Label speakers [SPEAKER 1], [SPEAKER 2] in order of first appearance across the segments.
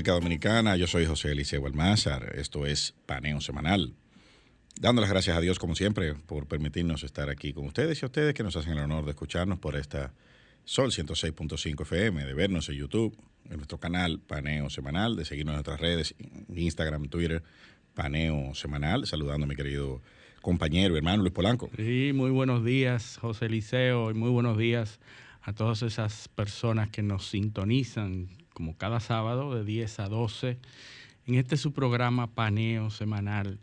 [SPEAKER 1] República Dominicana. Yo soy José Eliseo Almázar. Esto es Paneo Semanal. Dando las gracias a Dios, como siempre, por permitirnos estar aquí con ustedes y a ustedes que nos hacen el honor de escucharnos por esta Sol 106.5 FM, de vernos en YouTube, en nuestro canal Paneo Semanal, de seguirnos en nuestras redes, Instagram, Twitter, Paneo Semanal. Saludando a mi querido compañero, hermano Luis Polanco.
[SPEAKER 2] Sí, muy buenos días, José Eliseo, y muy buenos días a todas esas personas que nos sintonizan como cada sábado de 10 a 12 en este su programa Paneo Semanal.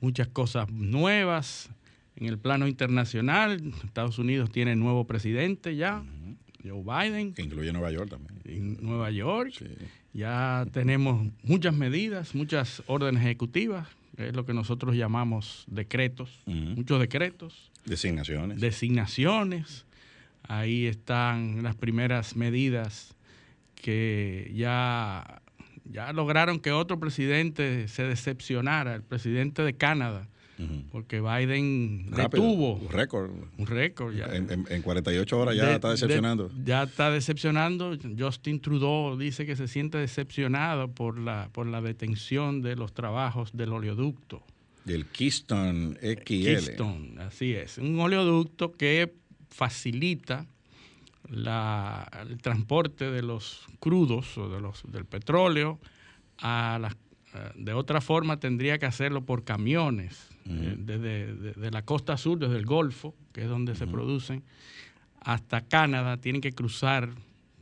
[SPEAKER 2] Muchas cosas nuevas en el plano internacional. Estados Unidos tiene nuevo presidente ya, Joe Biden.
[SPEAKER 1] Que incluye Nueva York también.
[SPEAKER 2] En Nueva York. Ya tenemos muchas medidas, muchas órdenes ejecutivas, es lo que nosotros llamamos decretos, muchos decretos.
[SPEAKER 1] Designaciones.
[SPEAKER 2] Designaciones. Ahí están las primeras medidas que ya, ya lograron que otro presidente se decepcionara, el presidente de Canadá, porque Biden detuvo.
[SPEAKER 1] Un récord.
[SPEAKER 2] Un récord. Ya.
[SPEAKER 1] En, 48 horas ya está decepcionando.
[SPEAKER 2] ya está decepcionando. Justin Trudeau dice que se siente decepcionado por la, por la detención de los trabajos del oleoducto.
[SPEAKER 1] Del Keystone XL.
[SPEAKER 2] Keystone, así es. Un oleoducto que facilita la, el transporte de los crudos o de los, del petróleo a las de otra forma tendría que hacerlo por camiones eh, desde la costa sur, desde el Golfo, que es donde se producen, hasta Canadá, tienen que cruzar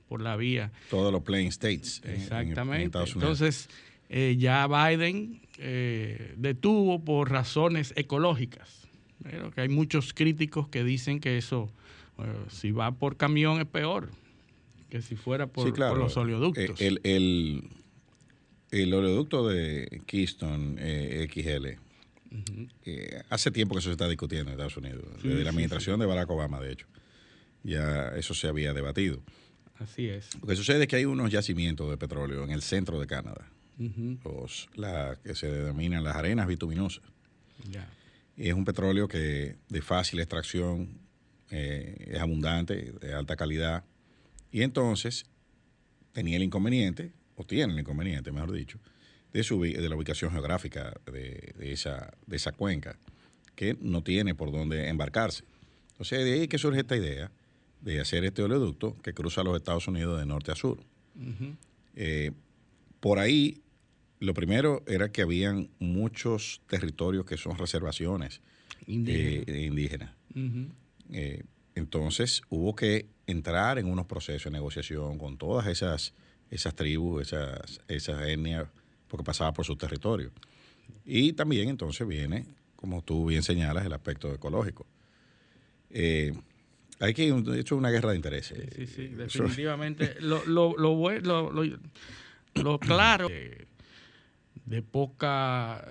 [SPEAKER 2] por la vía.
[SPEAKER 1] Todos los plain states.
[SPEAKER 2] Exactamente. Entonces, eh, ya Biden eh, detuvo por razones ecológicas. Pero que hay muchos críticos que dicen que eso, si va por camión es peor que si fuera por, los oleoductos.
[SPEAKER 1] el, el el oleoducto de Keystone eh, XL, eh, hace tiempo que eso se está discutiendo en Estados Unidos, desde la administración de Barack Obama, de hecho. Ya eso se había debatido.
[SPEAKER 2] Así es.
[SPEAKER 1] Lo que sucede es que hay unos yacimientos de petróleo en el centro de Canadá, la, que se denominan las arenas bituminosas. Y es un petróleo que de fácil extracción, eh, es abundante, de alta calidad. Y entonces tenía el inconveniente o tienen el inconveniente, mejor dicho, de, su, de la ubicación geográfica de, esa, de esa cuenca, que no tiene por dónde embarcarse. Entonces, de ahí que surge esta idea de hacer este oleoducto que cruza los Estados Unidos de norte a sur. Eh, por ahí, lo primero era que habían muchos territorios que son reservaciones indígenas. Eh, eh, entonces, hubo que entrar en unos procesos de negociación con todas esas esas tribus, esas, esas etnias, porque pasaba por su territorio. Y también entonces viene, como tú bien señalas, el aspecto ecológico. Eh, hay que hecho una guerra de intereses.
[SPEAKER 2] Sí, sí, definitivamente. lo, lo, lo, lo, claro de poca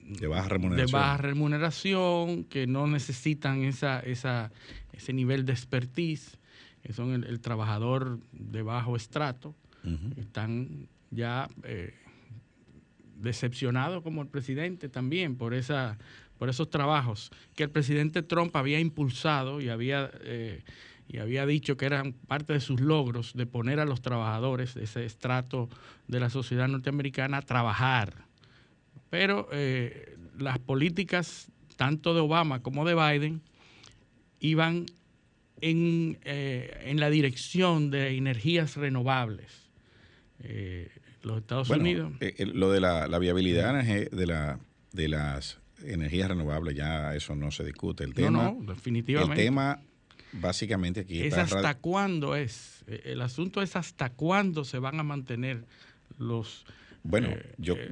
[SPEAKER 1] de baja remuneración.
[SPEAKER 2] de baja remuneración que no necesitan esa, esa ese nivel de expertise que son el, trabajador de bajo estrato, están ya eh, decepcionados como el presidente también por, esa, por esos trabajos que el presidente Trump había impulsado y había, eh, y había dicho que eran parte de sus logros de poner a los trabajadores de ese estrato de la sociedad norteamericana a trabajar. Pero eh, las políticas tanto de Obama como de Biden iban en, eh, en la dirección de energías renovables. Eh, los Estados Unidos.
[SPEAKER 1] Lo de la, viabilidad de, la, de las energías renovables, ya eso no se discute. El tema,
[SPEAKER 2] no, no, definitivamente.
[SPEAKER 1] El tema, básicamente, aquí
[SPEAKER 2] es hasta cuándo es. El asunto es hasta cuándo se van a mantener los
[SPEAKER 1] bueno,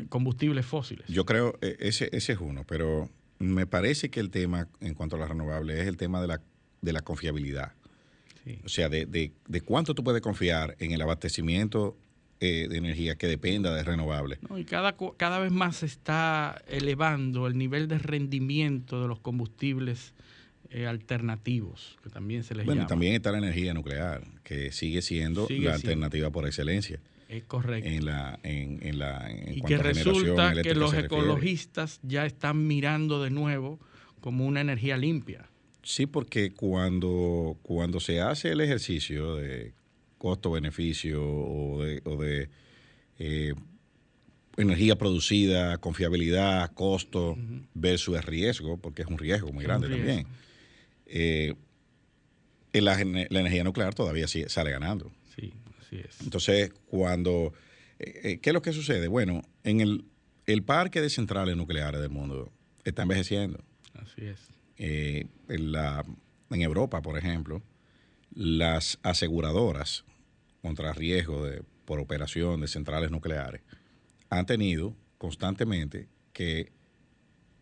[SPEAKER 2] combustibles fósiles.
[SPEAKER 1] Yo creo, ese, ese es uno, pero me parece que el tema en cuanto a las renovables es el tema de la de la confiabilidad. O sea, de, de, cuánto tú puedes confiar en el abastecimiento eh, de energía que dependa de renovables.
[SPEAKER 2] y cada, cada vez más se está elevando el nivel de rendimiento de los combustibles eh, alternativos, que también se les bueno,
[SPEAKER 1] también está la energía nuclear, que sigue siendo la alternativa por excelencia.
[SPEAKER 2] Es correcto.
[SPEAKER 1] En la, en, en la,
[SPEAKER 2] y que resulta que los ecologistas ya están mirando de nuevo como una energía limpia.
[SPEAKER 1] Sí, porque cuando, cuando se hace el ejercicio de costo-beneficio o de, eh, energía producida, confiabilidad, costo versus el riesgo, porque es un riesgo muy grande también. Eh, la, energía nuclear todavía sale ganando.
[SPEAKER 2] Sí, así es.
[SPEAKER 1] Entonces, cuando... ¿Qué es lo que sucede? Bueno, en el, el parque de centrales nucleares del mundo está envejeciendo.
[SPEAKER 2] Así es.
[SPEAKER 1] en, la, en Europa, por ejemplo, las aseguradoras contra riesgo de, por operación de centrales nucleares han tenido constantemente que,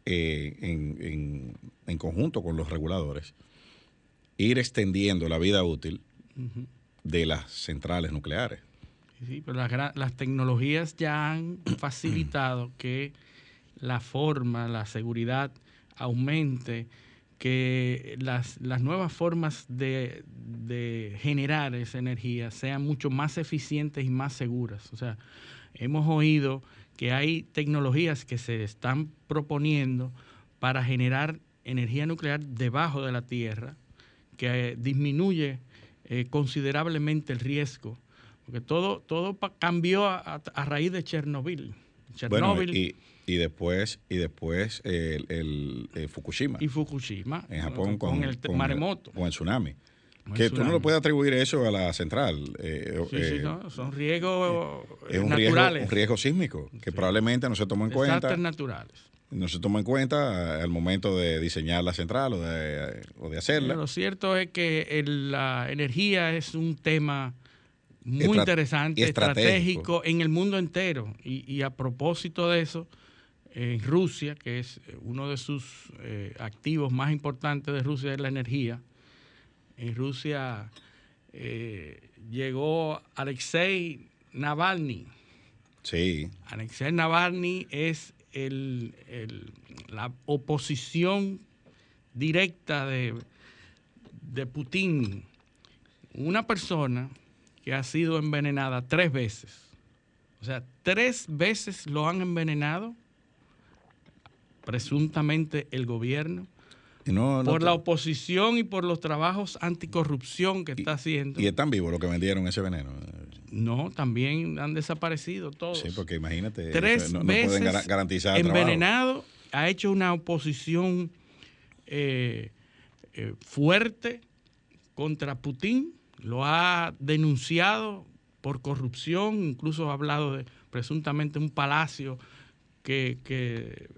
[SPEAKER 1] eh, en, conjunto con los reguladores, ir extendiendo la vida útil de las centrales nucleares.
[SPEAKER 2] Sí, pero las, las tecnologías ya han facilitado que la forma, la seguridad aumente que las, nuevas formas de, generar esa energía sean mucho más eficientes y más seguras. O sea, hemos oído que hay tecnologías que se están proponiendo para generar energía nuclear debajo de la Tierra, que disminuye eh, considerablemente el riesgo, porque todo, todo cambió a, raíz de Chernobyl.
[SPEAKER 1] Chernobyl y después y después el, el, Fukushima.
[SPEAKER 2] Y Fukushima.
[SPEAKER 1] En Japón con,
[SPEAKER 2] el maremoto.
[SPEAKER 1] Con el tsunami. Que tú no lo puedes atribuir eso a la central.
[SPEAKER 2] Eh, sí, sí, eh, son riesgos
[SPEAKER 1] es un naturales. Riesgo, un riesgo sísmico que probablemente no se tomó en cuenta.
[SPEAKER 2] naturales.
[SPEAKER 1] No se tomó en cuenta al momento de diseñar la central o de, o de hacerla.
[SPEAKER 2] lo cierto es que la energía es un tema muy interesante, estratégico. en el mundo entero. Y, y a propósito de eso, en Rusia, que es eh, uno de sus eh, activos más importantes de Rusia, es la energía. En Rusia eh, llegó Alexei Navalny.
[SPEAKER 1] Sí.
[SPEAKER 2] Alexei Navalny es el, la oposición directa de, de Putin. Una persona que ha sido envenenada tres veces. O sea, tres veces lo han envenenado presuntamente el gobierno, por la oposición y por los trabajos anticorrupción que está haciendo.
[SPEAKER 1] ¿Y están vivos los que vendieron ese veneno?
[SPEAKER 2] No, también han desaparecido todos.
[SPEAKER 1] Sí, porque imagínate,
[SPEAKER 2] tres no, veces pueden garantizar envenenado, ha hecho una oposición eh, eh, fuerte contra Putin, lo ha denunciado por corrupción, incluso ha hablado de presuntamente un palacio que, que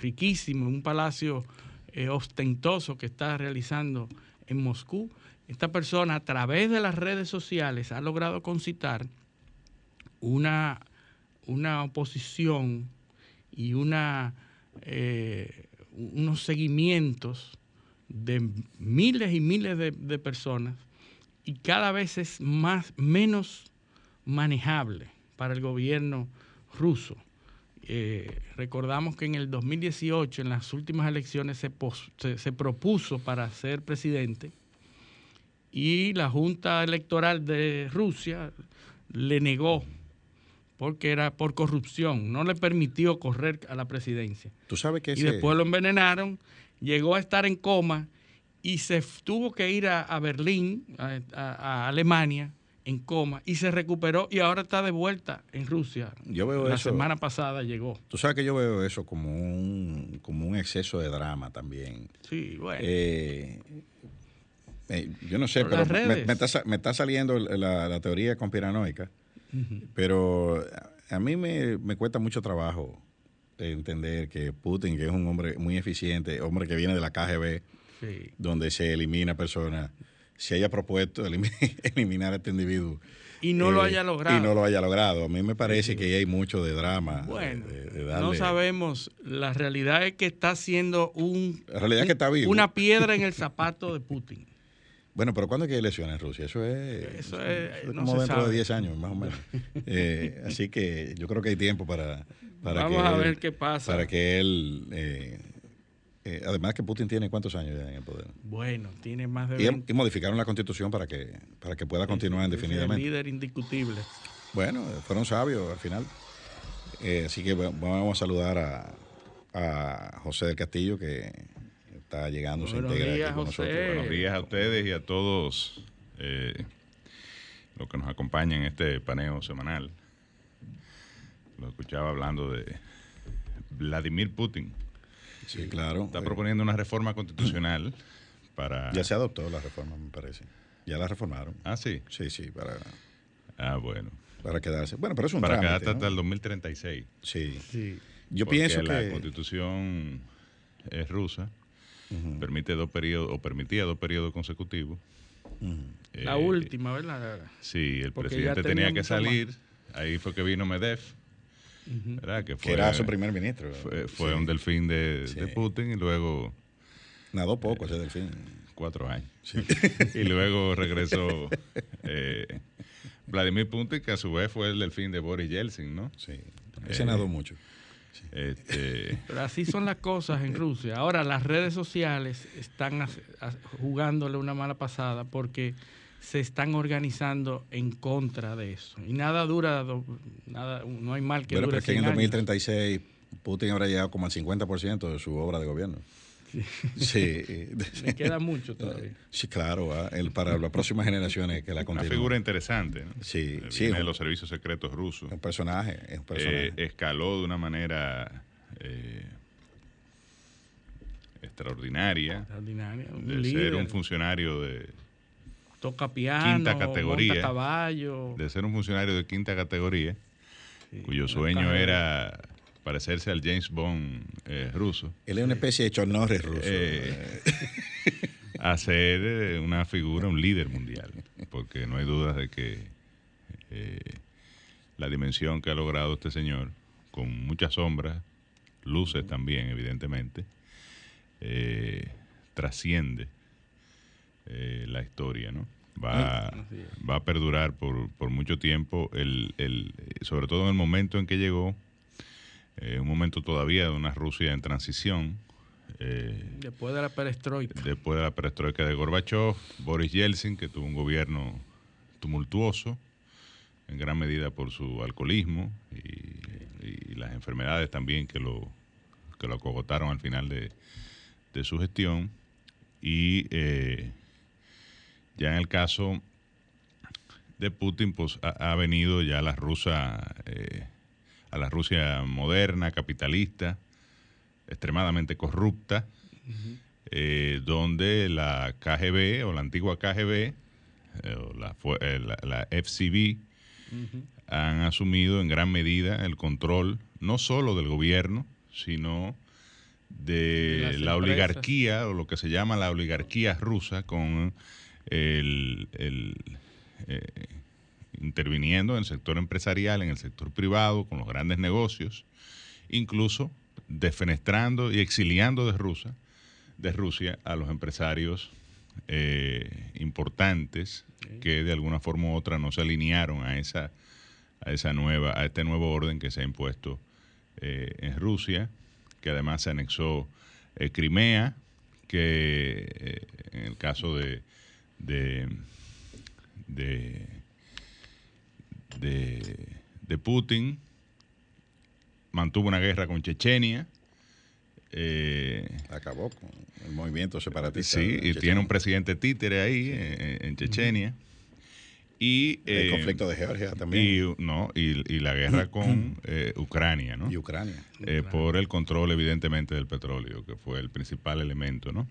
[SPEAKER 2] riquísimo, un palacio eh, ostentoso que está realizando en Moscú. Esta persona a través de las redes sociales ha logrado concitar una, una oposición y una, eh, unos seguimientos de miles y miles de, de, personas y cada vez es más, menos manejable para el gobierno ruso. Eh, recordamos que en el 2018, en las últimas elecciones, se, se, propuso para ser presidente y la Junta Electoral de Rusia le negó porque era por corrupción, no le permitió correr a la presidencia.
[SPEAKER 1] Tú sabes que
[SPEAKER 2] Y después lo envenenaron, llegó a estar en coma y se tuvo que ir a, Berlín, a Alemania, en coma y se recuperó y ahora está de vuelta en Rusia.
[SPEAKER 1] Yo veo
[SPEAKER 2] La semana pasada llegó.
[SPEAKER 1] Tú sabes que yo veo eso como un, como un exceso de drama también.
[SPEAKER 2] Sí, bueno.
[SPEAKER 1] Eh, eh, yo no sé, pero me, está, saliendo la, teoría conspiranoica, pero a mí me, cuesta mucho trabajo entender que Putin, que es un hombre muy eficiente, hombre que viene de la KGB, donde se elimina personas se haya propuesto eliminar a este individuo.
[SPEAKER 2] Y no lo eh, haya logrado.
[SPEAKER 1] Y no lo haya logrado. A mí me parece que hay mucho de drama.
[SPEAKER 2] Bueno, no sabemos. La realidad es que está haciendo un,
[SPEAKER 1] la realidad que está vivo.
[SPEAKER 2] una piedra en el zapato de Putin.
[SPEAKER 1] Bueno, pero ¿cuándo hay que elecciones en Rusia? Eso es, eso es, como dentro de 10 años, más o menos. Eh, así que yo creo que hay tiempo para, para
[SPEAKER 2] Vamos a ver qué pasa.
[SPEAKER 1] Para que él eh, eh, además que Putin tiene cuántos años ya en el poder.
[SPEAKER 2] Bueno, tiene más de
[SPEAKER 1] y, modificaron la constitución para que para que pueda continuar indefinidamente.
[SPEAKER 2] Es líder indiscutible.
[SPEAKER 1] Bueno, fueron sabios al final. Eh, así que vamos a saludar a, a, José del Castillo que está llegando,
[SPEAKER 2] se integra aquí con nosotros.
[SPEAKER 3] Buenos días a ustedes y a todos eh, los que nos acompañan en este paneo semanal. lo escuchaba hablando de Vladimir Putin.
[SPEAKER 1] Sí, claro.
[SPEAKER 3] Está proponiendo una reforma constitucional para...
[SPEAKER 1] Ya se adoptó la reforma, me parece. Ya la reformaron.
[SPEAKER 3] Ah, sí.
[SPEAKER 1] Sí, sí, para...
[SPEAKER 3] Ah, bueno.
[SPEAKER 1] Para quedarse. Bueno, pero es un
[SPEAKER 3] Para quedarse hasta el 2036.
[SPEAKER 1] Sí. sí. Yo pienso que...
[SPEAKER 3] la constitución es rusa, permite dos periodos, o permitía dos periodos consecutivos.
[SPEAKER 2] la eh, última, ¿verdad?
[SPEAKER 3] Sí, el presidente tenía que salir. Ahí fue que vino Medvedev. ¿Verdad?
[SPEAKER 1] Que, fue, era su primer ministro.
[SPEAKER 3] Fue, un delfín de, Putin y luego...
[SPEAKER 1] Nadó poco ese delfín.
[SPEAKER 3] Cuatro años. y luego regresó eh, Vladimir Putin, que a su vez fue el delfín de Boris Yeltsin, ¿no?
[SPEAKER 1] Sí, ese nadó mucho.
[SPEAKER 2] Este... Pero así son las cosas en Rusia. Ahora las redes sociales están jugándole una mala pasada porque se están organizando en contra de eso. Y nada dura, nada, no hay mal que
[SPEAKER 1] bueno,
[SPEAKER 2] dure
[SPEAKER 1] pero es que en el 2036 Putin habrá llegado como al 50% de su obra de gobierno. Sí.
[SPEAKER 2] Me queda mucho todavía.
[SPEAKER 1] Sí, claro, ah, para las próximas generaciones que la continúen.
[SPEAKER 3] Una figura interesante. ¿no?
[SPEAKER 1] Sí,
[SPEAKER 3] eh,
[SPEAKER 1] sí.
[SPEAKER 3] de los servicios secretos rusos.
[SPEAKER 1] Un personaje, es un personaje.
[SPEAKER 3] Eh, escaló de una manera eh, extraordinaria.
[SPEAKER 2] Extraordinaria.
[SPEAKER 3] de ser un funcionario de
[SPEAKER 2] toca piano,
[SPEAKER 3] quinta categoría,
[SPEAKER 2] caballo.
[SPEAKER 3] De ser un funcionario de quinta categoría, cuyo sueño era parecerse al James Bond eh, ruso.
[SPEAKER 1] Él es una especie de Chornorres ruso.
[SPEAKER 3] Eh, hacer eh, una figura, un líder mundial, porque no hay dudas de que la dimensión que ha logrado este señor, con muchas sombras, luces también, evidentemente, trasciende la historia, ¿no? Va, va a perdurar por, por mucho tiempo, el, el, sobre todo en el momento en que llegó eh, un momento todavía de una Rusia en transición.
[SPEAKER 2] Eh, después de la perestroika.
[SPEAKER 3] Después de la perestroika de Gorbachev, Boris Yeltsin, que tuvo un gobierno tumultuoso, en gran medida por su alcoholismo y, las enfermedades también que lo, que lo acogotaron al final de, su gestión. Y eh, ya en el caso de Putin, pues ha, venido ya la rusa eh, a la Rusia moderna, capitalista, extremadamente corrupta, eh, donde la KGB o la antigua KGB eh, o eh, la, FCB han asumido en gran medida el control no solo del gobierno, sino de, la oligarquía o lo que se llama la oligarquía rusa con el, el interviniendo en el sector empresarial, en el sector privado, con los grandes negocios, incluso defenestrando y exiliando de Rusia, de Rusia a los empresarios eh, importantes que de alguna forma u otra no se alinearon a esa, a esa nueva, a este nuevo orden que se ha impuesto eh, en Rusia, que además se anexó eh, Crimea, que en el caso de, de de, Putin, mantuvo una guerra con Chechenia.
[SPEAKER 1] Eh, Acabó con el movimiento separatista.
[SPEAKER 3] Sí, y tiene un presidente títere ahí en, Chechenia. Y,
[SPEAKER 1] el eh, conflicto de Georgia también.
[SPEAKER 3] Y, no, y, la guerra con eh, Ucrania, ¿no?
[SPEAKER 1] Y Ucrania.
[SPEAKER 3] Por el control, evidentemente, del petróleo, que fue el principal elemento, ¿no?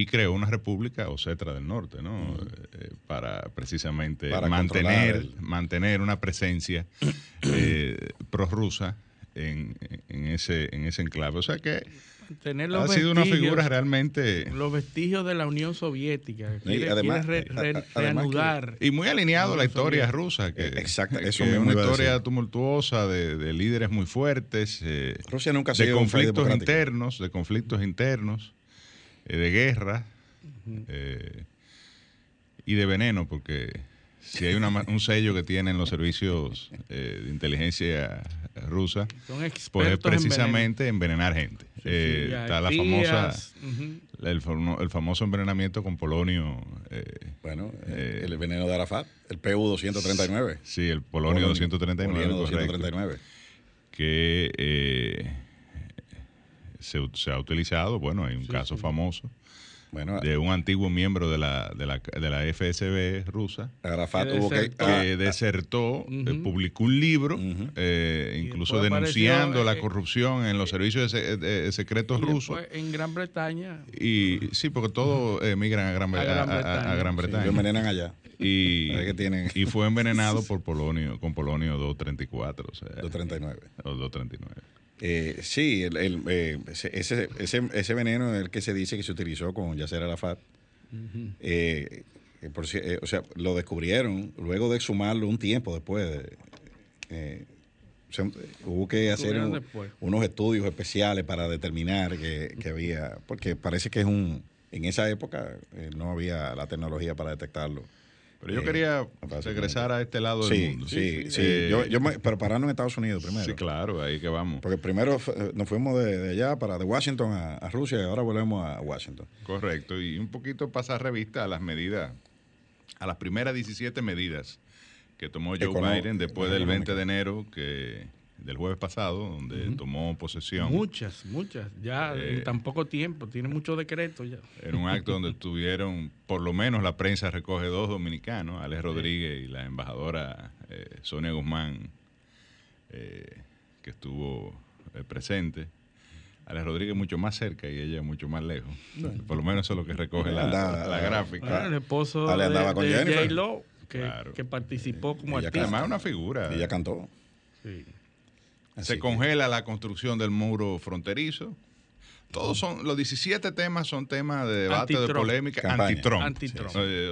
[SPEAKER 3] Y creó una república Osetra del Norte, ¿no? Eh, para precisamente mantener, mantener una presencia eh, prorrusa en, en, ese, en ese enclave. O sea que ha sido una figura realmente...
[SPEAKER 2] Los vestigios de la Unión Soviética. y además, reanudar.
[SPEAKER 3] y muy alineado a la historia rusa. Que,
[SPEAKER 1] exacto,
[SPEAKER 3] eso es una historia tumultuosa de, líderes muy fuertes. Eh,
[SPEAKER 1] Rusia nunca ha
[SPEAKER 3] sido de conflictos internos, de conflictos internos. Eh, de guerra eh, y de veneno, porque si hay un sello que tienen los servicios eh, de inteligencia rusa, pues es precisamente envenenar gente. está la famosa, el, famoso envenenamiento con polonio.
[SPEAKER 1] bueno, el veneno de Arafat, el PU-239.
[SPEAKER 3] Sí, el polonio, 239.
[SPEAKER 1] 239.
[SPEAKER 3] Que se, ha utilizado, bueno, hay un caso famoso de un antiguo miembro de la, de la, de la FSB rusa.
[SPEAKER 1] Arafat tuvo que,
[SPEAKER 3] que desertó, eh, publicó un libro, eh, incluso denunciando la corrupción en los servicios secretos rusos.
[SPEAKER 2] En Gran Bretaña.
[SPEAKER 3] Y sí, porque todos emigran a Gran, a, Gran Bretaña.
[SPEAKER 1] envenenan allá.
[SPEAKER 3] Y, y fue envenenado por Polonio, con Polonio 234. O sea,
[SPEAKER 1] 239.
[SPEAKER 3] O 239.
[SPEAKER 1] Eh, sí, el, eh, ese, ese, ese, veneno es el que se dice que se utilizó con Yasser Arafat. Eh, por, o sea, lo descubrieron luego de exhumarlo un tiempo después. hubo que hacer unos estudios especiales para determinar que, que, había, porque parece que es un, en esa época no había la tecnología para detectarlo.
[SPEAKER 3] Pero yo quería regresar a este lado
[SPEAKER 1] del
[SPEAKER 3] mundo.
[SPEAKER 1] Sí, sí. sí. Yo, yo me, pero pararnos en Estados Unidos primero.
[SPEAKER 3] Sí, claro, ahí que vamos.
[SPEAKER 1] Porque primero nos fuimos de, allá, para de Washington a, Rusia y ahora volvemos a Washington.
[SPEAKER 3] Correcto, y un poquito pasar revista a las medidas, a las primeras 17 medidas que tomó Joe Biden después del 20 de enero, que del jueves pasado, donde tomó posesión.
[SPEAKER 2] Muchas, muchas, ya en eh, tan poco tiempo, tiene muchos decretos ya.
[SPEAKER 3] En un acto donde estuvieron, por lo menos la prensa recoge dos dominicanos, Alex Rodríguez y la embajadora eh, Sonia Guzmán, eh, que estuvo presente. Alex Rodríguez mucho más cerca y ella mucho más lejos. Por lo menos eso es lo que recoge la, gráfica.
[SPEAKER 2] el esposo de, J. Lo, que, participó como artista.
[SPEAKER 3] Además una figura.
[SPEAKER 1] Ella cantó.
[SPEAKER 3] Sí se congela la construcción del muro fronterizo. Todos son, los 17 temas son temas de debate, de polémica, anti-Trump.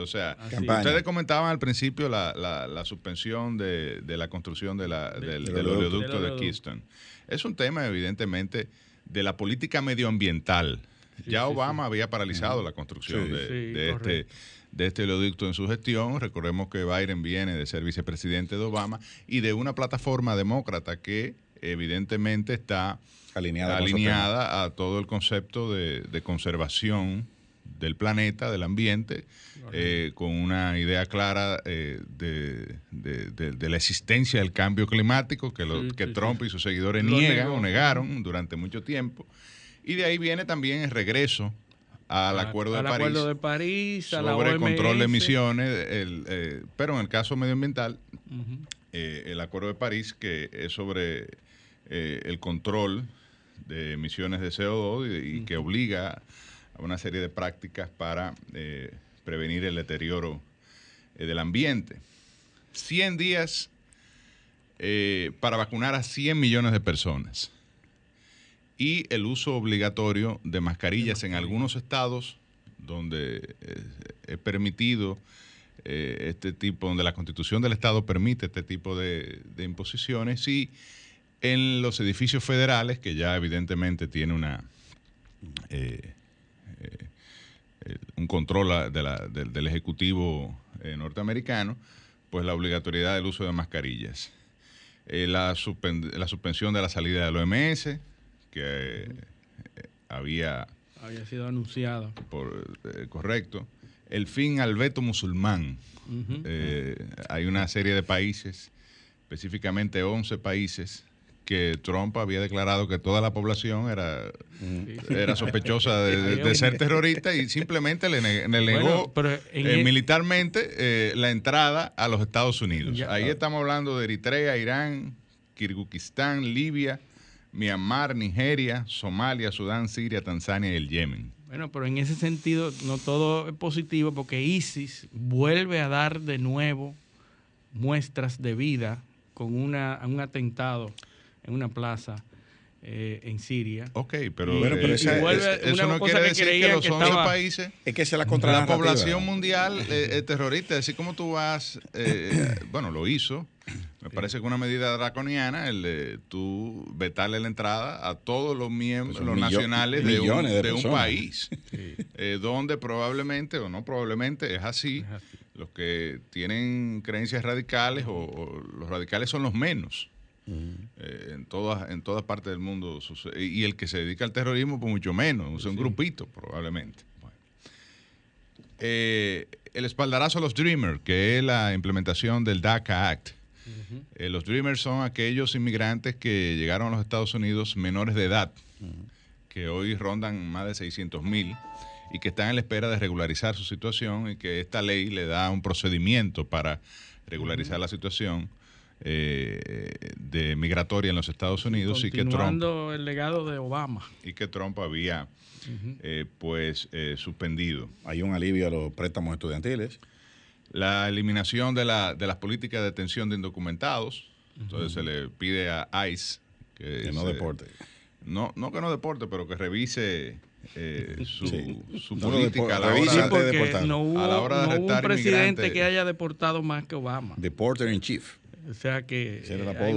[SPEAKER 3] o sea, ustedes comentaban al principio la, la, suspensión de, de, la construcción de la, del, oleoducto de Keystone. Es un tema, evidentemente, de la política medioambiental. ya Obama había paralizado la construcción de, este de este oleoducto en su gestión. Recordemos que Biden viene de ser vicepresidente de Obama y de una plataforma demócrata que evidentemente está alineada, a todo el concepto de, conservación del planeta, del ambiente, eh, con una idea clara eh, de, la existencia del cambio climático que, que Trump y sus seguidores niegan o negaron durante mucho tiempo. Y de ahí viene también el regreso al Acuerdo, de, París,
[SPEAKER 2] acuerdo de París
[SPEAKER 3] sobre el control de emisiones, eh, pero en el caso medioambial, el Acuerdo de París, que es sobre eh, el control de emisiones de CO2 y, que obliga a una serie de prácticas para eh, prevenir el deterioro eh, del ambiente. 100 días para vacunar a 100 millones de personas. Y el uso obligatorio de mascarillas en algunos estados donde es permitido este tipo, donde la constitución del estado permite este tipo de, de imposiciones. Y en los edificios federales, que ya evidentemente tiene una eh, eh, un control del Ejecutivo eh, norteamericano, pues la obligatoriedad del uso de mascarillas. La, la, suspensión de la salida del OMS, que había...
[SPEAKER 2] Había sido anunciado.
[SPEAKER 3] Por, correcto. El fin al veto musulmán. hay una serie de países, específicamente 11 países, que Trump había declarado que toda la población era, era sospechosa de, ser terrorista y simplemente le, negó eh, militarmente eh, la entrada a los Estados Unidos. Ahí estamos hablando de Eritrea, Irán, Kirguistán, Libia, Myanmar, Nigeria, Somalia, Sudán, Siria, Tanzania y el Yemen.
[SPEAKER 2] Bueno, pero en ese sentido no todo es positivo porque ISIS vuelve a dar de nuevo muestras de vida con una, un atentado en una plaza eh, en Siria.
[SPEAKER 3] Ok, pero, bueno, pero eso no quiere decir que los 11 países,
[SPEAKER 1] es que se la, contra
[SPEAKER 3] la población mundial es terrorista. Así como tú vas, eh, bueno, lo hizo, me parece que una medida draconiana, el de tú vetarle la entrada a todos los miembros, los nacionales de un, país, eh, donde probablemente, o no probablemente, es así, los que tienen creencias radicales o los radicales son los menos. Eh, en, todas, en todas partes del mundo. Y el que se dedica al terrorismo, pues mucho menos, es un grupito probablemente. Eh, el espaldarazo a los Dreamers, que es la implementación del DACA Act. Eh, los Dreamers son aquellos inmigrantes que llegaron a los Estados Unidos menores de edad, que hoy rondan más de 600 mil y que están en la espera de regularizar su situación y que esta ley le da un procedimiento para regularizar la situación eh, de migratoria en los Estados Unidos y que Trump
[SPEAKER 2] el legado de Obama
[SPEAKER 3] y que Trump había eh, pues eh, suspendido.
[SPEAKER 1] Hay un alivio a los préstamos estudiantiles.
[SPEAKER 3] La eliminación de, la, de las políticas de detención de indocumentados. Entonces se le pide a ICE
[SPEAKER 1] que, no deporte.
[SPEAKER 3] No, no que no deporte, pero que revise su, política a la
[SPEAKER 2] hora, de hubo un presidente que haya deportado más que Obama.
[SPEAKER 1] Deporter in chief.
[SPEAKER 2] O sea que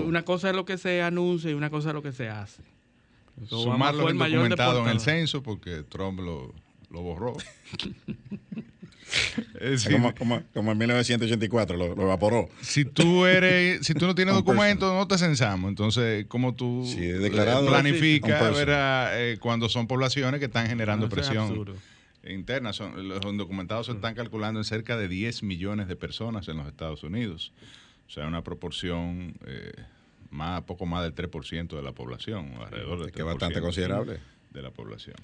[SPEAKER 2] una cosa es lo que se anuncia y una cosa es lo que se hace.
[SPEAKER 3] Sumar lo documentado en el censo porque Trump lo, lo borró.
[SPEAKER 1] como, como, en 1984, lo, lo, evaporó.
[SPEAKER 3] Si tú eres, si tú no tienes documentos, no te censamos. Entonces, como tú planificas eh, cuando son poblaciones que están generando presión interna. Son, los indocumentados se están calculando en cerca de 10 millones de personas en los Estados Unidos. O sea, una proporción eh, más, poco más del 3% de la población, alrededor del
[SPEAKER 1] Que es bastante considerable.
[SPEAKER 3] De la población.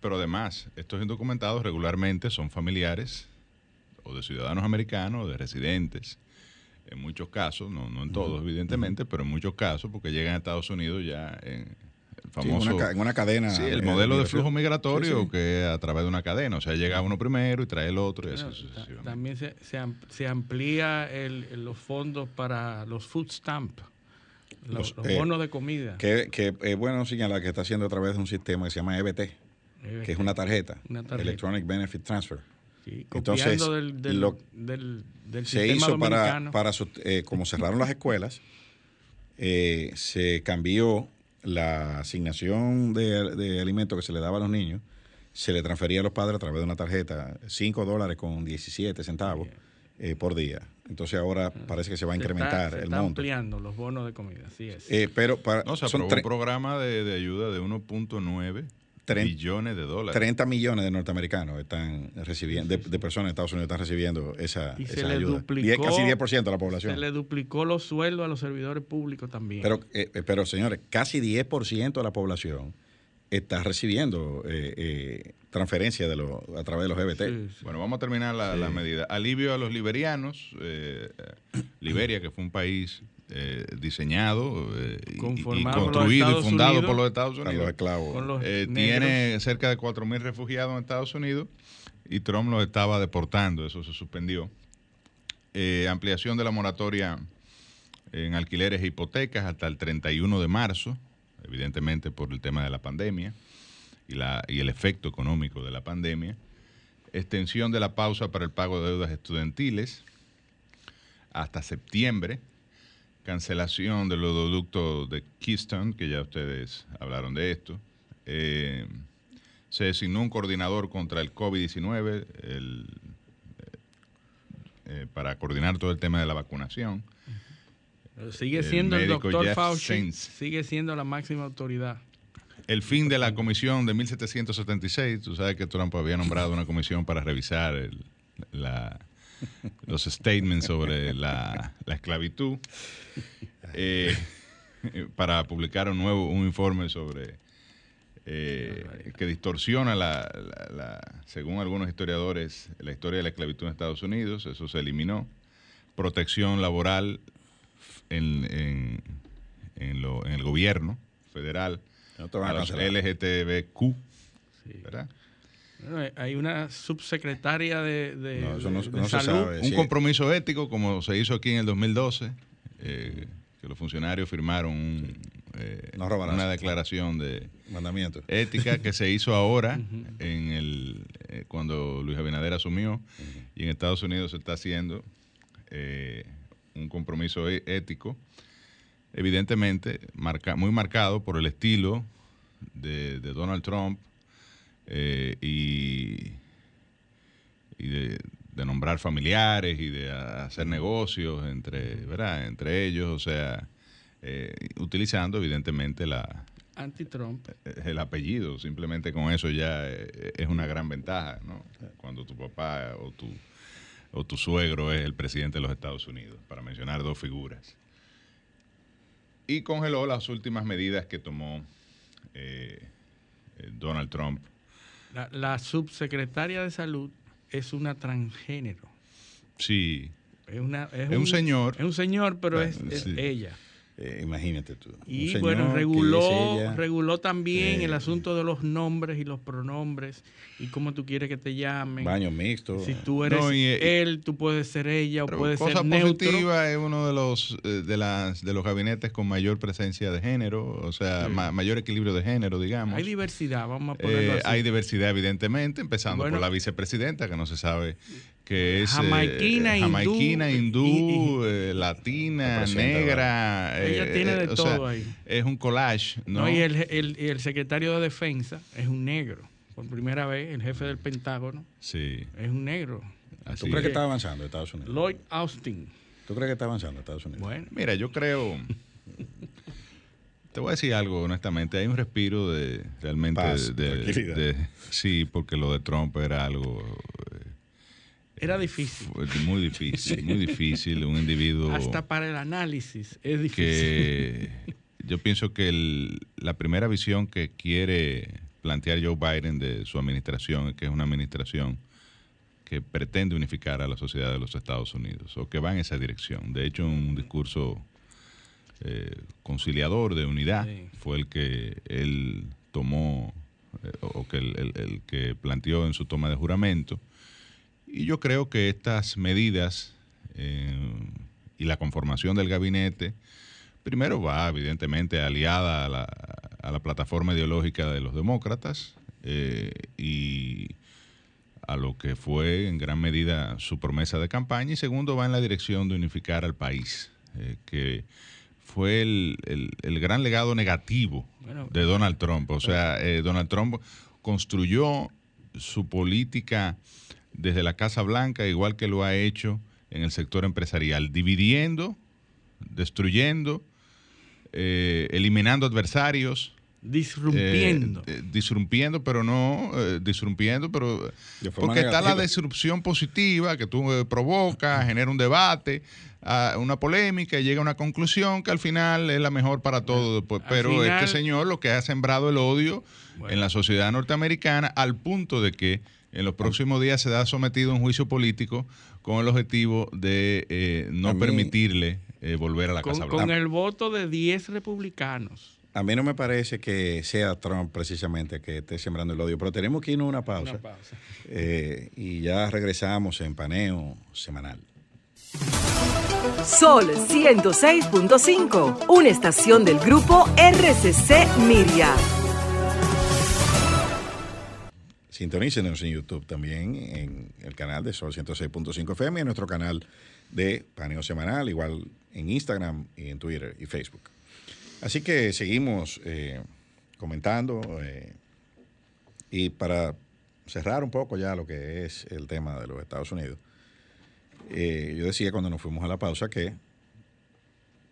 [SPEAKER 3] Pero además, estos indocumentados regularmente son familiares o de ciudadanos americanos, o de residentes, en muchos casos, no, no en todos evidentemente, pero en muchos casos, porque llegan a Estados Unidos ya en,
[SPEAKER 1] en una cadena.
[SPEAKER 3] Sí, el modelo de flujo migratorio que es a través de una cadena. O sea, llega uno primero y trae el otro y así sucesivamente.
[SPEAKER 2] También se, se, amplía el, los fondos para los food stamps. Los, eh, bonos de comida.
[SPEAKER 1] Que, que es bueno señalar que está haciendo a través de un sistema que se llama EBT, que es una tarjeta, Electronic Benefit Transfer.
[SPEAKER 2] Sí, Entonces, del, del, del,
[SPEAKER 1] se hizo para, para eh, como cerraron las escuelas, eh, se cambió la asignación de, alimentos que se le daba a los niños se le transfería a los padres a través de una tarjeta, 5 dólares con 17 centavos eh, por día. Entonces ahora ah. parece que se va a incrementar
[SPEAKER 2] se
[SPEAKER 1] el
[SPEAKER 2] está
[SPEAKER 1] monto.
[SPEAKER 2] ampliando los bonos de comida, así es.
[SPEAKER 1] Eh, pero para,
[SPEAKER 3] no, se aprobó un programa de, de ayuda de 1.9 millones de dólares.
[SPEAKER 1] 30 millones de norteamericanos están recibiendo, de, personas en Estados Unidos están recibiendo esa,
[SPEAKER 2] y
[SPEAKER 1] se
[SPEAKER 2] le Duplicó,
[SPEAKER 1] casi 10% de la población.
[SPEAKER 2] Se le duplicó los sueldos a los servidores públicos también.
[SPEAKER 1] Pero, eh, eh, pero señores, casi 10% de la población está recibiendo eh, eh transferencias de lo, a través de los EBT.
[SPEAKER 3] Bueno, vamos a terminar la, la medida. Alivio a los liberianos. Liberia, que fue un país eh, diseñado eh, y, construido y fundado por los Estados Unidos. Eh, tiene cerca de 4.000 refugiados en Estados Unidos y Trump los estaba deportando, eso se suspendió. ampliación de la moratoria en alquileres e hipotecas hasta el 31 de marzo, evidentemente por el tema de la pandemia y, la, y el efecto económico de la pandemia. Extensión de la pausa para el pago de deudas estudiantiles hasta septiembre cancelación de los ductos de Keystone, que ya ustedes hablaron de esto. Eh, se designó un coordinador contra el COVID-19 eh, para coordinar todo el tema de la vacunación.
[SPEAKER 2] sigue siendo el, doctor Fauci, sigue siendo la máxima autoridad.
[SPEAKER 3] El fin de la comisión de 1776, tú sabes que Trump había nombrado una comisión para revisar la, los statements sobre la, esclavitud, eh, para publicar un nuevo un informe sobre eh, que distorsiona la, según algunos historiadores, la historia de la esclavitud en Estados Unidos, eso se eliminó. Protección laboral en, en, en, el gobierno federal a los LGTBQ, ¿verdad?
[SPEAKER 2] Hay una subsecretaria de, salud.
[SPEAKER 3] Un compromiso ético, como se hizo aquí en el 2012, eh, que los funcionarios firmaron eh, una declaración de
[SPEAKER 1] mandamiento.
[SPEAKER 3] ética que se hizo ahora en el eh, cuando Luis Abinader asumió. Y en Estados Unidos se está haciendo un compromiso e, ético evidentemente marca, muy marcado por el estilo de Donald Trump eh, y, de, nombrar familiares y de hacer negocios entre, ¿verdad? entre ellos, o sea, eh, utilizando evidentemente la...
[SPEAKER 2] Anti-Trump.
[SPEAKER 3] Eh, el apellido, simplemente con eso ya es una gran ventaja, ¿no? Cuando tu papá o tu, o tu suegro es el presidente de los Estados Unidos, para mencionar dos figuras. Y congeló las últimas medidas que tomó Donald Trump
[SPEAKER 2] La, subsecretaria de salud es una transgénero.
[SPEAKER 3] Sí.
[SPEAKER 2] Es, una,
[SPEAKER 3] es, un, señor.
[SPEAKER 2] Es un señor, pero es, ella.
[SPEAKER 1] Eh, imagínate tú.
[SPEAKER 2] Y bueno, reguló, reguló también el eh, asunto de los nombres y los pronombres y cómo tú quieres que te llamen.
[SPEAKER 1] Baño mixto.
[SPEAKER 2] Si tú eres eh, él, tú puedes ser ella o puedes ser
[SPEAKER 3] cosa positiva es uno de los de las de los gabinetes con mayor presencia de género, o sea, mayor equilibrio de género, digamos.
[SPEAKER 2] Hay diversidad, vamos a ponerlo así.
[SPEAKER 3] Hay diversidad evidentemente, empezando por la vicepresidenta que no se sabe que es
[SPEAKER 2] jamaiquina,
[SPEAKER 3] eh, hindú, eh, latina, negra.
[SPEAKER 2] Ella tiene eh, de todo ahí.
[SPEAKER 3] Es un collage, ¿no?
[SPEAKER 2] y el, el, secretario de defensa es un negro. Por primera vez, el jefe del Pentágono
[SPEAKER 3] sí.
[SPEAKER 2] es un negro.
[SPEAKER 1] ¿Tú crees que está avanzando Estados Unidos?
[SPEAKER 2] Lloyd Austin.
[SPEAKER 1] ¿Tú crees que está avanzando Estados Unidos?
[SPEAKER 3] Bueno. Mira, yo creo... Te voy a decir algo, honestamente. Hay un respiro de realmente de, sí, porque lo de Trump era algo
[SPEAKER 2] era difícil.
[SPEAKER 3] Muy difícil, muy difícil. Un individuo.
[SPEAKER 2] Hasta para el análisis es difícil.
[SPEAKER 3] yo pienso que la primera visión que quiere plantear Joe Biden de su administración es que es una administración que pretende unificar a la sociedad de los Estados Unidos o que va en esa dirección. De hecho, un discurso eh, conciliador de unidad fue el que él tomó eh, o que el que planteó en su toma de juramento y yo creo que estas medidas eh, y la conformación del gabinete, primero va evidentemente aliada a la, a la plataforma ideológica de los demócratas eh, y a lo que fue en gran medida su promesa de campaña, y segundo va en la dirección de unificar al país, eh, que fue el, el, gran legado negativo de Donald Trump. O sea, Donald Trump construyó su política desde la Casa Blanca, igual que lo ha hecho en el sector empresarial, dividiendo, destruyendo, eh, eliminando adversarios.
[SPEAKER 2] Disrumpiendo.
[SPEAKER 3] Eh, eh, disrumpiendo, pero no, disrumpiendo, pero... Porque está la disrupción positiva que tú provocas, genera un debate, ah, una polémica y llega a una conclusión que al final es la mejor para todos. Pero este señor lo que ha sembrado el odio en la sociedad norteamericana al punto de que en los próximos días se da sometido a un juicio político con el objetivo de eh, no permitirle eh, volver a la Casa Blanca.
[SPEAKER 2] Con el voto de 10 republicanos.
[SPEAKER 1] A mí no me parece que sea Trump precisamente que esté sembrando el odio, pero tenemos que irnos a una pausa. Una pausa. Eh, y ya regresamos en paneo semanal.
[SPEAKER 4] Sol 106.5, una estación del grupo RCC Miria.
[SPEAKER 1] Sintonícenos en YouTube también, en el canal de Sol 106.5 FM y en nuestro canal de Paneo Semanal, igual en Instagram y en Twitter y Facebook. Así que seguimos eh, comentando eh, y para cerrar un poco ya lo que es el tema de los Estados Unidos, eh, yo decía cuando nos fuimos a la pausa que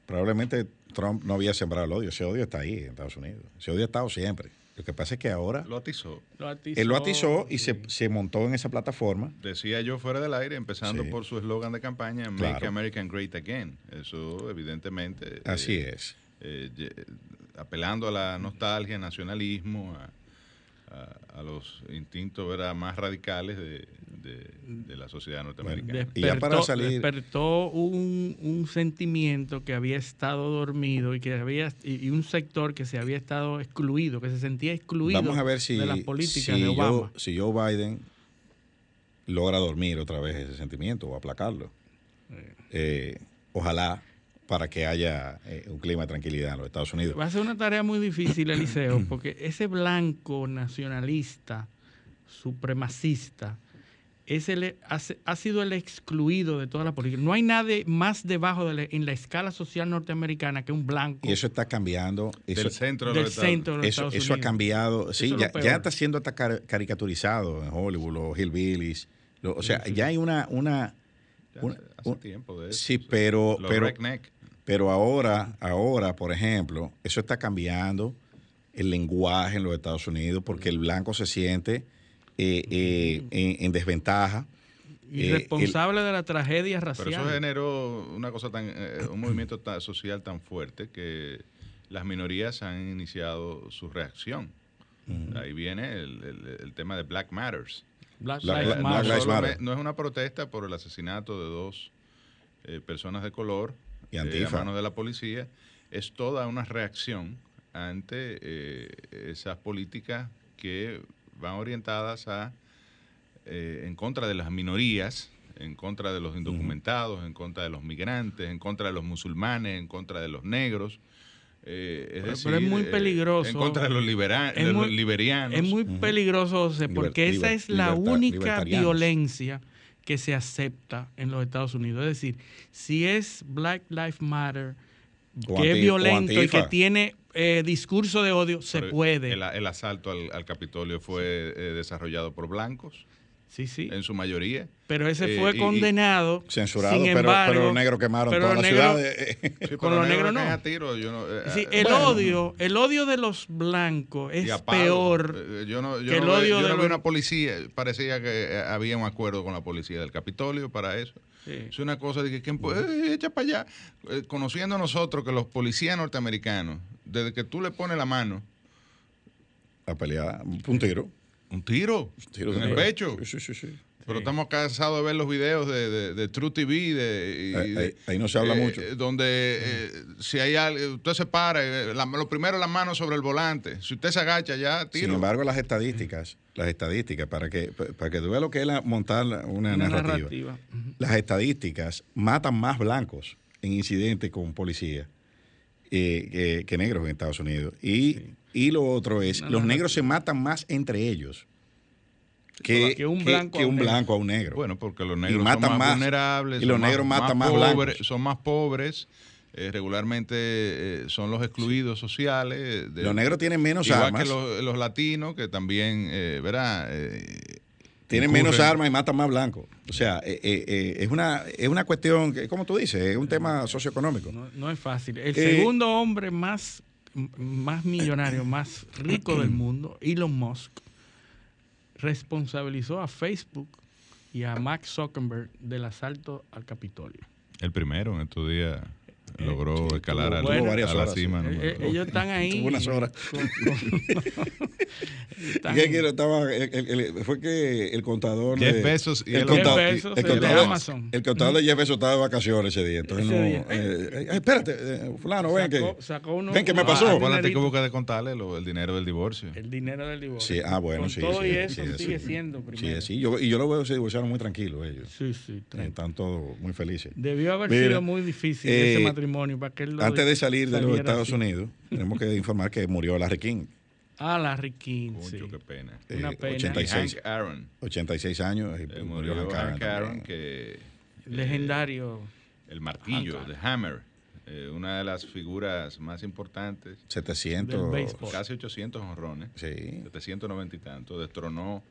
[SPEAKER 1] probablemente Trump no había sembrado el odio, ese odio está ahí en Estados Unidos, ese odio ha estado siempre lo que pasa es que ahora...
[SPEAKER 3] Lo atizó.
[SPEAKER 1] él lo atizó y se, montó en esa plataforma.
[SPEAKER 3] Decía yo fuera del aire, empezando por su eslogan de campaña, Make American Great Again. Eso evidentemente...
[SPEAKER 1] Así eh, es.
[SPEAKER 3] Eh, apelando a la nostalgia, nacionalismo, a, a, los instintos más radicales de, la sociedad norteamericana.
[SPEAKER 2] Despertó, y ya para salir... despertó un, sentimiento que había estado dormido y que había y, un sector que se había estado excluido, que se sentía excluido
[SPEAKER 1] Vamos a ver si,
[SPEAKER 2] de las políticas de Obama.
[SPEAKER 1] si Joe Biden logra dormir otra vez ese sentimiento o aplacarlo. Eh, ojalá para que haya eh, un clima de tranquilidad en los Estados Unidos.
[SPEAKER 2] Va a ser una tarea muy difícil, Eliseo, porque ese blanco nacionalista, supremacista, ese ha, sido el excluido de toda la política. No hay nadie más debajo de en la escala social norteamericana que un blanco.
[SPEAKER 1] Y eso está cambiando. Eso,
[SPEAKER 3] del centro
[SPEAKER 2] del centro de
[SPEAKER 1] eso, eso ha cambiado. Sí, ya, ya, está siendo hasta caricaturizado en Hollywood, los hillbillies. o sea, ya hay una... una,
[SPEAKER 3] hace tiempo de eso.
[SPEAKER 1] Sí, pero... pero pero ahora, ahora, por ejemplo, eso está cambiando el lenguaje en los Estados Unidos porque el blanco se siente eh, eh, en, desventaja.
[SPEAKER 2] Y eh, responsable de la tragedia racial.
[SPEAKER 3] Pero eso generó una cosa tan, un movimiento social tan fuerte que las minorías han iniciado su reacción. Ahí viene el, tema de Black Matters.
[SPEAKER 2] Black, Lives Matter.
[SPEAKER 3] No es una protesta por el asesinato de dos eh, personas de color y eh, a manos de la policía, es toda una reacción ante eh, esas políticas que van orientadas a en contra de las minorías, en contra de los indocumentados, en contra de los migrantes, en contra de los musulmanes, en contra de los negros.
[SPEAKER 2] es pero, es muy peligroso. en
[SPEAKER 3] contra de los, liberianos.
[SPEAKER 2] Es muy peligroso, porque esa es la única violencia que se acepta en los Estados Unidos. Es decir, si es Black Lives Matter, que es violento y que tiene eh, discurso de odio, se puede.
[SPEAKER 3] El, asalto al, Capitolio fue eh, desarrollado por blancos.
[SPEAKER 2] Sí, sí.
[SPEAKER 3] En su mayoría.
[SPEAKER 2] Pero ese eh, fue condenado.
[SPEAKER 1] censurado, pero, los negros quemaron toda la ciudad.
[SPEAKER 2] con los negros no. el odio, el odio de los blancos es peor.
[SPEAKER 3] yo no, yo no, yo no vi una policía, parecía que había un acuerdo con la policía del Capitolio para eso. Es una cosa de que, ¿quién puede? echa para allá. conociendo nosotros que los policías norteamericanos, desde que tú le pones la mano.
[SPEAKER 1] A pelear, un tiro.
[SPEAKER 3] Un tiro.
[SPEAKER 1] tiro
[SPEAKER 3] en el pecho.
[SPEAKER 1] Sí, sí, sí.
[SPEAKER 3] Pero estamos cansados de ver los videos de, de, True TV.
[SPEAKER 1] De, ahí, no se habla
[SPEAKER 3] eh,
[SPEAKER 1] mucho.
[SPEAKER 3] Donde eh, si hay algo, usted se para, eh, lo primero las manos sobre el volante. Si usted se agacha ya, tiro.
[SPEAKER 1] Sin embargo, las estadísticas, las estadísticas, para que, para que tú veas lo que es montar una, narrativa. Las estadísticas matan más blancos en incidentes con policía que, negros en Estados Unidos. Y, y lo otro es, los negros se matan más entre ellos que, un, blanco, a un negro.
[SPEAKER 3] Bueno, porque los negros son más, vulnerables.
[SPEAKER 1] Y los negros matan más,
[SPEAKER 3] pobres, Son más pobres. Eh, regularmente eh, son los excluidos sociales.
[SPEAKER 1] los negros tienen menos
[SPEAKER 3] igual
[SPEAKER 1] armas.
[SPEAKER 3] Igual que los, latinos, que también, eh, ¿verdad?
[SPEAKER 1] tienen menos armas y matan más blancos. O sea, es, una, es una cuestión, que, como tú dices, es un tema socioeconómico.
[SPEAKER 2] No, es fácil. El segundo hombre más, más millonario, más rico del mundo, Elon Musk, responsabilizó a Facebook y a Max Zuckerberg del asalto al Capitolio.
[SPEAKER 3] El primero en estos días eh, logró escalar a la cima.
[SPEAKER 2] Eh, eh, ellos están ahí.
[SPEAKER 1] unas horas. fue que el contador.
[SPEAKER 3] Jeff de, Bezos
[SPEAKER 1] y el, contador, Bezos, el, contador, de Amazon. El contador de Jeff Bezos estaba de vacaciones ese día. Entonces no. Eh, espérate, Fulano, ven que. Sacó uno, ven que me pasó.
[SPEAKER 3] Ah, que busca de contarle lo, el dinero del divorcio.
[SPEAKER 2] El dinero del divorcio.
[SPEAKER 1] Sí, ah, bueno,
[SPEAKER 2] Con
[SPEAKER 1] sí.
[SPEAKER 2] Todo
[SPEAKER 1] sí,
[SPEAKER 2] y eso sigue siendo primero.
[SPEAKER 1] Sí, sí. Yo, y yo lo veo, se divorciaron muy tranquilos ellos.
[SPEAKER 2] Sí, sí.
[SPEAKER 1] Están todos muy felices.
[SPEAKER 2] Debió haber sido muy difícil ese matrimonio para que él lo
[SPEAKER 1] Antes de salir de los Estados Unidos, tenemos que informar que murió Larry King.
[SPEAKER 2] Ah, Larry King,
[SPEAKER 3] Mucho, sí. qué pena.
[SPEAKER 2] Una eh, pena.
[SPEAKER 1] 86,
[SPEAKER 3] Hank Aaron.
[SPEAKER 1] 86 años.
[SPEAKER 3] y eh, murió, murió Hank, Aaron, que...
[SPEAKER 2] Legendario.
[SPEAKER 3] el martillo, The Hammer. Eh, una de las figuras más importantes.
[SPEAKER 1] 700.
[SPEAKER 3] Casi 800 honrones.
[SPEAKER 1] Sí.
[SPEAKER 3] 790 y tanto. Destronó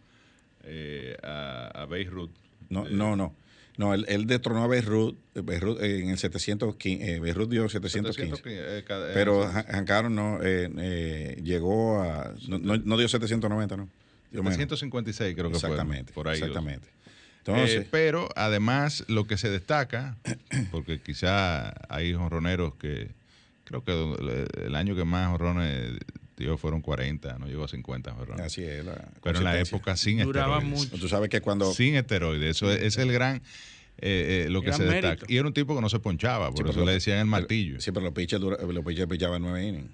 [SPEAKER 3] eh, a, a Beirut.
[SPEAKER 1] No, no, no. No, él, él destronó a Beirut, Beirut en el 715, eh, Beirut dio 715. Eh, pero Hank no eh, eh, llegó a. No, no, dio 790, ¿no?
[SPEAKER 3] 756 creo que
[SPEAKER 1] exactamente,
[SPEAKER 3] fue. Por ahí
[SPEAKER 1] exactamente.
[SPEAKER 3] Entonces, pero además lo que se destaca, porque quizá hay honroneros que. Creo que el año que más honrones dio fueron 40, no llegó a 50 honrones.
[SPEAKER 1] Así es.
[SPEAKER 3] pero en la época sin Duraba
[SPEAKER 1] esteroides. Mucho. Tú sabes que cuando.
[SPEAKER 3] Sin esteroides. Eso es, es el gran eh, eh, lo que se destaca. Y era un tipo que no se ponchaba, por eso le decían el martillo.
[SPEAKER 1] Sí, pero los pitchers, los pitchers pichaban nueve innings.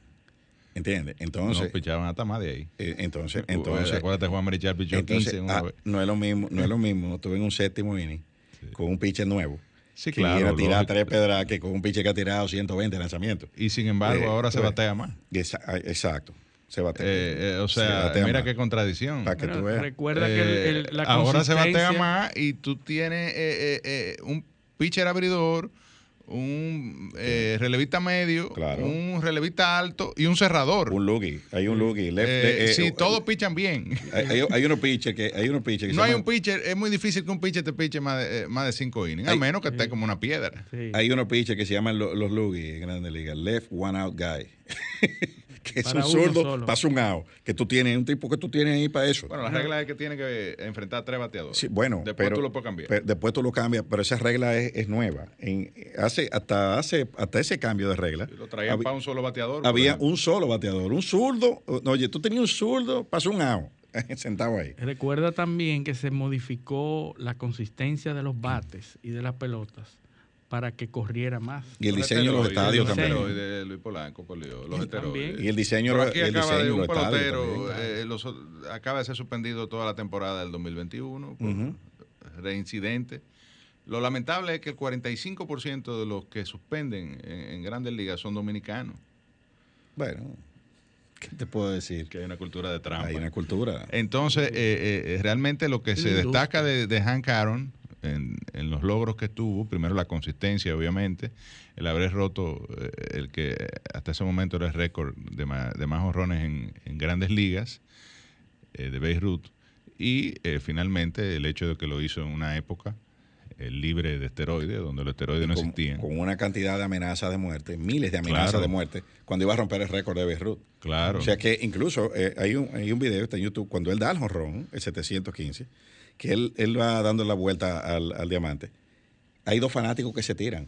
[SPEAKER 1] ¿Entiendes? Entonces.
[SPEAKER 3] No, pichaban hasta más de ahí.
[SPEAKER 1] Eh, entonces, entonces.
[SPEAKER 3] Acuérdate, Juan Marichal pichó 15
[SPEAKER 1] una ah, vez. No es lo mismo, no es lo mismo. Estuve en un séptimo inning con un pitcher nuevo.
[SPEAKER 3] Sí, que claro.
[SPEAKER 1] Que tirar tres pedras que con un pitcher que ha tirado 120 lanzamientos.
[SPEAKER 3] Y sin embargo, ahora se batea más.
[SPEAKER 1] Ah, exacto. Se batea.
[SPEAKER 3] Eh, eh, o sea, mira qué contradicción.
[SPEAKER 1] Para que tú veas.
[SPEAKER 2] Recuerda que el, la
[SPEAKER 3] Ahora se batea más y tú tienes un pitcher abridor, un eh, relevista medio, un relevista alto y un cerrador.
[SPEAKER 1] Un loogie, hay un loogie.
[SPEAKER 3] Eh, eh, sí, todos pichan bien.
[SPEAKER 1] Hay, hay, unos pitchers que hay unos pitchers
[SPEAKER 3] No hay un pitcher, es muy difícil que un pitcher te piche más de, más de cinco innings, a menos que esté como una piedra.
[SPEAKER 1] Hay unos pitchers que se llaman los, los en Grandes Ligas, left one out guy. que es un zurdo, pasa un out, que tú tienes, un tipo que tú tienes ahí para eso.
[SPEAKER 3] Bueno, la regla es que tiene que enfrentar tres bateadores.
[SPEAKER 1] Sí, bueno,
[SPEAKER 3] después tú lo puedes cambiar.
[SPEAKER 1] después tú lo cambias, pero esa regla es, nueva. En, hace, hasta, hace, hasta ese cambio de regla.
[SPEAKER 3] Lo traían para un solo bateador.
[SPEAKER 1] Había un solo bateador, un zurdo. Oye, tú tenías un zurdo, pasó un out. sentado ahí.
[SPEAKER 2] Recuerda también que se modificó la consistencia de los bates y de las pelotas para que corriera más.
[SPEAKER 1] Y el diseño de los estadios también.
[SPEAKER 3] De Luis Polanco, los
[SPEAKER 1] esteroides. Y el diseño, aquí el acaba de un pelotero,
[SPEAKER 3] eh, acaba de ser suspendido toda la temporada del 2021 por reincidente. Lo lamentable es que el 45% de los que suspenden en grandes ligas son dominicanos.
[SPEAKER 1] Bueno, ¿Qué te puedo decir?
[SPEAKER 3] Que hay una cultura de trampa.
[SPEAKER 1] Hay una cultura.
[SPEAKER 3] Entonces, eh, eh, realmente lo que se destaca de, de Hank Aaron en, los logros que tuvo, primero la consistencia, obviamente, el haber roto eh, el que hasta ese momento era el récord de más, de más honrones en, grandes ligas de Beirut, y finalmente el hecho de que lo hizo en una época libre de esteroides, donde los esteroides no existían.
[SPEAKER 1] Con una cantidad de amenazas de muerte, miles de amenazas de muerte, cuando iba a romper el récord de Beirut.
[SPEAKER 3] Claro.
[SPEAKER 1] O sea que incluso eh, hay, un, hay un video está en YouTube, cuando él da el jonrón, el 715, que él, él va dando la vuelta al, diamante, hay dos fanáticos que se tiran.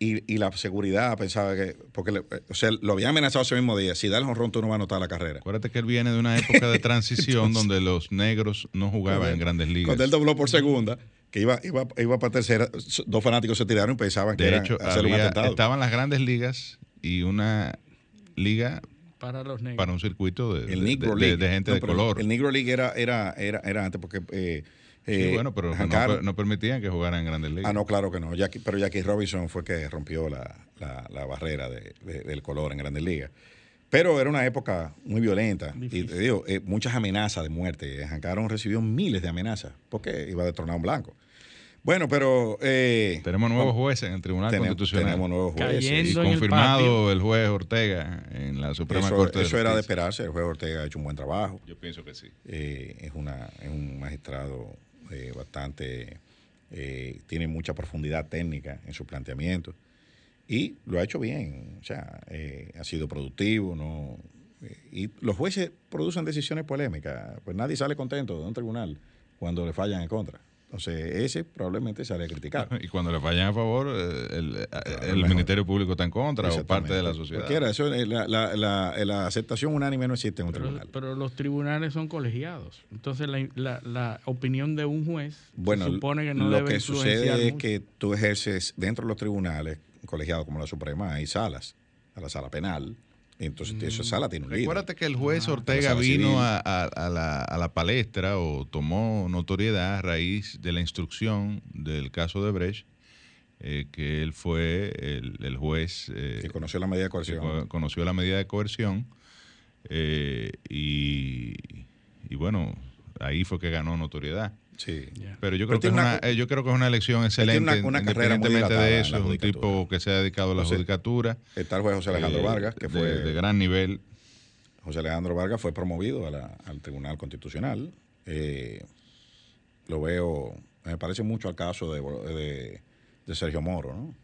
[SPEAKER 1] Y, y, la seguridad pensaba que, porque o sea, lo había amenazado ese mismo día, si da el jonrón tú no vas a anotar la carrera.
[SPEAKER 3] Acuérdate que él viene de una época de transición donde los negros no jugaban en grandes ligas.
[SPEAKER 1] Cuando él dobló por segunda, que iba, iba, iba para tercera, dos fanáticos se tiraron y pensaban que
[SPEAKER 3] hecho, hacer un atentado. Estaban las grandes ligas y una liga
[SPEAKER 2] para los negros.
[SPEAKER 3] Para un circuito de, de, gente de color.
[SPEAKER 1] El Negro League era, era, era, era antes porque... Eh,
[SPEAKER 3] eh, bueno, pero no, permitían que jugaran en grandes ligas.
[SPEAKER 1] Ah, no, claro que no. pero Jackie Robinson fue que rompió la, la, barrera del color en grandes ligas. Pero era una época muy violenta. Y te digo, eh, muchas amenazas de muerte. Hancaron recibió miles de amenazas porque iba a destronar un blanco. Bueno, pero... Eh,
[SPEAKER 3] tenemos nuevos jueces en el Tribunal Constitucional.
[SPEAKER 1] Tenemos nuevos jueces.
[SPEAKER 3] y confirmado el, juez Ortega en la Suprema Corte
[SPEAKER 1] de Eso era de esperarse. El juez Ortega ha hecho un buen trabajo.
[SPEAKER 3] Yo pienso que sí.
[SPEAKER 1] Eh, es, una, es un magistrado eh, bastante... tiene mucha profundidad técnica en su planteamiento. Y lo ha hecho bien. O sea, ha sido productivo. no Y los jueces producen decisiones polémicas. Pues nadie sale contento de un tribunal cuando le fallan en contra. Entonces, ese probablemente sale a criticar.
[SPEAKER 3] Y cuando le fallan a favor, eh, el, el, Ministerio Público está en contra o parte de la sociedad.
[SPEAKER 1] eso, la, la, la, aceptación unánime no existe en un tribunal.
[SPEAKER 2] Pero los tribunales son colegiados. Entonces, la, opinión de un juez supone que no
[SPEAKER 1] Lo que sucede es que tú ejerces dentro de los tribunales, colegiados como la Suprema, hay salas, a la sala penal, entonces, eso mm. sala tiene un
[SPEAKER 3] Recuérdate que el juez Ortega vino a, la, palestra o tomó notoriedad a raíz de la instrucción del caso de Brecht, eh, que él fue el, juez...
[SPEAKER 1] Eh, que conoció la medida de coerción.
[SPEAKER 3] conoció la medida de coerción. Eh, y, y bueno, ahí fue que ganó notoriedad.
[SPEAKER 1] Sí.
[SPEAKER 3] Pero yo creo, que es una, eh, yo creo que es una elección excelente,
[SPEAKER 1] una, independientemente de
[SPEAKER 3] eso. Es un tipo que se ha dedicado a la judicatura.
[SPEAKER 1] Está el juez José Alejandro eh, Vargas, que fue.
[SPEAKER 3] De, gran nivel.
[SPEAKER 1] José Alejandro Vargas fue promovido al Tribunal Constitucional. Eh, lo veo, me parece mucho al caso de, de, Sergio Moro, ¿no?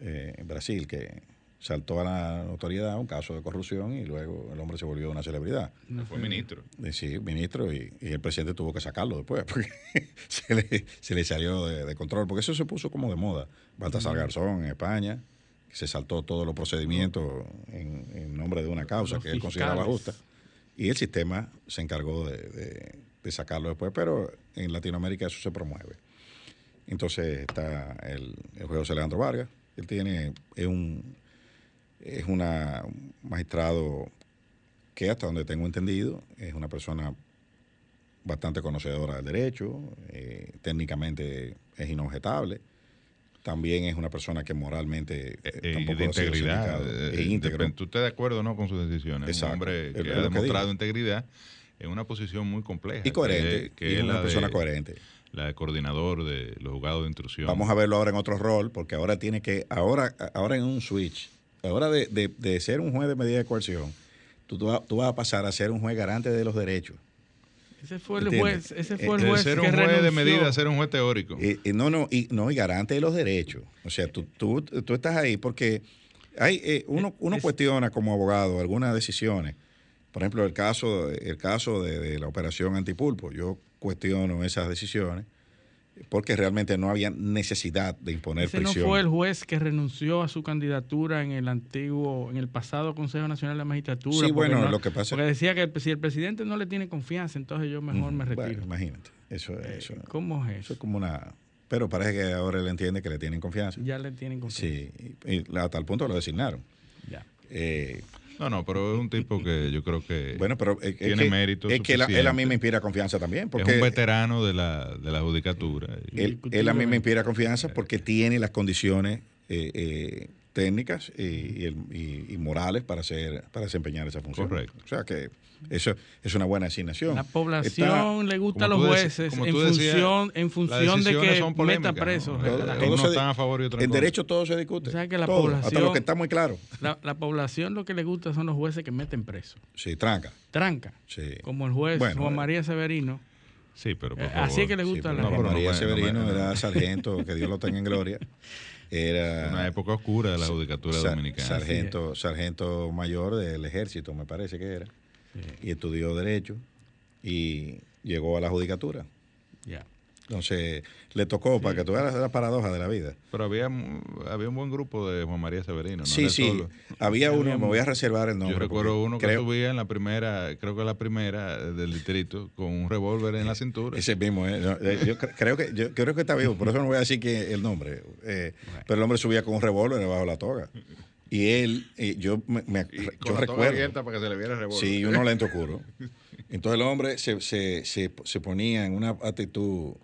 [SPEAKER 1] en Brasil, que saltó a la notoriedad un caso de corrupción y luego el hombre se volvió una celebridad.
[SPEAKER 3] fue ministro.
[SPEAKER 1] Sí, ministro y, el presidente tuvo que sacarlo después porque se, le, se, le, salió de, control, porque eso se puso como de moda. Baltasar Garzón en España, que se saltó todos los procedimientos en, nombre de una causa que él consideraba justa. Y el sistema se encargó de, sacarlo después, pero en Latinoamérica eso se promueve. Entonces está el, el juez Alejandro Vargas, él tiene, es un es una, un magistrado que hasta donde tengo entendido es una persona bastante conocedora del derecho, eh, técnicamente es inobjetable, también es una persona que moralmente
[SPEAKER 3] eh, eh, tampoco de integridad, es ¿Tú estás de acuerdo no con sus decisiones? Es un hombre que ha demostrado integridad en una posición muy compleja.
[SPEAKER 1] Y coherente, que, es una persona coherente
[SPEAKER 3] la de coordinador de los juzgados de intrusión.
[SPEAKER 1] Vamos a verlo ahora en otro rol, porque ahora tiene que, ahora, ahora en un switch, a la hora de, ser un juez de medida de coerción, tú, tú, vas a pasar a ser un juez garante de los derechos.
[SPEAKER 2] Ese fue el juez, ese fue el eh, juez
[SPEAKER 3] ser un juez de medida, ser un juez teórico.
[SPEAKER 1] Y, no, no, y, no, y garante de los derechos. O sea, tú, tú, tú estás ahí porque Hay, eh, uno uno cuestiona como abogado algunas decisiones. Por ejemplo, el caso, el caso de, la operación antipulpo. Yo cuestiono esas decisiones porque realmente no había necesidad de imponer
[SPEAKER 2] Ese
[SPEAKER 1] prisión.
[SPEAKER 2] no fue el juez que renunció a su candidatura en el antiguo, en el pasado Consejo Nacional de la Magistratura.
[SPEAKER 1] Sí, bueno, lo que pasa
[SPEAKER 2] porque decía que si el presidente no le tiene confianza, entonces yo mejor me retiro.
[SPEAKER 1] Bueno, imagínate, eso,
[SPEAKER 2] eh,
[SPEAKER 1] eso,
[SPEAKER 2] ¿Cómo es eso?
[SPEAKER 1] Eso es como una pero parece que ahora él entiende que le tienen confianza.
[SPEAKER 2] Ya le tienen confianza.
[SPEAKER 1] Sí, y, a tal punto lo designaron.
[SPEAKER 2] Ya.
[SPEAKER 3] Eh, no, no, pero es un tipo que yo creo que
[SPEAKER 1] bueno, pero
[SPEAKER 3] tiene mérito.
[SPEAKER 1] Es que él, a mí me inspira confianza también. Porque
[SPEAKER 3] es un veterano de la, de la judicatura.
[SPEAKER 1] Él, a mí me inspira confianza porque tiene las condiciones eh, eh, técnicas y, y, morales para, hacer, para desempeñar esa función.
[SPEAKER 3] Correcto.
[SPEAKER 1] O sea que eso es una buena asignación.
[SPEAKER 2] La población le gusta a los jueces en, función, en función de que meta presos.
[SPEAKER 3] ¿no? están a favor y otros
[SPEAKER 1] En derecho todo se discute.
[SPEAKER 2] O sea que la población,
[SPEAKER 1] hasta lo que está muy claro.
[SPEAKER 2] La, población lo que le gusta son los jueces que meten presos.
[SPEAKER 1] Sí, tranca.
[SPEAKER 2] Tranca.
[SPEAKER 1] Sí.
[SPEAKER 2] Como el juez Juan eh, María Severino.
[SPEAKER 3] Sí, pero
[SPEAKER 2] eh, Así es que le gusta a la
[SPEAKER 1] Juan María Severino era sargento, que Dios lo tenga en gloria. Era
[SPEAKER 3] una época oscura de la judicatura dominicana.
[SPEAKER 1] Sargento, sargento mayor del ejército, me parece que era y estudió Derecho y llegó a la judicatura.
[SPEAKER 2] Ya.
[SPEAKER 1] Entonces, le tocó, para que tú veas la paradoja de la vida.
[SPEAKER 3] Pero había, había un buen grupo de Juan María Severino. ¿no?
[SPEAKER 1] Sí, sí. Había uno, me voy a reservar el nombre.
[SPEAKER 3] Yo recuerdo uno que subía en la primera, creo que la primera del distrito, con un revólver en la cintura.
[SPEAKER 1] Ese mismo, ¿eh? eh yo creo que yo creo que está vivo, por eso no voy a decir que el nombre. Eh, pero el hombre subía con un revólver debajo la toga. Y él, eh, yo me, yo recuerdo.
[SPEAKER 3] para que se le viera el
[SPEAKER 1] Sí, uno lento oscuro. Entonces el hombre se, se, se, se, ponía en una actitud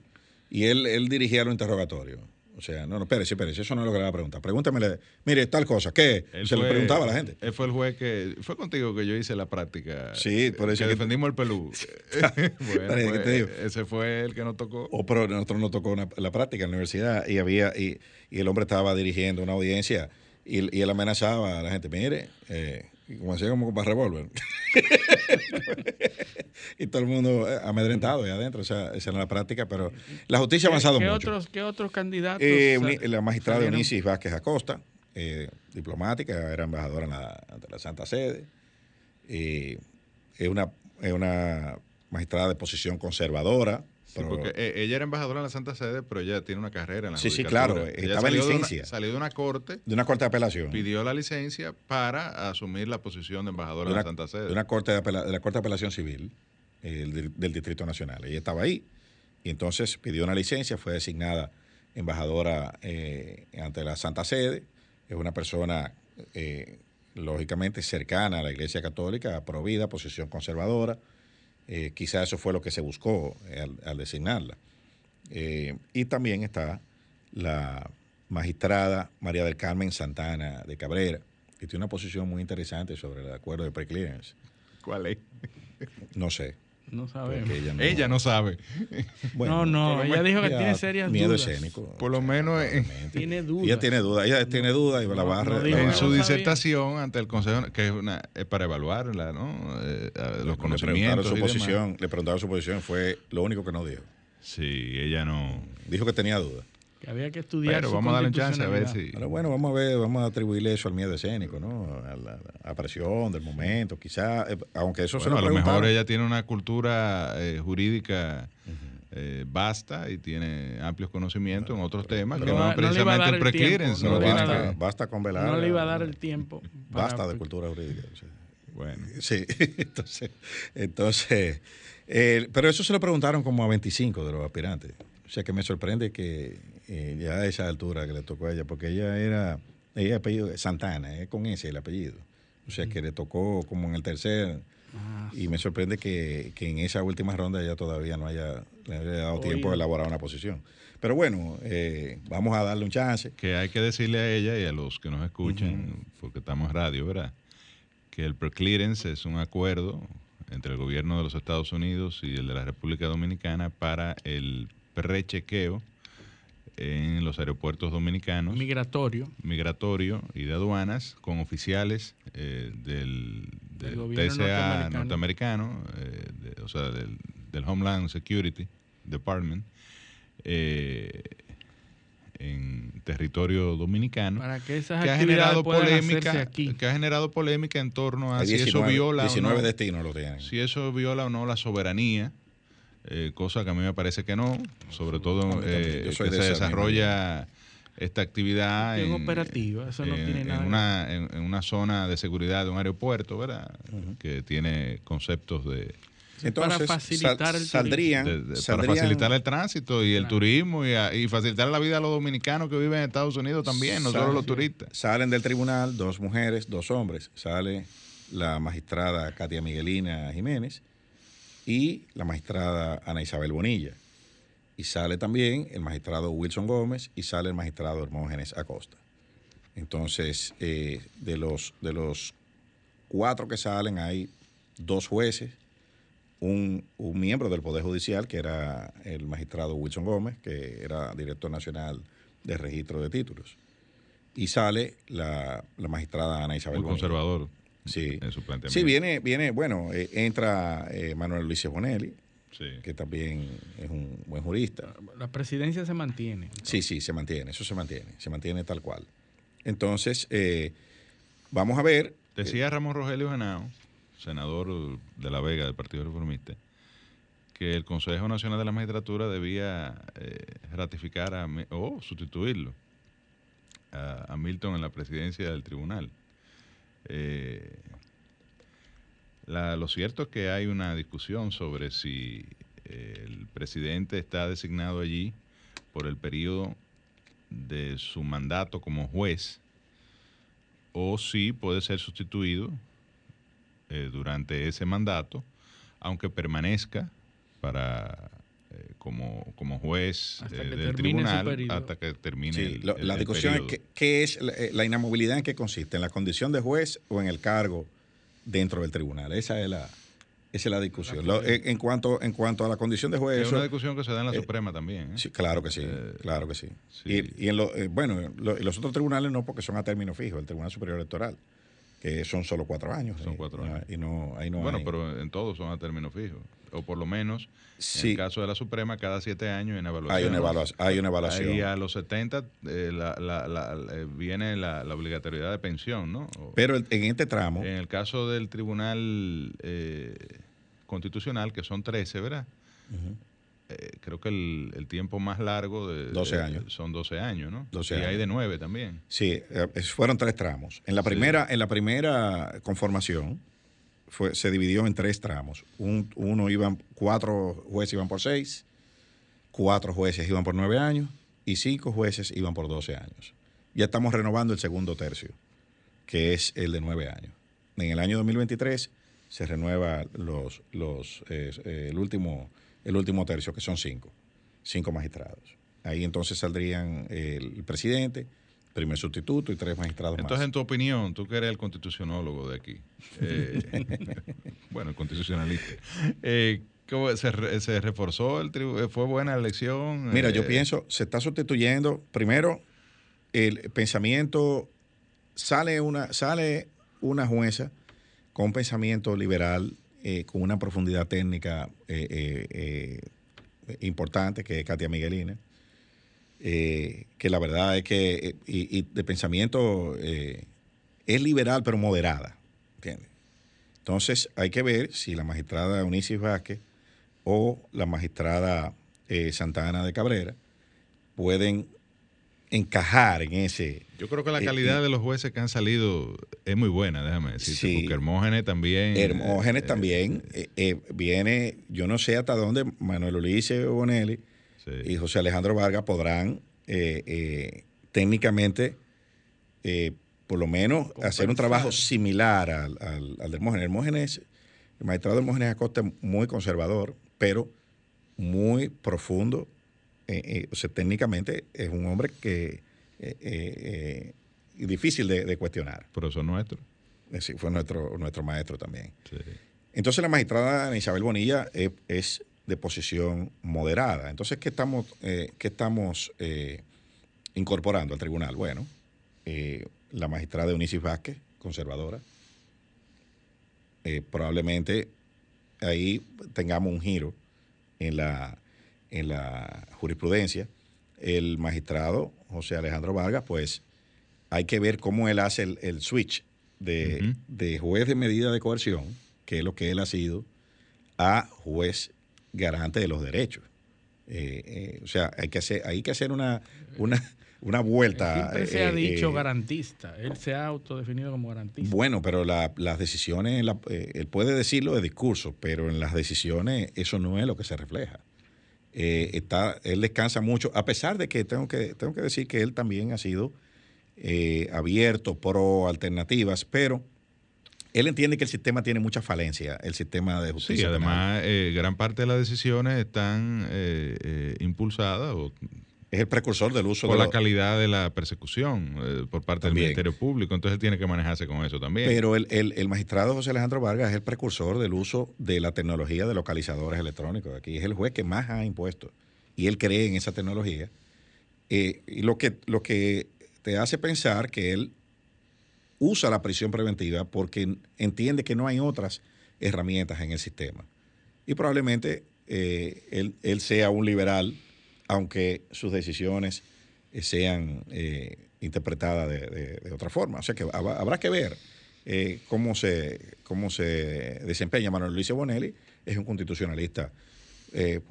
[SPEAKER 1] y él, él dirigía los interrogatorios. O sea, no, no, espérese, espérese, eso no es lo que le va a preguntar. Pregúntamele, mire, tal cosa, ¿qué? se le preguntaba a la gente.
[SPEAKER 3] Él fue el juez que, fue contigo que yo hice la práctica.
[SPEAKER 1] Sí, por eso.
[SPEAKER 3] Que, defendimos el pelú. bueno, pues, te digo? Ese fue el que nos tocó.
[SPEAKER 1] O, pero nosotros nos tocó la práctica en la universidad y había, y, y el hombre estaba dirigiendo una audiencia y, él amenazaba a la gente, mire, eh, como hacía como para revólver. y todo el mundo eh, amedrentado ahí adentro, o sea, esa era la práctica, pero la justicia ha avanzado
[SPEAKER 2] ¿qué
[SPEAKER 1] mucho.
[SPEAKER 2] Otros, ¿Qué otros candidatos?
[SPEAKER 1] Eh, la magistrada Eunice Vázquez Acosta, eh, diplomática, era embajadora en la, la Santa Sede. es, una, es una magistrada de posición conservadora,
[SPEAKER 3] porque e, ella era embajadora en la Santa Sede, pero ella tiene una carrera en la
[SPEAKER 1] Sí, sí, claro. estaba en licencia.
[SPEAKER 3] salió de una corte.
[SPEAKER 1] De una corte de apelación.
[SPEAKER 3] Pidió la licencia para asumir la posición de embajadora en la Santa Sede.
[SPEAKER 1] De una corte de, la corte de apelación civil del, Distrito Nacional. Ella estaba ahí. Y entonces pidió una licencia, fue designada embajadora eh, ante la Santa Sede. Es una persona, eh, lógicamente, cercana a la Iglesia Católica, provida, posición conservadora eh, quizá eso fue lo que se buscó eh, al, designarla. Eh, y también está la magistrada María del Carmen Santana de Cabrera, que tiene una posición muy interesante sobre el acuerdo de preclearance.
[SPEAKER 3] ¿Cuál es?
[SPEAKER 1] No sé.
[SPEAKER 2] No sabe.
[SPEAKER 3] Ella no, sabe.
[SPEAKER 2] no, no, ella dijo que tiene serias
[SPEAKER 1] miedo
[SPEAKER 2] dudas.
[SPEAKER 1] escénico.
[SPEAKER 3] Por lo menos
[SPEAKER 2] tiene dudas.
[SPEAKER 1] Ella tiene dudas, ella tiene dudas y la barra.
[SPEAKER 3] en su disertación ante el Consejo, que es, una, es para evaluarla, ¿no? Eh, los conocimientos.
[SPEAKER 1] Le preguntaron, su posición, le preguntaron su posición, fue lo único que no dijo.
[SPEAKER 3] Sí, ella no.
[SPEAKER 1] Dijo que tenía dudas.
[SPEAKER 2] Que había que estudiar.
[SPEAKER 3] Pero vamos a darle chance a ver si.
[SPEAKER 1] Pero bueno, vamos a ver, vamos a atribuirle eso al miedo escénico, ¿no? A la, presión del momento, quizá, eh, aunque eso
[SPEAKER 3] se lo A lo mejor ella tiene una cultura eh, jurídica. Eh, basta y tiene amplios conocimientos en otros temas que no, precisamente el preclearance.
[SPEAKER 1] No, basta, basta, con velar.
[SPEAKER 2] No le iba a dar el tiempo.
[SPEAKER 1] Basta de cultura jurídica.
[SPEAKER 3] Bueno.
[SPEAKER 1] Sí, entonces, entonces pero eso se lo preguntaron como a 25 de los aspirantes. O sea que me sorprende que eh, ya a esa altura que le tocó a ella, porque ella era, ella apellido Santana, es con ese el apellido. O sea que le tocó como en el tercer. Ah, y me sorprende que, en esa última ronda ella todavía no haya, le haya dado tiempo de elaborar una posición. Pero bueno, eh, vamos a darle un chance.
[SPEAKER 3] Que hay que decirle a ella y a los que nos escuchan, porque estamos en radio, ¿verdad? Que el preclearance es un acuerdo entre el gobierno de los Estados Unidos y el de la República Dominicana para el prechequeo en los aeropuertos dominicanos.
[SPEAKER 2] Migratorio.
[SPEAKER 3] Migratorio y de aduanas con oficiales eh, del, TSA norteamericano, eh, o sea, del, Homeland Security Department, eh, en territorio dominicano
[SPEAKER 2] Para que esas
[SPEAKER 3] que ha generado polémica
[SPEAKER 2] aquí.
[SPEAKER 3] que ha generado polémica en torno a
[SPEAKER 1] Hay
[SPEAKER 3] si eso
[SPEAKER 1] 19,
[SPEAKER 3] viola
[SPEAKER 1] 19
[SPEAKER 3] o no,
[SPEAKER 1] destinos lo tienen.
[SPEAKER 3] si eso viola o no la soberanía eh, cosa que a mí me parece que no sobre todo eh, que
[SPEAKER 1] de
[SPEAKER 3] se desarrolla esta actividad en,
[SPEAKER 2] operativa, eso no
[SPEAKER 3] en-
[SPEAKER 2] tiene
[SPEAKER 3] en
[SPEAKER 2] nada.
[SPEAKER 3] una, en, en una zona de seguridad de un aeropuerto verdad que tiene conceptos de
[SPEAKER 1] Entonces,
[SPEAKER 2] para facilitar
[SPEAKER 1] sal-
[SPEAKER 2] el
[SPEAKER 1] saldrían,
[SPEAKER 3] de- de- para facilitar el tránsito y el
[SPEAKER 2] Claro.
[SPEAKER 3] turismo y, a- y facilitar la vida a los dominicanos que viven en Estados Unidos también, no solo los turistas.
[SPEAKER 1] Salen del tribunal dos mujeres, dos hombres. Sale la magistrada Katia Miguelina Jiménez y la magistrada Ana Isabel Bonilla. Y sale también el magistrado Wilson Gómez y sale el magistrado Hermógenes Acosta. Entonces, eh, de, los, de los cuatro que salen hay dos jueces, un, un miembro del Poder Judicial, que era el magistrado Wilson Gómez, que era director nacional de registro de títulos. Y sale la, la magistrada Ana Isabel
[SPEAKER 3] Muy
[SPEAKER 1] Bonilla. Sí.
[SPEAKER 3] en su planteamiento.
[SPEAKER 1] Sí, viene, viene bueno, eh, entra eh, Manuel Luis Bonelli,
[SPEAKER 3] Sí.
[SPEAKER 1] que también es un buen jurista.
[SPEAKER 2] La presidencia se mantiene.
[SPEAKER 1] Sí, sí, se mantiene, eso se mantiene, se mantiene tal cual. Entonces, eh, vamos a ver.
[SPEAKER 3] Decía Ramón Rogelio Genao, senador de La Vega del Partido Reformista, que el Consejo Nacional de la Magistratura debía eh, ratificar a, o sustituirlo a, a Milton en la presidencia del tribunal. Eh, lo cierto es que hay una discusión sobre si eh, el presidente está designado allí por el periodo de su mandato como juez o si puede ser sustituido eh, durante ese mandato, aunque permanezca para eh, como, como juez eh, del tribunal hasta que termine
[SPEAKER 1] Sí,
[SPEAKER 3] el-
[SPEAKER 1] lo-
[SPEAKER 3] el-
[SPEAKER 1] la
[SPEAKER 3] el
[SPEAKER 1] discusión es que- qué es la, eh, la inamovilidad en qué consiste, en la condición de juez o en el cargo dentro del tribunal. Esa es la, esa es la discusión. Lo- en, cuanto, en cuanto a la condición de juez,
[SPEAKER 3] es
[SPEAKER 1] eso-
[SPEAKER 3] una discusión que se da en la
[SPEAKER 1] eh,
[SPEAKER 3] Suprema también. ¿eh?
[SPEAKER 1] Sí, claro que sí,
[SPEAKER 3] Eh,
[SPEAKER 1] claro que sí.
[SPEAKER 3] sí.
[SPEAKER 1] Y, y en lo, eh, bueno, lo- y los otros tribunales no, porque son a término fijo, el Tribunal Superior Electoral, que son solo cuatro años.
[SPEAKER 3] Son
[SPEAKER 1] eh,
[SPEAKER 3] cuatro
[SPEAKER 1] y
[SPEAKER 3] años.
[SPEAKER 1] Y no, ahí no
[SPEAKER 3] bueno,
[SPEAKER 1] hay-
[SPEAKER 3] pero en todos son a término fijo. O por lo menos, en el caso de la Suprema, cada siete años hay una evaluación.
[SPEAKER 1] hay una evaluación. Hay una evaluación.
[SPEAKER 3] Ahí a los 70 eh, la- la- la- eh, viene la, obligatoriedad de pensión, ¿no? O-
[SPEAKER 1] Pero en este tramo,
[SPEAKER 3] En el caso del Tribunal eh, Constitucional, que son 13, ¿verdad? Eh, creo que el, el tiempo más largo de,
[SPEAKER 1] 12
[SPEAKER 3] de-
[SPEAKER 1] años.
[SPEAKER 3] son 12 años, ¿no?
[SPEAKER 1] 12
[SPEAKER 3] y hay de 9 también.
[SPEAKER 1] Sí, eh, fueron tres tramos. En la
[SPEAKER 3] Sí.
[SPEAKER 1] primera, en la primera conformación fue, se dividió en tres tramos. Un- uno iban, cuatro jueces iban por seis, cuatro jueces iban por nueve años y cinco jueces iban por doce años. Ya estamos renovando el segundo tercio, que es el de nueve años. En el año 2023 se renueva los, los, eh, el, último, el último tercio, que son cinco, cinco magistrados. Ahí entonces saldrían el presidente, primer sustituto y tres magistrados
[SPEAKER 3] Entonces,
[SPEAKER 1] más.
[SPEAKER 3] en tu opinión, tú que eres el constitucionólogo de aquí, eh, bueno, el constitucionalista, eh, ¿cómo se, se reforzó el tribu- ¿Fue buena la elección?
[SPEAKER 1] Mira, yo
[SPEAKER 3] Eh,
[SPEAKER 1] pienso, se está sustituyendo, primero, el pensamiento, sale una, sale una jueza con un pensamiento liberal, eh, con una profundidad técnica eh, eh, importante, que es Katia Miguelina, que la verdad es que, y, de pensamiento, es liberal pero moderada, ¿entiendes? Entonces hay que ver si la magistrada Eunice Vázquez o la magistrada eh, Santa Ana de Cabrera pueden encajar en ese...
[SPEAKER 3] Yo creo que la
[SPEAKER 1] eh,
[SPEAKER 3] calidad
[SPEAKER 1] eh,
[SPEAKER 3] de los jueces que han salido es muy buena, déjame decirte,
[SPEAKER 1] Sí.
[SPEAKER 3] porque Hermógenes también...
[SPEAKER 1] Hermógenes
[SPEAKER 3] eh,
[SPEAKER 1] también eh, viene, yo no sé hasta dónde Manuel Ulises Bonelli
[SPEAKER 3] sí.
[SPEAKER 1] y José Alejandro Vargas podrán técnicamente, por lo menos, hacer un trabajo similar al, al, al de Hermógenes. Hermógenes, el magistrado Hermógenes Acosta es muy conservador, pero muy profundo. Eh, eh, o sea, técnicamente es un hombre que eh, difícil de, de cuestionar.
[SPEAKER 3] Profesor nuestro.
[SPEAKER 1] Sí, fue nuestro, nuestro maestro también.
[SPEAKER 3] Sí.
[SPEAKER 1] Entonces la magistrada Isabel Bonilla es, es de posición moderada. Entonces, ¿qué estamos, eh, qué estamos eh, incorporando al tribunal? Bueno, eh, la magistrada Eunice Vázquez, conservadora. Probablemente ahí tengamos un giro en la, en la jurisprudencia el magistrado José Alejandro Vargas, pues hay que ver cómo él hace el, switch de, de, juez de medida de coerción, que es lo que él ha sido, a juez garante de los derechos. Eh, eh, o sea, hay que hacer, hay que hacer una, una, una vuelta.
[SPEAKER 2] Siempre se ha eh, dicho garantista. Él se ha autodefinido como garantista.
[SPEAKER 1] Bueno, pero las decisiones, él puede decirlo de discurso, pero en las decisiones eso no es lo que se refleja. Está, él descansa mucho, a pesar de que tengo que, tengo que decir que él también ha sido abierto, pro alternativas, pero él entiende que el sistema tiene mucha falencia, el sistema de justicia.
[SPEAKER 3] Sí, además, eh, gran parte de las decisiones están eh, eh, impulsadas o
[SPEAKER 1] es el precursor del uso
[SPEAKER 3] por la calidad de la persecución por parte del Ministerio Público, entonces él tiene que manejarse con eso también.
[SPEAKER 1] Pero el, el, magistrado José Alejandro Vargas es el precursor del uso de la tecnología de localizadores electrónicos. Aquí es el juez que más ha impuesto y él cree en esa tecnología. y lo que, lo que te hace pensar que él usa la prisión preventiva porque entiende que no hay otras herramientas en el sistema. Y probablemente eh, él, sea un liberal, aunque sus decisiones eh, sean eh, interpretadas de, otra forma. O sea que habrá que ver cómo, se, cómo se desempeña Manuel Luis Bonelli. Es un constitucionalista.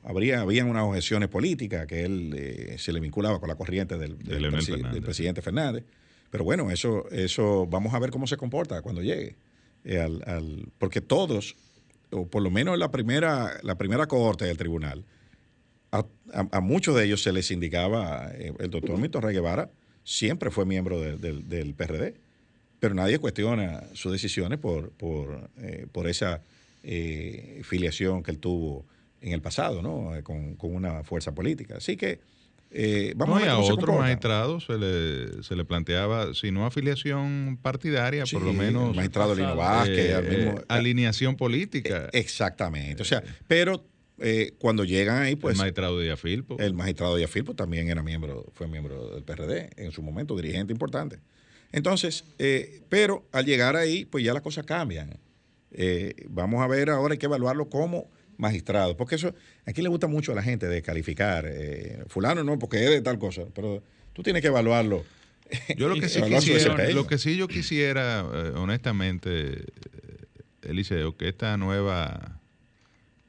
[SPEAKER 1] habría, habían unas objeciones políticas que él se le vinculaba con la corriente del, del presidente Fernández pero bueno, eso, eso vamos a ver cómo se comporta cuando llegue. Eh, al, porque todos, o por lo menos la primera, la primera cohorte del tribunal, a, muchos de ellos se les indicaba, eh, el doctor Milton Rey Guevara siempre fue miembro del PRD, pero nadie cuestiona sus decisiones por, por, eh, por esa filiación que él tuvo en el pasado, ¿no? Con, con una fuerza política. Así que
[SPEAKER 3] eh, vamos a, otros magistrados se le, se le planteaba, si no afiliación partidaria, por lo menos.
[SPEAKER 1] magistrado Lino Vázquez,
[SPEAKER 3] eh, alineación política.
[SPEAKER 1] Eh, exactamente. O sea, pero cuando llegan ahí, pues.
[SPEAKER 3] El magistrado de Afilpo.
[SPEAKER 1] El magistrado de Afilpo también era miembro, fue miembro del PRD en su momento, dirigente importante. Entonces, pero al llegar ahí, pues ya las cosas cambian. vamos a ver ahora, hay que evaluarlo como magistrado, porque eso aquí le gusta mucho a la gente de calificar, eh, fulano no, porque es de tal cosa, pero tú tienes que evaluarlo.
[SPEAKER 3] Yo lo que sí quisiera, lo que sí yo quisiera, eh, honestamente, eh, Eliseo, que esta nueva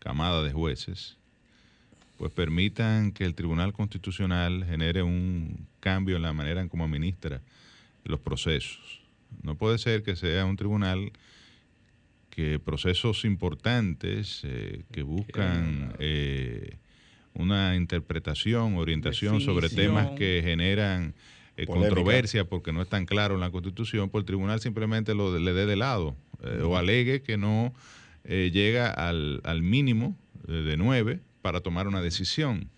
[SPEAKER 3] camada de jueces, pues permitan que el Tribunal Constitucional genere un cambio en la manera en cómo administra los procesos. No puede ser que sea un tribunal que procesos importantes eh, que buscan eh, una interpretación, orientación sobre temas que generan eh, controversia porque no es tan claro en la Constitución, pues el tribunal simplemente lo le dé de lado o alegue que no llega al, al mínimo de nueve para tomar una decisión.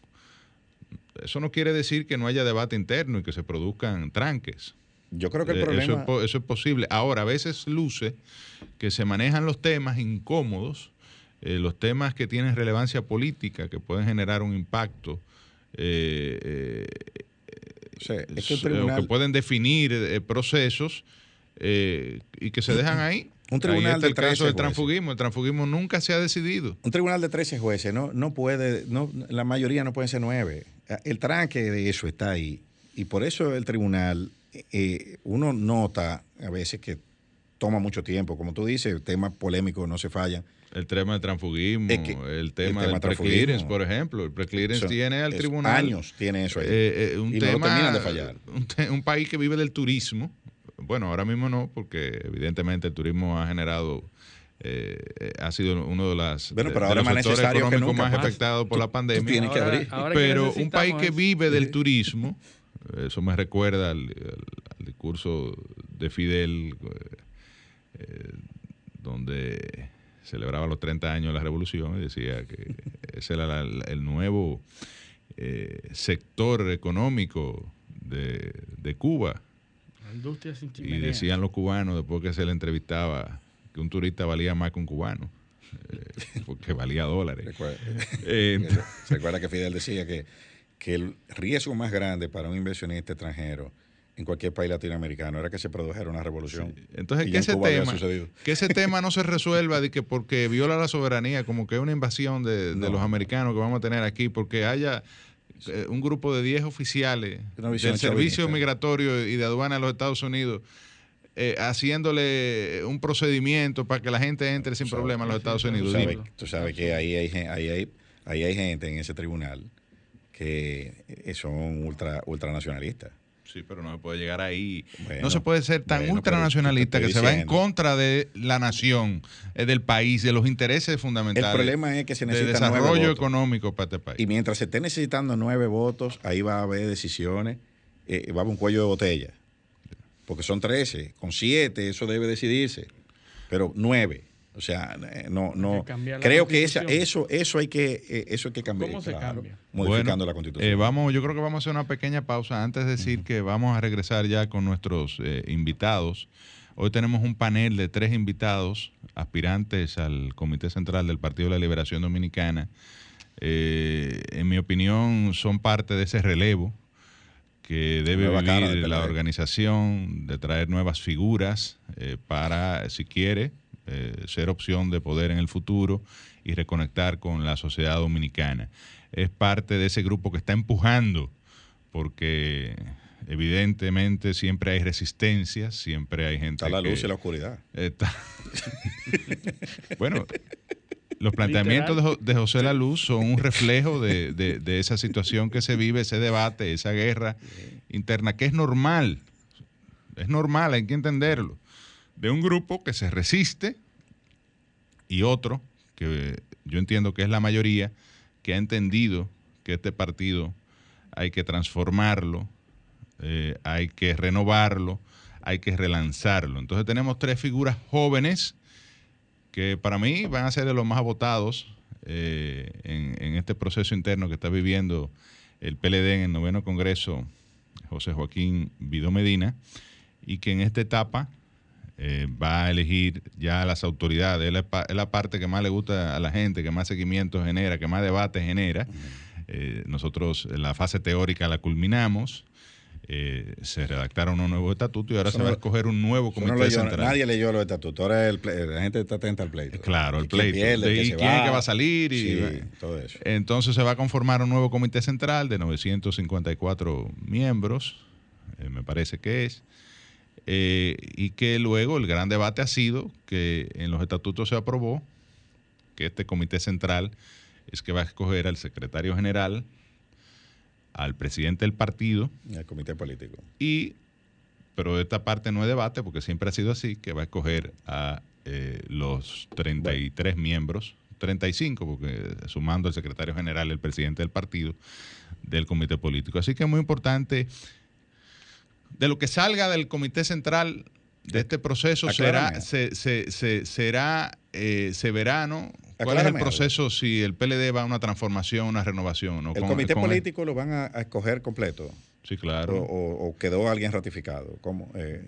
[SPEAKER 3] Eso no quiere decir que no haya debate interno y que se produzcan tranques.
[SPEAKER 1] Yo creo que el problema...
[SPEAKER 3] Eso es, eso es posible. Ahora, a veces luce que se manejan los temas incómodos, eh, los temas que tienen relevancia política, que pueden generar un impacto, eh, eh, que, pueden definir procesos y que se dejan ahí.
[SPEAKER 1] Un tribunal
[SPEAKER 3] de el caso del transfugismo. El transfugismo nunca se ha decidido.
[SPEAKER 1] Un tribunal de 13 jueces, no, no puede, no, la mayoría no pueden ser nueve. El tranque de eso está ahí. Y por eso el tribunal, uno nota a veces que toma mucho tiempo. Como tú dices, temas polémicos no se fallan.
[SPEAKER 3] El tema del transfugismo, el tema, del preclearance, por ejemplo. El preclearance tiene al tribunal.
[SPEAKER 1] Años tiene eso ahí. Eh,
[SPEAKER 3] eh, un y tema, no terminan de fallar. Un, país que vive del turismo. Bueno, ahora mismo no, porque evidentemente el turismo ha generado. Eh, ha sido uno de, las,
[SPEAKER 1] bueno, pero ahora
[SPEAKER 3] los
[SPEAKER 1] sectores
[SPEAKER 3] económicos más, afectados por la pandemia.
[SPEAKER 1] que abrir.
[SPEAKER 3] pero un país que vive del turismo, eso me recuerda al, al discurso de Fidel eh, donde celebraba los 30 años de la revolución y decía que ese era el nuevo eh, sector económico de, Cuba. Y decían los cubanos, después que se le entrevistaba, que un turista valía más que un cubano. Eh, porque valía dólares.
[SPEAKER 1] ¿Se acuerda que Fidel decía que, que el riesgo más grande para un inversionista extranjero en cualquier país latinoamericano, era que se produjera una revolución.
[SPEAKER 3] Entonces, que ese, tema, que ese tema no se resuelva de que porque viola la soberanía, como que es una invasión de, los americanos que vamos a tener aquí, porque haya eh, un grupo de 10 oficiales del Servicio Migratorio y de Aduana de los Estados Unidos eh, haciéndole un procedimiento para que la gente entre sin problema a los Estados Unidos.
[SPEAKER 1] Tú sabes, que ahí hay, ahí, hay, ahí hay gente en ese tribunal que son ultra ultranacionalistas.
[SPEAKER 3] Sí, pero no se puede llegar ahí. no se puede ser tan ultranacionalista que se va en contra de la nación, eh, del país, de los intereses fundamentales.
[SPEAKER 1] El problema es que se necesita
[SPEAKER 3] de desarrollo económico para este país.
[SPEAKER 1] Y mientras se esté necesitando nueve votos, ahí va a haber decisiones, eh, va a haber un cuello de botella. Porque son trece, con siete eso debe decidirse. Pero nueve. O sea, eh, no, no. Creo que esa, eso, eso hay que, eh, eso hay que cambiar.
[SPEAKER 2] ¿Cómo se cambia?
[SPEAKER 1] Modificando la constitución.
[SPEAKER 3] Eh, vamos, yo creo que vamos a hacer una pequeña pausa antes de decir que vamos a regresar ya con nuestros invitados. Hoy tenemos un panel de tres invitados, aspirantes al Comité Central del Partido de la Liberación Dominicana. en mi opinión, son parte de ese relevo que debe vivir la organización, de traer nuevas figuras para, si quiere, eh, ser opción de poder en el futuro y reconectar con la sociedad dominicana. Es parte de ese grupo que está empujando, porque evidentemente siempre hay resistencias, siempre hay gente.
[SPEAKER 1] Está la luz y la oscuridad.
[SPEAKER 3] bueno, los planteamientos de, José La Luz son un reflejo de, de, esa situación que se vive, ese debate, esa guerra interna, que es normal. Es normal, hay que entenderlo de un grupo que se resiste y otro, que yo entiendo que es la mayoría, que ha entendido que este partido hay que transformarlo, eh, hay que renovarlo, hay que relanzarlo. Entonces tenemos tres figuras jóvenes que para mí van a ser de los más votados eh, en, este proceso interno que está viviendo el PLD en el noveno Congreso, José Joaquín Vido Medina, y que en esta etapa eh, va a elegir ya a las autoridades. Es la, parte que más le gusta a la gente, que más seguimiento genera, que más debate genera. Eh, nosotros la fase teórica la culminamos. Eh, se redactaron un nuevo estatuto y ahora se va a escoger un nuevo comité central.
[SPEAKER 1] Nadie leyó los estatutos, ahora la gente está atenta al pleito.
[SPEAKER 3] Claro, el pleito. y quién va. que va a salir y todo eso. Entonces se va a conformar un nuevo comité central de 954 miembros, me parece que es. Eh, y que luego el gran debate ha sido que en los estatutos se aprobó que este comité central es que va a escoger al secretario general, al presidente del partido.
[SPEAKER 1] Y al comité político.
[SPEAKER 3] Y, pero esta parte no es debate porque siempre ha sido así, que va a escoger a eh, los 33 miembros, 35 porque sumando al secretario general, el presidente del partido, del comité político. Así que es muy importante de lo que salga del Comité Central de este proceso será, se, se, será eh, se verá, ¿no? ¿Cuál es el proceso si el PLD va a una transformación, una renovación?
[SPEAKER 1] ¿El comité político lo van a, escoger completo?
[SPEAKER 3] Sí, claro.
[SPEAKER 1] ¿O, quedó alguien ratificado? ¿Cómo? Eh,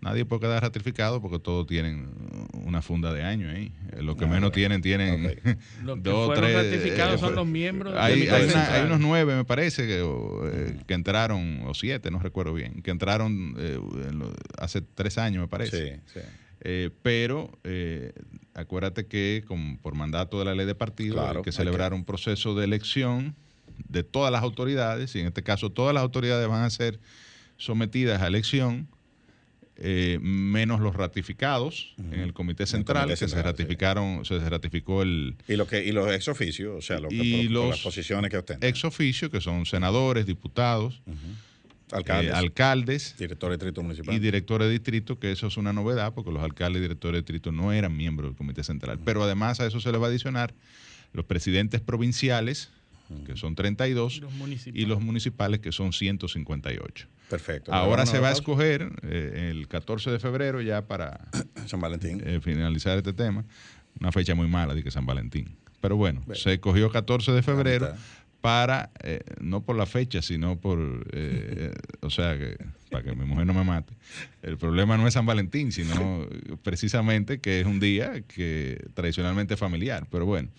[SPEAKER 3] Nadie puede quedar ratificado porque todos tienen una funda de años ahí. Eh, lo que menos tienen, tienen
[SPEAKER 2] dos, tres. ratificados eh, son los miembros.
[SPEAKER 3] Hay, hay, unos nueve, me parece, que, eh, que, entraron, o siete, no recuerdo bien, que entraron hace tres años, me parece. Sí, sí. pero acuérdate que con, por mandato de la ley de partido hay que celebrar un proceso de elección de todas las autoridades, y en este caso todas las autoridades van a ser sometidas a elección eh, menos los ratificados en el Comité Central, que se ratificaron, se ratificó el...
[SPEAKER 1] Y, lo que, y los ex oficios, o sea, las posiciones que ostenten.
[SPEAKER 3] Ex oficio, que son senadores, diputados, alcaldes, eh, alcaldes
[SPEAKER 1] directores de distrito municipal.
[SPEAKER 3] Y directores de distrito, que eso es una novedad, porque los alcaldes y directores de distrito no eran miembros del Comité Central. Pero además a eso se le va a adicionar los presidentes provinciales, que son 32, y los municipales, que son 158.
[SPEAKER 1] Perfecto.
[SPEAKER 3] Ahora se va a escoger eh, el 14 de febrero ya para
[SPEAKER 1] San Valentín.
[SPEAKER 3] Eh, finalizar este tema. Una fecha muy mala de que San Valentín. Pero bueno, se escogió 14 de febrero para, eh, no por la fecha, sino por, o sea, que, para que mi mujer no me mate. El problema no es San Valentín, sino precisamente que es un día que tradicionalmente es familiar. Pero bueno,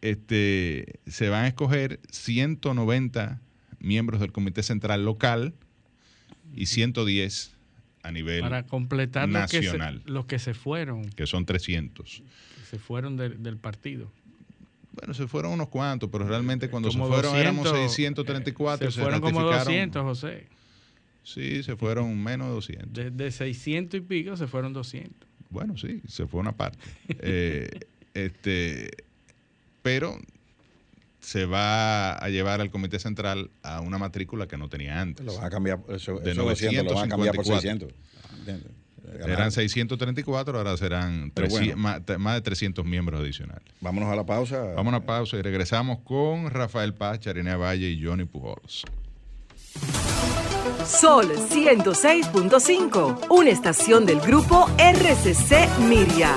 [SPEAKER 3] este, se van a escoger 190 miembros del Comité Central local y 110 a nivel
[SPEAKER 2] Para completar nacional. Los que, se, fueron.
[SPEAKER 3] Que son 300.
[SPEAKER 2] Que se fueron del partido.
[SPEAKER 3] Bueno, se fueron unos cuantos, pero realmente cuando se fueron éramos 634.
[SPEAKER 2] Se, fueron como 200, José.
[SPEAKER 3] Sí, se fueron menos de 200.
[SPEAKER 2] De, 600 y pico se fueron 200.
[SPEAKER 3] Bueno, sí, se fue una parte. eh, este, pero se va a llevar al Comité Central a una matrícula que no tenía antes.
[SPEAKER 1] Lo van a cambiar, eso, de 900, lo van a cambiar por 600.
[SPEAKER 3] Eran 634, ahora serán más, de 300 miembros adicionales.
[SPEAKER 1] Vámonos a la pausa.
[SPEAKER 3] Vamos a la pausa y regresamos con Rafael Paz, Charinea Valle y Johnny Pujols.
[SPEAKER 4] Sol 106.5, una estación del grupo RCC Miria.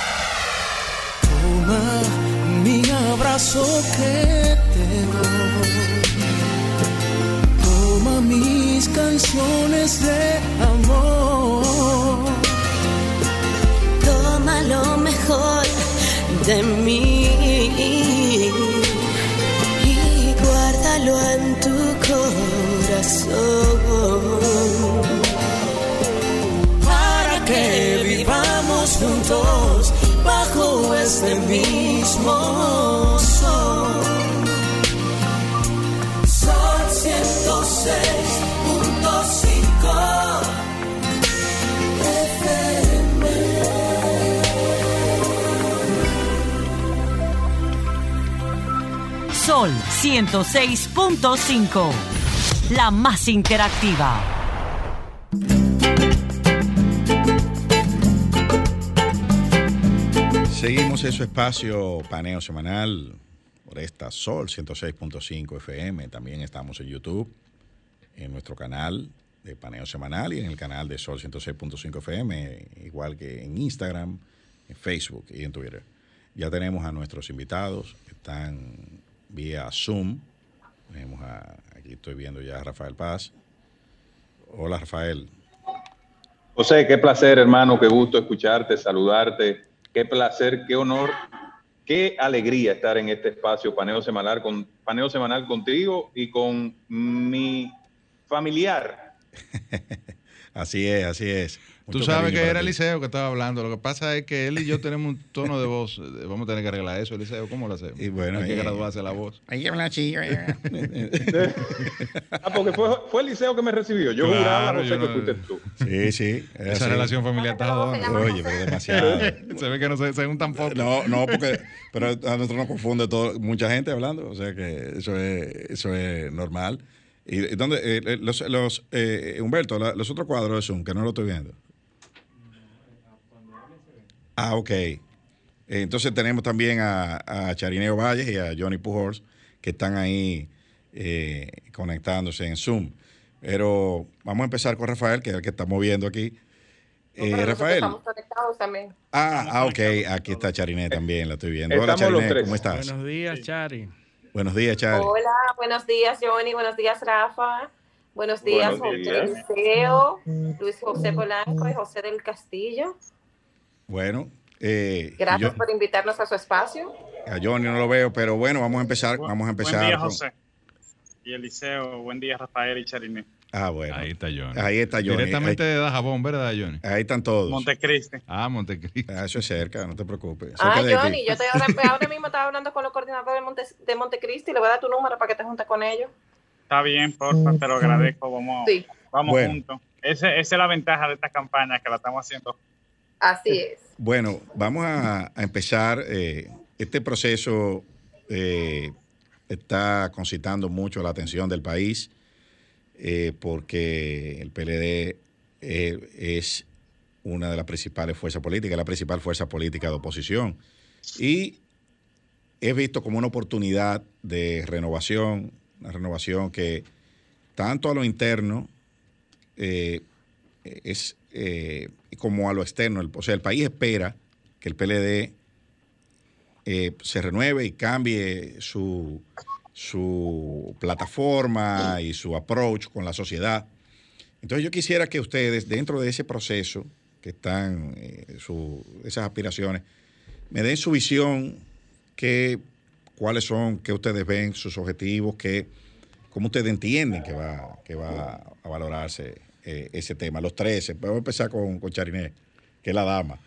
[SPEAKER 5] Toma mi abrazo que te doy. Toma mis canciones de amor.
[SPEAKER 6] Toma lo mejor de mí y guárdalo en tu corazón
[SPEAKER 5] que vivamos juntos bajo este mismo sol. Sol 106.5 FM.
[SPEAKER 7] Sol 106.5, la más interactiva.
[SPEAKER 1] Seguimos en espacio paneo semanal por esta Sol 106.5 FM. También estamos en YouTube, en nuestro canal de paneo semanal y en el canal de Sol 106.5 FM, igual que en Instagram, en Facebook y en Twitter. Ya tenemos a nuestros invitados que están vía Zoom. Tenemos aquí estoy viendo ya a Rafael Paz. Hola Rafael.
[SPEAKER 8] José, qué placer hermano, qué gusto escucharte, saludarte Qué placer, qué honor, qué alegría estar en este espacio paneo semanal, con, paneo semanal contigo y con mi familiar.
[SPEAKER 1] así es, así es.
[SPEAKER 3] Tú sabes que era Eliseo que estaba hablando. Lo que pasa es que él y yo tenemos un tono de voz. Vamos a tener que arreglar eso, Eliseo. ¿Cómo lo hacemos?
[SPEAKER 1] Y bueno,
[SPEAKER 3] Hay que graduarse la voz.
[SPEAKER 1] Hay que hablar así.
[SPEAKER 8] ah, porque fue, fue Eliseo que me recibió. Yo juraba, no sé que fuiste tú.
[SPEAKER 1] Sí, sí.
[SPEAKER 3] Esa relación familiar está.
[SPEAKER 1] Oye, pero demasiado.
[SPEAKER 3] se ve que no se, un tampoco.
[SPEAKER 1] No, no, porque pero a nosotros nos confunde todo, mucha gente hablando. O sea que eso es, eso es normal. ¿Y dónde? Eh, eh, los, los eh, Humberto, los otros cuadros de Zoom, que no lo estoy viendo. Ah, ok. Entonces tenemos también a, Charineo Valles y a Johnny Pujols que están ahí eh, conectándose en Zoom. Pero vamos a empezar con Rafael, que es el que estamos viendo aquí.
[SPEAKER 9] Eh, Rafael. Estamos conectados también.
[SPEAKER 1] Ah, ah, ok. Aquí está Chariné también, la estoy viendo. Hola, Chariné, ¿cómo estás?
[SPEAKER 2] Buenos días, Chari.
[SPEAKER 1] Buenos días, Chari.
[SPEAKER 9] Hola, buenos días, Johnny. Buenos días, Rafa. Buenos días, José Luis José Polanco y José del Castillo.
[SPEAKER 1] Bueno.
[SPEAKER 9] Eh, Gracias por invitarnos a su espacio.
[SPEAKER 1] A Johnny no lo veo, pero bueno, vamos a empezar. vamos a empezar. Buen
[SPEAKER 10] día, José. Y Eliseo. Buen día, Rafael y Chariné.
[SPEAKER 1] Ah, bueno.
[SPEAKER 3] Ahí está Johnny.
[SPEAKER 1] Ahí está Johnny.
[SPEAKER 3] Directamente de Dajabón, ¿verdad, Johnny?
[SPEAKER 1] Ahí están todos.
[SPEAKER 10] Montecristi.
[SPEAKER 3] Ah, Montecristi.
[SPEAKER 1] Ah, eso es cerca, no te preocupes.
[SPEAKER 9] ah, Johnny, yo estoy ahora, mismo estaba hablando con los coordinadores de, Monte, de Montecristi. Le voy a dar tu número para que te juntes con ellos.
[SPEAKER 10] Está bien, porfa, te lo agradezco. Vamos, vamos juntos. esa es la ventaja de esta campaña, que la estamos haciendo
[SPEAKER 9] Así es.
[SPEAKER 1] Bueno, vamos a, empezar eh, este proceso eh, está concitando mucho la atención del país eh, porque el PLD eh, es una de las principales fuerzas políticas, la principal fuerza política de oposición. Y es visto como una oportunidad de renovación, una renovación que tanto a lo interno eh, es como a lo externo, o sea, el país espera que el PLD se renueve y cambie su, su plataforma y su approach con la sociedad. Entonces yo quisiera que ustedes, dentro de ese proceso que están, eh, esas aspiraciones, me den su visión, que, cuáles son, qué ustedes ven, sus objetivos, que, cómo ustedes entienden que va, que va a valorarse eh, ese tema. Los 13, vamos a empezar con, con Chariné que es la dama.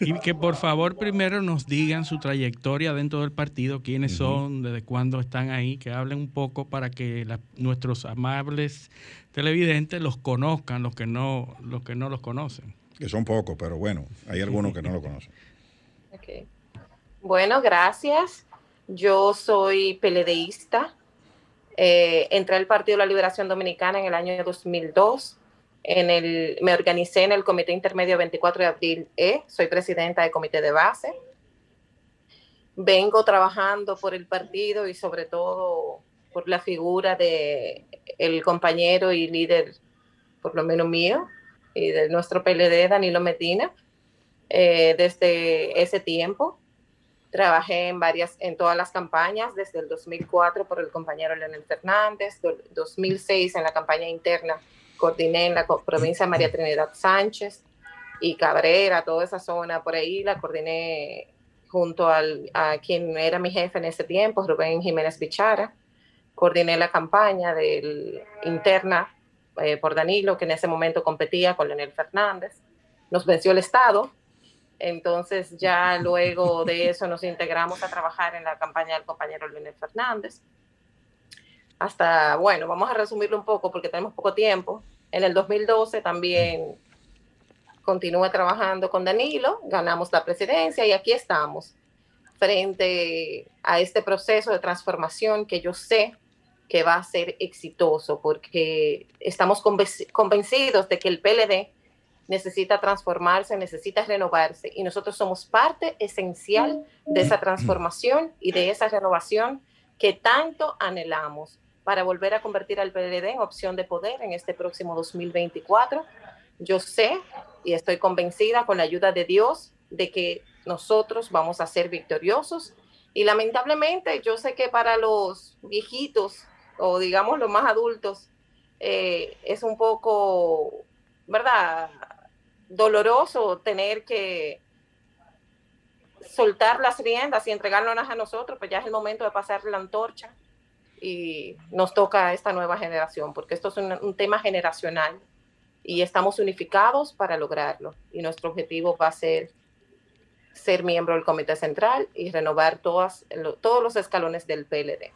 [SPEAKER 2] Y, que por favor primero nos digan su trayectoria dentro del partido, quiénes son, desde cuándo están ahí, que hablen un poco para que nuestros amables televidentes los conozcan, los que no, los que no los conocen.
[SPEAKER 1] Que son pocos, pero bueno, hay algunos que no lo conocen.
[SPEAKER 9] Bueno, gracias. Yo soy peledeísta. Eh, entré al Partido de la Liberación Dominicana en el año 2002 en el, me organicé en el Comité Intermedio 24 de Abril E, soy presidenta del Comité de Base. Vengo trabajando por el partido y sobre todo por la figura de el compañero y líder, por lo menos mío, y de nuestro PLD, Danilo Medina, eh, desde ese tiempo. Trabajé en varias, en todas las campañas, desde el 2004 por el compañero Leonel Fernández, 2006 en la campaña interna coordiné en la provincia de María Trinidad Sánchez y Cabrera, toda esa zona por ahí, la coordiné junto al, a quien era mi jefe en ese tiempo, Rubén Jiménez Bichara. Coordiné la campaña del interna eh, por Danilo, que en ese momento competía con Leonel Fernández. Nos venció el Estado, entonces ya luego de eso nos integramos a trabajar en la campaña del compañero Leonel Fernández hasta, bueno, vamos a resumirlo un poco porque tenemos poco tiempo. En el 2012 también continué trabajando con Danilo, ganamos la presidencia y aquí estamos frente a este proceso de transformación que yo sé que va a ser exitoso porque estamos convencidos de que el PLD necesita transformarse, necesita renovarse y nosotros somos parte esencial de esa transformación y de esa renovación que tanto anhelamos para volver a convertir al PLD en opción de poder en este próximo 2024. Yo sé y estoy convencida con la ayuda de Dios de que nosotros vamos a ser victoriosos. Y lamentablemente yo sé que para los viejitos o digamos los más adultos eh, es un poco, ¿verdad? Doloroso tener que soltar las riendas y entregárnoslas a nosotros, pues ya es el momento de pasar la antorcha y nos toca a esta nueva generación, porque esto es un, tema generacional y estamos unificados para lograrlo. Y nuestro objetivo va a ser ser miembro del Comité Central y renovar todas, todos los escalones del PLD.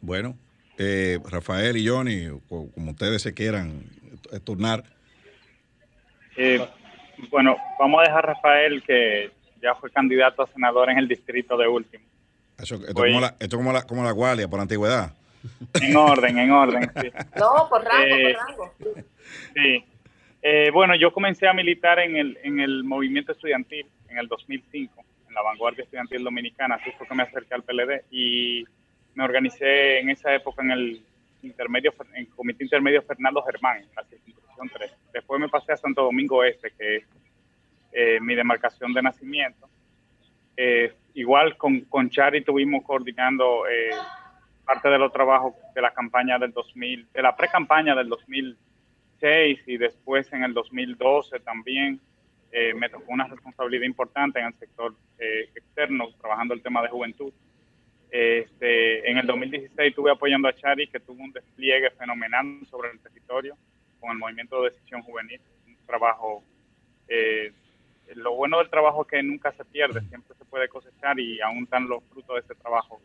[SPEAKER 1] Bueno, eh, Rafael y Johnny, como ustedes se quieran turnar.
[SPEAKER 10] Eh, bueno, vamos a dejar a Rafael que ya fue candidato a senador en el distrito de último.
[SPEAKER 1] esto, es como la, esto como la, como la Guardia por antigüedad.
[SPEAKER 10] En orden, en orden.
[SPEAKER 9] No, por rango, por eh, rango.
[SPEAKER 10] Sí. Eh, bueno, yo comencé a militar en el, en el movimiento estudiantil en el 2005, en la vanguardia estudiantil dominicana, así fue que me acerqué al PLD y me organicé en esa época en el intermedio, en el Comité Intermedio Fernando Germán, en la circunscripción 3. Después me pasé a Santo Domingo Este, que es eh, mi demarcación de nacimiento. igual con, con Chari estuvimos coordinando parte de los trabajos de la campaña del 2000, de la pre-campaña del 2006 y después en el 2012 también eh, me tocó una responsabilidad importante en el sector eh, externo, trabajando el tema de juventud. Este, en el 2016 estuve apoyando a Chari, que tuvo un despliegue fenomenal sobre el territorio con el movimiento de decisión juvenil, un trabajo eh, lo bueno del trabajo es que nunca se pierde, siempre se puede cosechar y aún están los frutos de ese trabajo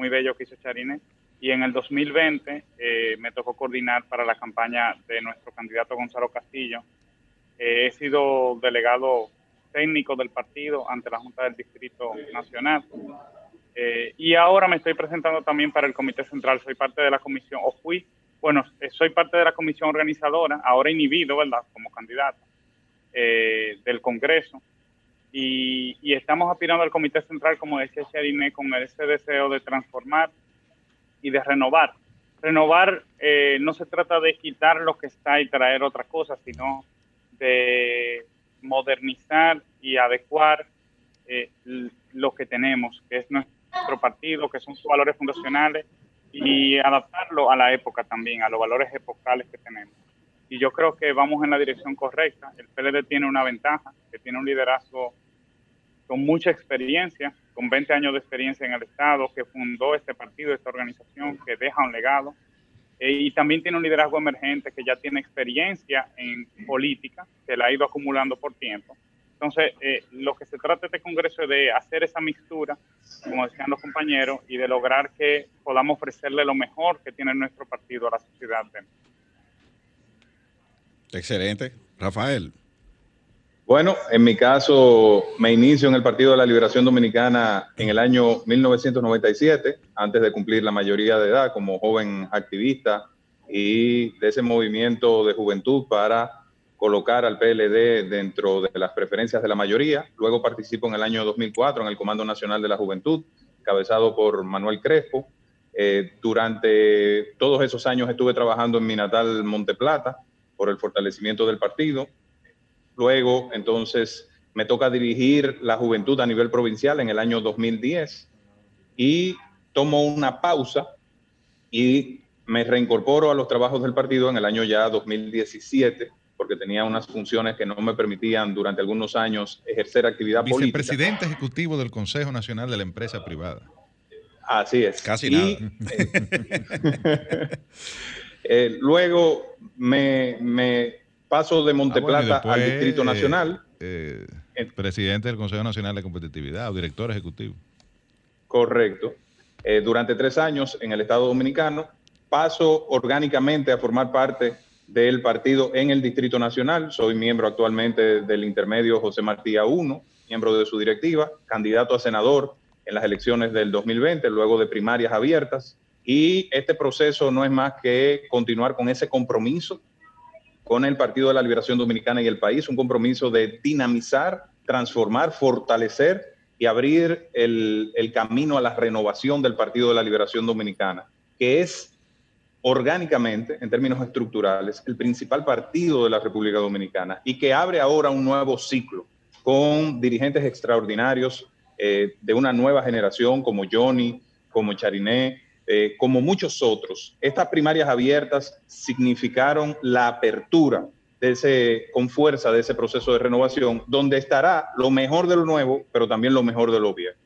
[SPEAKER 10] muy bello que hizo Charine. Y en el 2020 eh, me tocó coordinar para la campaña de nuestro candidato Gonzalo Castillo. Eh, he sido delegado técnico del partido ante la Junta del Distrito Nacional Eh, y ahora me estoy presentando también para el Comité Central. Soy parte de la comisión, o fui, bueno, eh, soy parte de la comisión organizadora, ahora inhibido, ¿verdad?, como candidato eh, del Congreso. Y, estamos aspirando al Comité Central, como decía Chariné, con ese deseo de transformar y de renovar. Renovar eh, no se trata de quitar lo que está y traer otra cosa, sino de modernizar y adecuar eh, lo que tenemos, que es nuestro partido, que son sus valores fundacionales, y adaptarlo a la época también, a los valores epocales que tenemos. Y yo creo que vamos en la dirección correcta. El PLD tiene una ventaja, que tiene un liderazgo con mucha experiencia, con 20 años de experiencia en el Estado, que fundó este partido, esta organización, que deja un legado. Eh, y también tiene un liderazgo emergente que ya tiene experiencia en política, que la ha ido acumulando por tiempo. Entonces, eh, lo que se trata de este Congreso es de hacer esa mixtura, como decían los compañeros, y de lograr que podamos ofrecerle lo mejor que tiene nuestro partido a la sociedad.
[SPEAKER 1] Excelente. Rafael.
[SPEAKER 8] Bueno, en mi caso me inicio en el Partido de la Liberación Dominicana en el año 1997, antes de cumplir la mayoría de edad como joven activista y de ese movimiento de juventud para colocar al PLD dentro de las preferencias de la mayoría. Luego participo en el año 2004 en el Comando Nacional de la Juventud, cabezado por Manuel Crespo. Eh, durante todos esos años estuve trabajando en mi natal Monteplata por el fortalecimiento del partido. Luego, entonces, me toca dirigir la juventud a nivel provincial en el año 2010 y tomo una pausa y me reincorporo a los trabajos del partido en el año ya 2017 porque tenía unas funciones que no me permitían durante algunos años ejercer actividad política.
[SPEAKER 3] Vicepresidente ejecutivo del Consejo Nacional de la Empresa Privada.
[SPEAKER 8] Así es.
[SPEAKER 1] Casi nada.
[SPEAKER 8] eh, luego me, me, paso de Monteplata ah, bueno, después, al Distrito Nacional.
[SPEAKER 3] Eh, eh, presidente del Consejo Nacional de Competitividad o director ejecutivo.
[SPEAKER 8] Correcto. Eh, durante tres años en el Estado Dominicano, paso orgánicamente a formar parte del partido en el Distrito Nacional. Soy miembro actualmente del intermedio José Martí 1, miembro de su directiva, candidato a senador en las elecciones del 2020, luego de primarias abiertas. Y este proceso no es más que continuar con ese compromiso con el Partido de la Liberación Dominicana y el país, un compromiso de dinamizar, transformar, fortalecer y abrir el, camino a la renovación del Partido de la Liberación Dominicana, que es orgánicamente, en términos estructurales, el principal partido de la República Dominicana y que abre ahora un nuevo ciclo con dirigentes extraordinarios eh, de una nueva generación como Johnny, como Chariné, eh, como muchos otros. Estas primarias abiertas significaron la apertura de ese, con fuerza de ese proceso de renovación, donde estará lo mejor de lo nuevo, pero también lo mejor de lo viejo.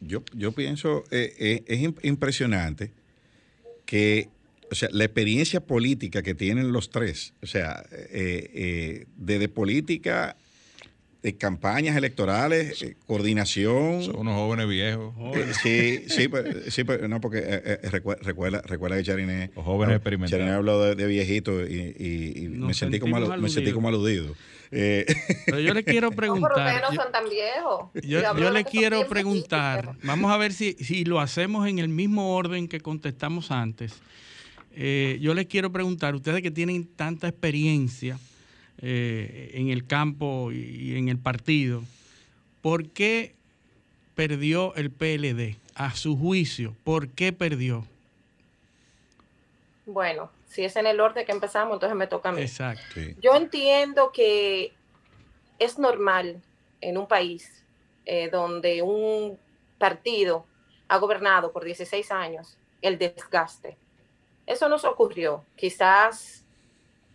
[SPEAKER 1] Yo, yo pienso, eh, es impresionante que, o sea, la experiencia política que tienen los tres, o sea, eh, eh, desde política, de campañas electorales, eh, coordinación.
[SPEAKER 3] Son unos jóvenes viejos.
[SPEAKER 1] sí, sí, pues, sí pues, no, porque recuerda, recuerda que Chariné.
[SPEAKER 3] Los jóvenes experimentados.
[SPEAKER 1] Chariné habló de, de viejito y, y, y me, sentí como aludido. me sentí como aludido.
[SPEAKER 2] Eh. Pero yo le quiero preguntar.
[SPEAKER 9] No, pero no son tan viejos.
[SPEAKER 2] Yo, yo le quiero preguntar. Vamos a ver si, si lo hacemos en el mismo orden que contestamos antes. Eh, yo les quiero preguntar, ustedes que tienen tanta experiencia eh, en el campo y en el partido, ¿por qué perdió el PLD? A su juicio, ¿por qué perdió?
[SPEAKER 9] Bueno, si es en el orden que empezamos, entonces me toca a mí.
[SPEAKER 2] Exacto.
[SPEAKER 9] Yo entiendo que es normal en un país eh, donde un partido ha gobernado por 16 años el desgaste. Eso nos ocurrió. Quizás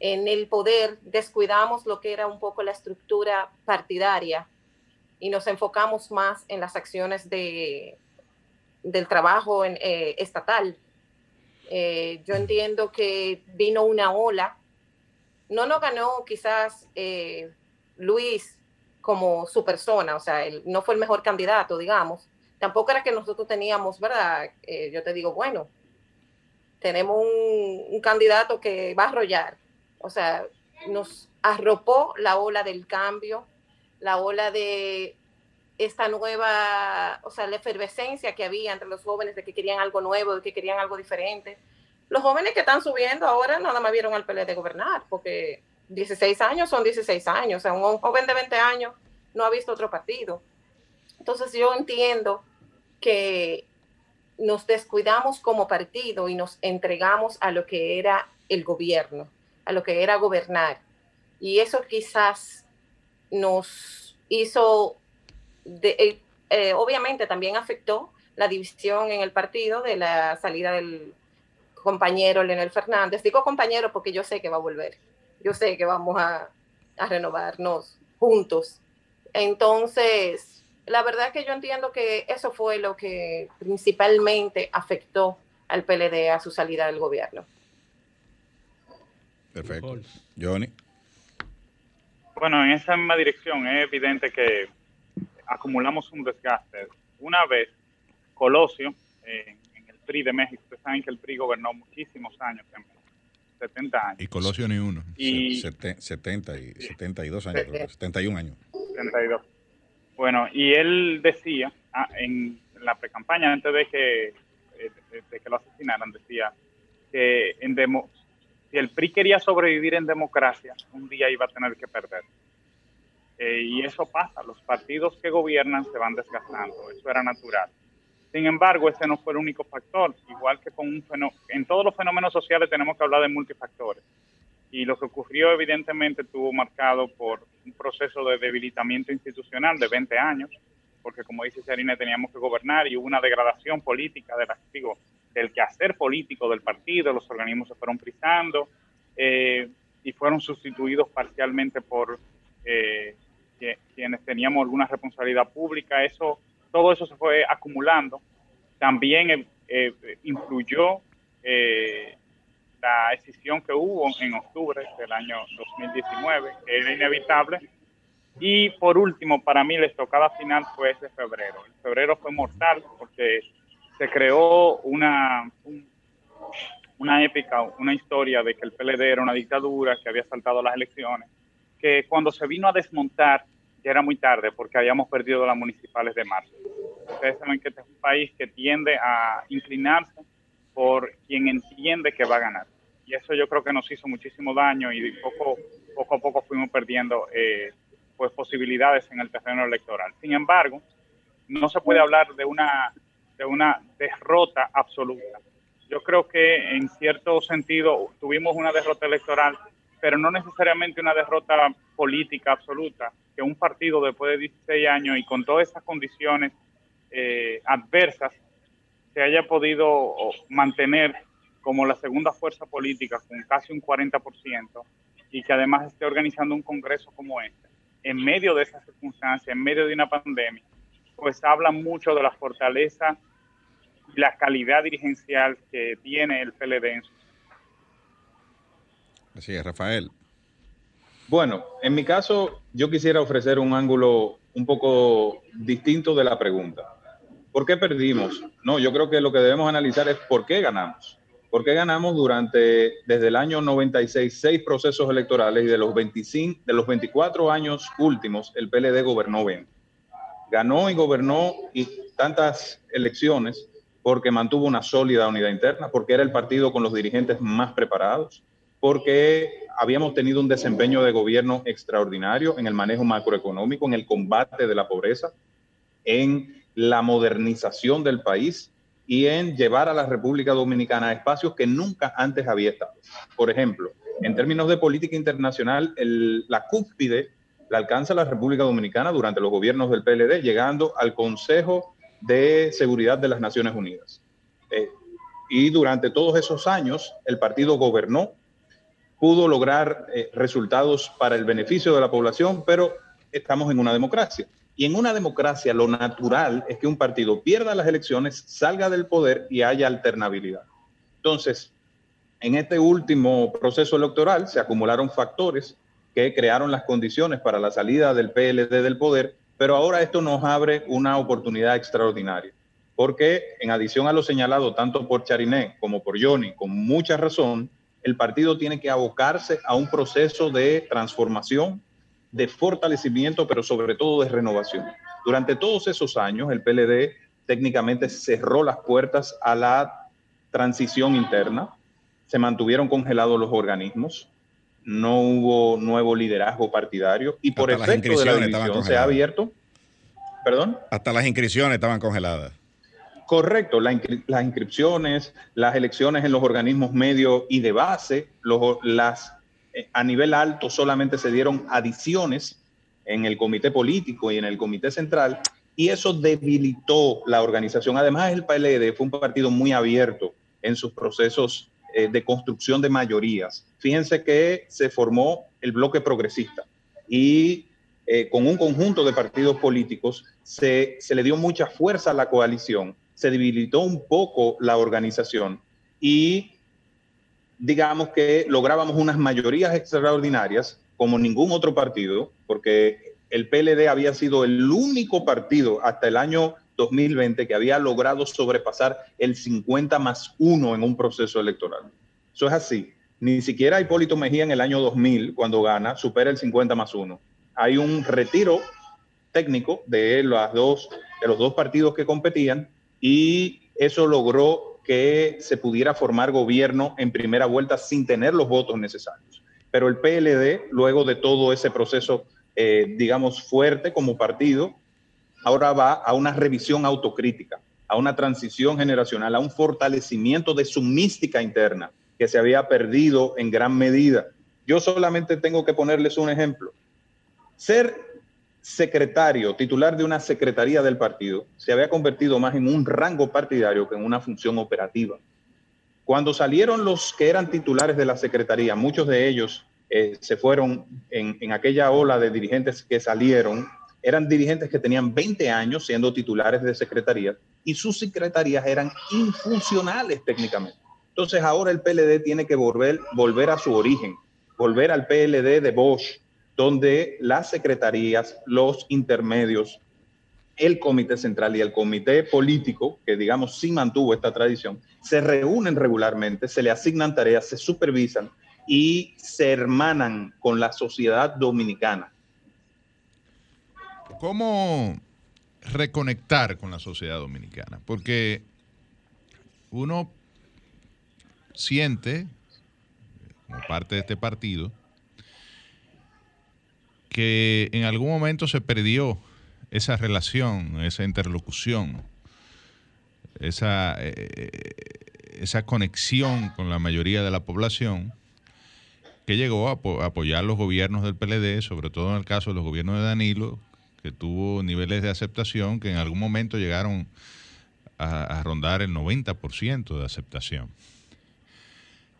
[SPEAKER 9] en el poder descuidamos lo que era un poco la estructura partidaria y nos enfocamos más en las acciones de, del trabajo eh, estatal eh, yo entiendo que vino una ola. No nos ganó quizás eh, Luis como su persona, o sea, él no fue el mejor candidato, digamos. Tampoco era que nosotros teníamos, ¿verdad? Yo te digo, bueno, tenemos un candidato que va a arrollar. O sea, nos arropó la ola del cambio, la ola de esta nueva, o sea, la efervescencia que había entre los jóvenes de que querían algo nuevo, de que querían algo diferente. Los jóvenes que están subiendo ahora nada más vieron al PLD gobernar, porque 16 años son 16 años, o sea, un joven de 20 años no ha visto otro partido. Entonces yo entiendo que nos descuidamos como partido y nos entregamos a lo que era el gobierno, a lo que era gobernar. Y eso quizás nos hizo, eh, eh, obviamente también afectó la división en el partido de la salida del compañero Leonel Fernández. Digo compañero porque yo sé que va a volver, yo sé que vamos a, a renovarnos juntos. Entonces, la verdad que yo entiendo que eso fue lo que principalmente afectó al PLD a su salida del gobierno.
[SPEAKER 1] Perfecto. Johnny.
[SPEAKER 10] Bueno, en esa misma dirección es evidente que acumulamos un desgaste. Una vez, Colosio, en el PRI de México, ustedes saben que el PRI gobernó muchísimos años, 70 años.
[SPEAKER 3] Y Colosio ni uno.
[SPEAKER 10] Y,
[SPEAKER 1] 70 y 72 años, 71 años.
[SPEAKER 10] 72. Bueno, y él decía ah, en la precampaña, antes de que, eh, de, que lo asesinaran, decía que en demo, si el PRI quería sobrevivir en democracia, un día iba a tener que perder. Eh, y eso pasa, los partidos que gobiernan se van desgastando, eso era natural. Sin embargo, ese no fue el único factor, igual que con un en todos los fenómenos sociales tenemos que hablar de multifactores. Y lo que ocurrió evidentemente tuvo marcado por un proceso de debilitamiento institucional de 20 años, porque como dice Serine, teníamos que gobernar y hubo una degradación política del activo, del quehacer político del partido, los organismos se fueron prisando eh, y fueron sustituidos parcialmente por eh, quienes teníamos alguna responsabilidad pública. Eso, todo eso se fue acumulando. También eh, influyó la decisión que hubo en octubre del año 2019, que era inevitable. Y por último, para mí la estocada final fue ese febrero. El febrero fue mortal porque se creó una, una épica, una historia de que el PLD era una dictadura, que había saltado las elecciones, que cuando se vino a desmontar ya era muy tarde porque habíamos perdido las municipales de marzo. Ustedes saben que este es un país que tiende a inclinarse por quien entiende que va a ganar. Y eso yo creo que nos hizo muchísimo daño y poco, poco a poco fuimos perdiendo eh, pues posibilidades en el terreno electoral. Sin embargo, no se puede hablar de una, de una derrota absoluta. Yo creo que en cierto sentido tuvimos una derrota electoral, pero no necesariamente una derrota política absoluta, que un partido después de 16 años y con todas esas condiciones eh, adversas se haya podido mantener como la segunda fuerza política con casi un 40% y que además esté organizando un congreso como este, en medio de esas circunstancias, en medio de una pandemia, pues habla mucho de la fortaleza y la calidad dirigencial que tiene el PLD en su
[SPEAKER 1] Así es, Rafael.
[SPEAKER 8] Bueno, en mi caso, yo quisiera ofrecer un ángulo un poco distinto de la pregunta. ¿Por qué perdimos? No, yo creo que lo que debemos analizar es por qué ganamos. ¿Por qué ganamos durante, desde el año 96, seis procesos electorales y de los, 25, de los 24 años últimos, el PLD gobernó 20? Ganó y gobernó y tantas elecciones porque mantuvo una sólida unidad interna, porque era el partido con los dirigentes más preparados, porque habíamos tenido un desempeño de gobierno extraordinario en el manejo macroeconómico, en el combate de la pobreza, en la modernización del país y en llevar a la República Dominicana a espacios que nunca antes había estado. Por ejemplo, en términos de política internacional, la cúspide la alcanza la República Dominicana durante los gobiernos del PLD, llegando al Consejo de Seguridad de las Naciones Unidas. Eh, y durante todos esos años, el partido gobernó, pudo lograr eh, resultados para el beneficio de la población, pero estamos en una democracia. Y en una democracia lo natural es que un partido pierda las elecciones, salga del poder y haya alternabilidad. Entonces, en este último proceso electoral se acumularon factores que crearon las condiciones para la salida del PLD del poder, pero ahora esto nos abre una oportunidad extraordinaria, porque en adición a lo señalado tanto por Chariné como por Johnny, con mucha razón, el partido tiene que abocarse a un proceso de transformación de fortalecimiento, pero sobre todo de renovación. Durante todos esos años, el PLD técnicamente cerró las puertas a la transición interna, se mantuvieron congelados los organismos, no hubo nuevo liderazgo partidario y por
[SPEAKER 1] Hasta
[SPEAKER 8] efecto de la división se ha abierto. ¿Perdón?
[SPEAKER 1] Hasta las inscripciones estaban congeladas.
[SPEAKER 8] Correcto, la inscri- las inscripciones, las elecciones en los organismos medio y de base, los- las, eh, a nivel alto solamente se dieron adiciones en el comité político y en el comité central, y eso debilitó la organización. Además, el PLD fue un partido muy abierto en sus procesos eh, de construcción de mayorías. Fíjense que se formó el bloque progresista y eh, con un conjunto de partidos políticos se, se le dio mucha fuerza a la coalición, se debilitó un poco la organización y digamos que lográbamos unas mayorías extraordinarias como ningún otro partido, porque el PLD había sido el único partido hasta el año 2020 que había logrado sobrepasar el 50 más 1 en un proceso electoral. Eso es así. Ni siquiera Hipólito Mejía en el año 2000, cuando gana, supera el 50 más 1. Hay un retiro técnico de, las dos, de los dos partidos que competían y eso logró que se pudiera formar gobierno en primera vuelta sin tener los votos necesarios. Pero el PLD, luego de todo ese proceso, eh, digamos, fuerte como partido, ahora va a una revisión autocrítica, a una transición generacional, a un fortalecimiento de su mística interna que se había perdido en gran medida. Yo solamente tengo que ponerles un ejemplo. Ser secretario, titular de una secretaría del partido, se había convertido más en un rango partidario que en una función operativa. Cuando salieron los que eran titulares de la secretaría, muchos de ellos eh, se fueron en, en aquella ola de dirigentes que salieron, eran dirigentes que tenían 20 años siendo titulares de secretaría y sus secretarías eran infuncionales técnicamente. Entonces ahora el PLD tiene que volver, volver a su origen, volver al PLD de Bosch, donde las secretarías, los intermedios, el comité central y el comité político, que digamos sí mantuvo esta tradición, se reúnen regularmente, se le asignan tareas, se supervisan y se hermanan con la sociedad dominicana.
[SPEAKER 3] ¿Cómo reconectar con la sociedad dominicana? Porque uno siente, como parte de este partido, que en algún momento se perdió esa relación, esa interlocución, esa, eh, esa conexión con la mayoría de la población que llegó a apoyar los gobiernos del PLD, sobre todo en el caso de los gobiernos de Danilo, que tuvo niveles de aceptación que en algún momento llegaron a, rondar el 90% de aceptación.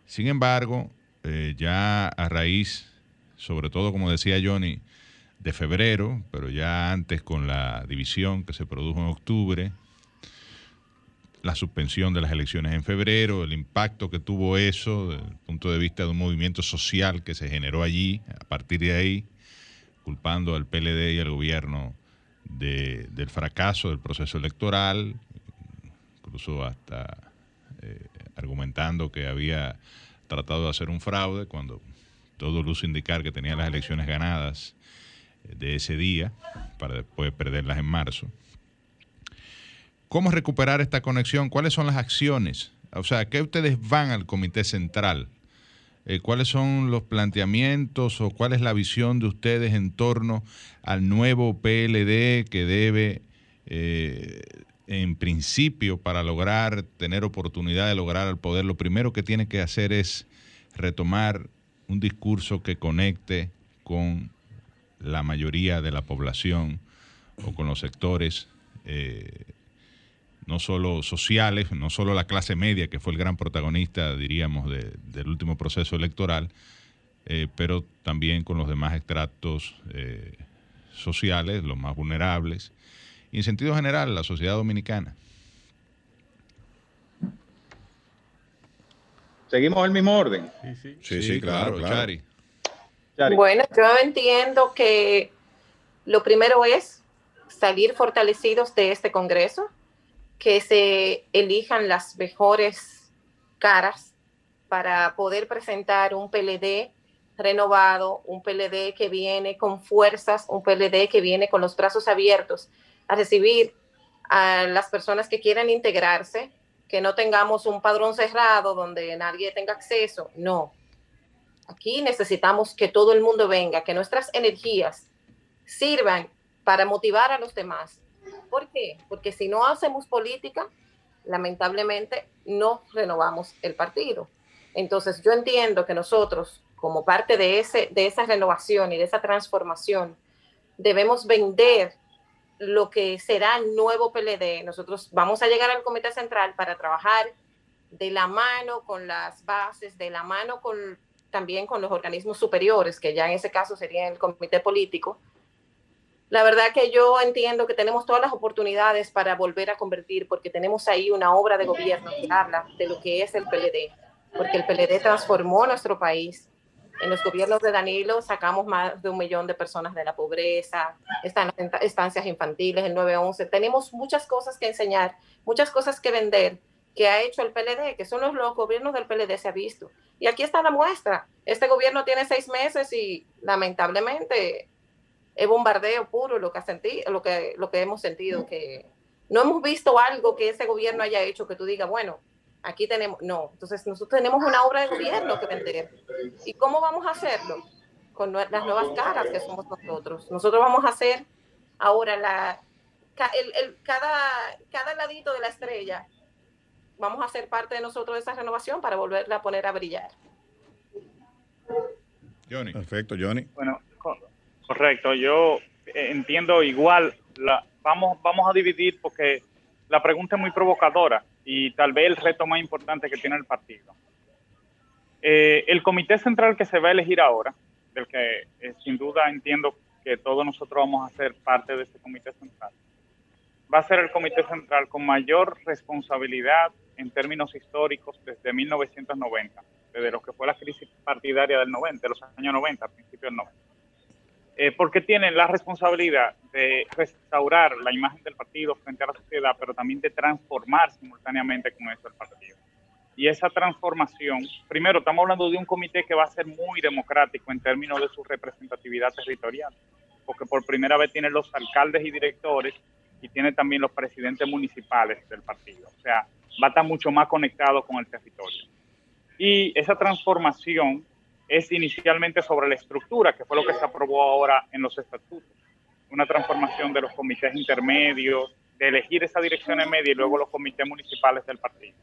[SPEAKER 3] Sin embargo, eh, ya a raíz, sobre todo como decía Johnny, de febrero, pero ya antes con la división que se produjo en octubre, la suspensión de las elecciones en febrero, el impacto que tuvo eso desde el punto de vista de un movimiento social que se generó allí, a partir de ahí, culpando al PLD y al gobierno de- del fracaso del proceso electoral, incluso hasta eh, argumentando que había tratado de hacer un fraude cuando todo luce indicar que tenía las elecciones ganadas eh, de ese día para después perderlas en marzo. ¿Cómo recuperar esta conexión? ¿Cuáles son las acciones? O sea, ¿qué ustedes van al comité central? Eh, ¿Cuáles son los planteamientos o cuál es la visión de ustedes en torno al nuevo PLD que debe, eh, en principio, para lograr tener oportunidad de lograr el poder, lo primero que tiene que hacer es retomar un discurso que conecte con la mayoría de la población o con los sectores eh, no solo sociales, no solo la clase media, que fue el gran protagonista, diríamos, de- del último proceso electoral, eh, pero también con los demás extractos eh, sociales, los más vulnerables, y en sentido general, la sociedad dominicana.
[SPEAKER 8] ¿Seguimos el mismo orden?
[SPEAKER 1] Sí, sí, claro, claro.
[SPEAKER 3] Chari.
[SPEAKER 8] Chari.
[SPEAKER 9] Bueno, yo entiendo que lo primero es salir fortalecidos de este Congreso, que se elijan las mejores caras para poder presentar un PLD renovado, un PLD que viene con fuerzas, un PLD que viene con los brazos abiertos a recibir a las personas que quieran integrarse, que no tengamos un padrón cerrado donde nadie tenga acceso. No. Aquí necesitamos que todo el mundo venga, que nuestras energías sirvan para motivar a los demás. ¿Por qué? Porque si no hacemos política, lamentablemente no renovamos el partido. Entonces yo entiendo que nosotros, como parte de, ese, de esa renovación y de esa transformación, debemos vender lo que será el nuevo PLD. Nosotros vamos a llegar al Comité Central para trabajar de la mano con las bases, de la mano con también con los organismos superiores, que ya en ese caso sería el Comité Político, la verdad que yo entiendo que tenemos todas las oportunidades para volver a convertir, porque tenemos ahí una obra de gobierno que habla de lo que es el PLD, porque el PLD transformó nuestro país. En los gobiernos de Danilo sacamos más de un millón de personas de la pobreza, están estancias infantiles, el 911. Tenemos muchas cosas que enseñar, muchas cosas que vender que ha hecho el PLD, que son los, los gobiernos del PLD, se ha visto. Y aquí está la muestra. Este gobierno tiene seis meses y lamentablemente es bombardeo puro lo que, ha sentido, lo, que, lo que hemos sentido, que no hemos visto algo que ese gobierno haya hecho que tú digas, bueno, aquí tenemos, no, entonces nosotros tenemos una obra de gobierno que vender. ¿Y cómo vamos a hacerlo? Con las nuevas caras que somos nosotros. Nosotros vamos a hacer ahora la, el, el, cada, cada ladito de la estrella, vamos a ser parte de nosotros de esa renovación para volverla a poner a brillar.
[SPEAKER 1] Johnny. Perfecto, Johnny.
[SPEAKER 10] Bueno, Correcto, yo eh, entiendo igual, la, vamos, vamos a dividir porque la pregunta es muy provocadora y tal vez el reto más importante que tiene el partido. Eh, el comité central que se va a elegir ahora, del que eh, sin duda entiendo que todos nosotros vamos a ser parte de ese comité central, va a ser el comité central con mayor responsabilidad en términos históricos desde 1990, desde lo que fue la crisis partidaria del 90, de los años 90, principios del 90 eh, porque tienen la responsabilidad de restaurar la imagen del partido frente a la sociedad, pero también de transformar simultáneamente con eso el partido. Y esa transformación, primero, estamos hablando de un comité que va a ser muy democrático en términos de su representatividad territorial, porque por primera vez tiene los alcaldes y directores y tiene también los presidentes municipales del partido. O sea, va a estar mucho más conectado con el territorio. Y esa transformación es inicialmente sobre la estructura, que fue lo que se aprobó ahora en los estatutos. Una transformación de los comités intermedios, de elegir esa dirección en media y luego los comités municipales del partido.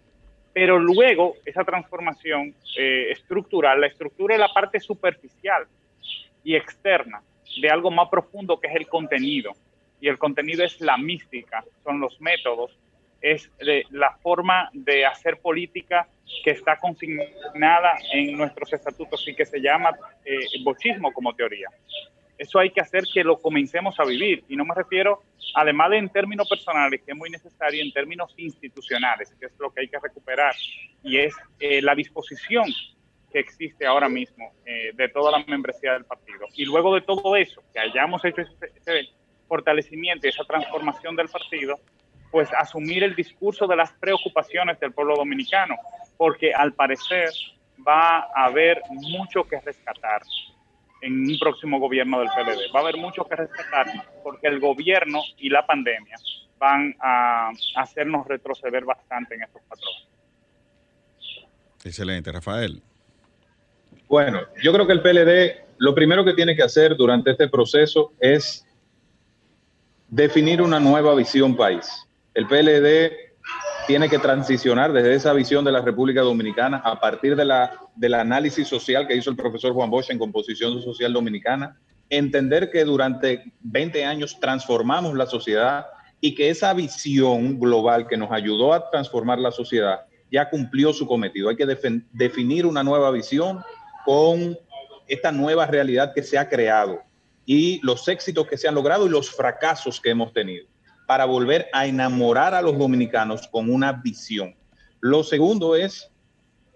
[SPEAKER 10] Pero luego esa transformación eh, estructural, la estructura es la parte superficial y externa de algo más profundo que es el contenido. Y el contenido es la mística, son los métodos, es la forma de hacer política que está consignada en nuestros estatutos y que se llama eh, bochismo como teoría. Eso hay que hacer que lo comencemos a vivir. Y no me refiero, además de en términos personales, que es muy necesario, en términos institucionales, que es lo que hay que recuperar. Y es eh, la disposición que existe ahora mismo eh, de toda la membresía del partido. Y luego de todo eso, que hayamos hecho ese, ese fortalecimiento y esa transformación del partido, pues asumir el discurso de las preocupaciones del pueblo dominicano, porque al parecer va a haber mucho que rescatar en un próximo gobierno del PLD. Va a haber mucho que rescatar porque el gobierno y la pandemia van a hacernos retroceder bastante en estos patrones.
[SPEAKER 1] Excelente, Rafael.
[SPEAKER 8] Bueno, yo creo que el PLD lo primero que tiene que hacer durante este proceso es definir una nueva visión país. El PLD tiene que transicionar desde esa visión de la República Dominicana a partir de la, del análisis social que hizo el profesor Juan Bosch en Composición Social Dominicana, entender que durante 20 años transformamos la sociedad y que esa visión global que nos ayudó a transformar la sociedad ya cumplió su cometido. Hay que definir una nueva visión con esta nueva realidad que se ha creado y los éxitos que se han logrado y los fracasos que hemos tenido para volver a enamorar a los dominicanos con una visión. Lo segundo es,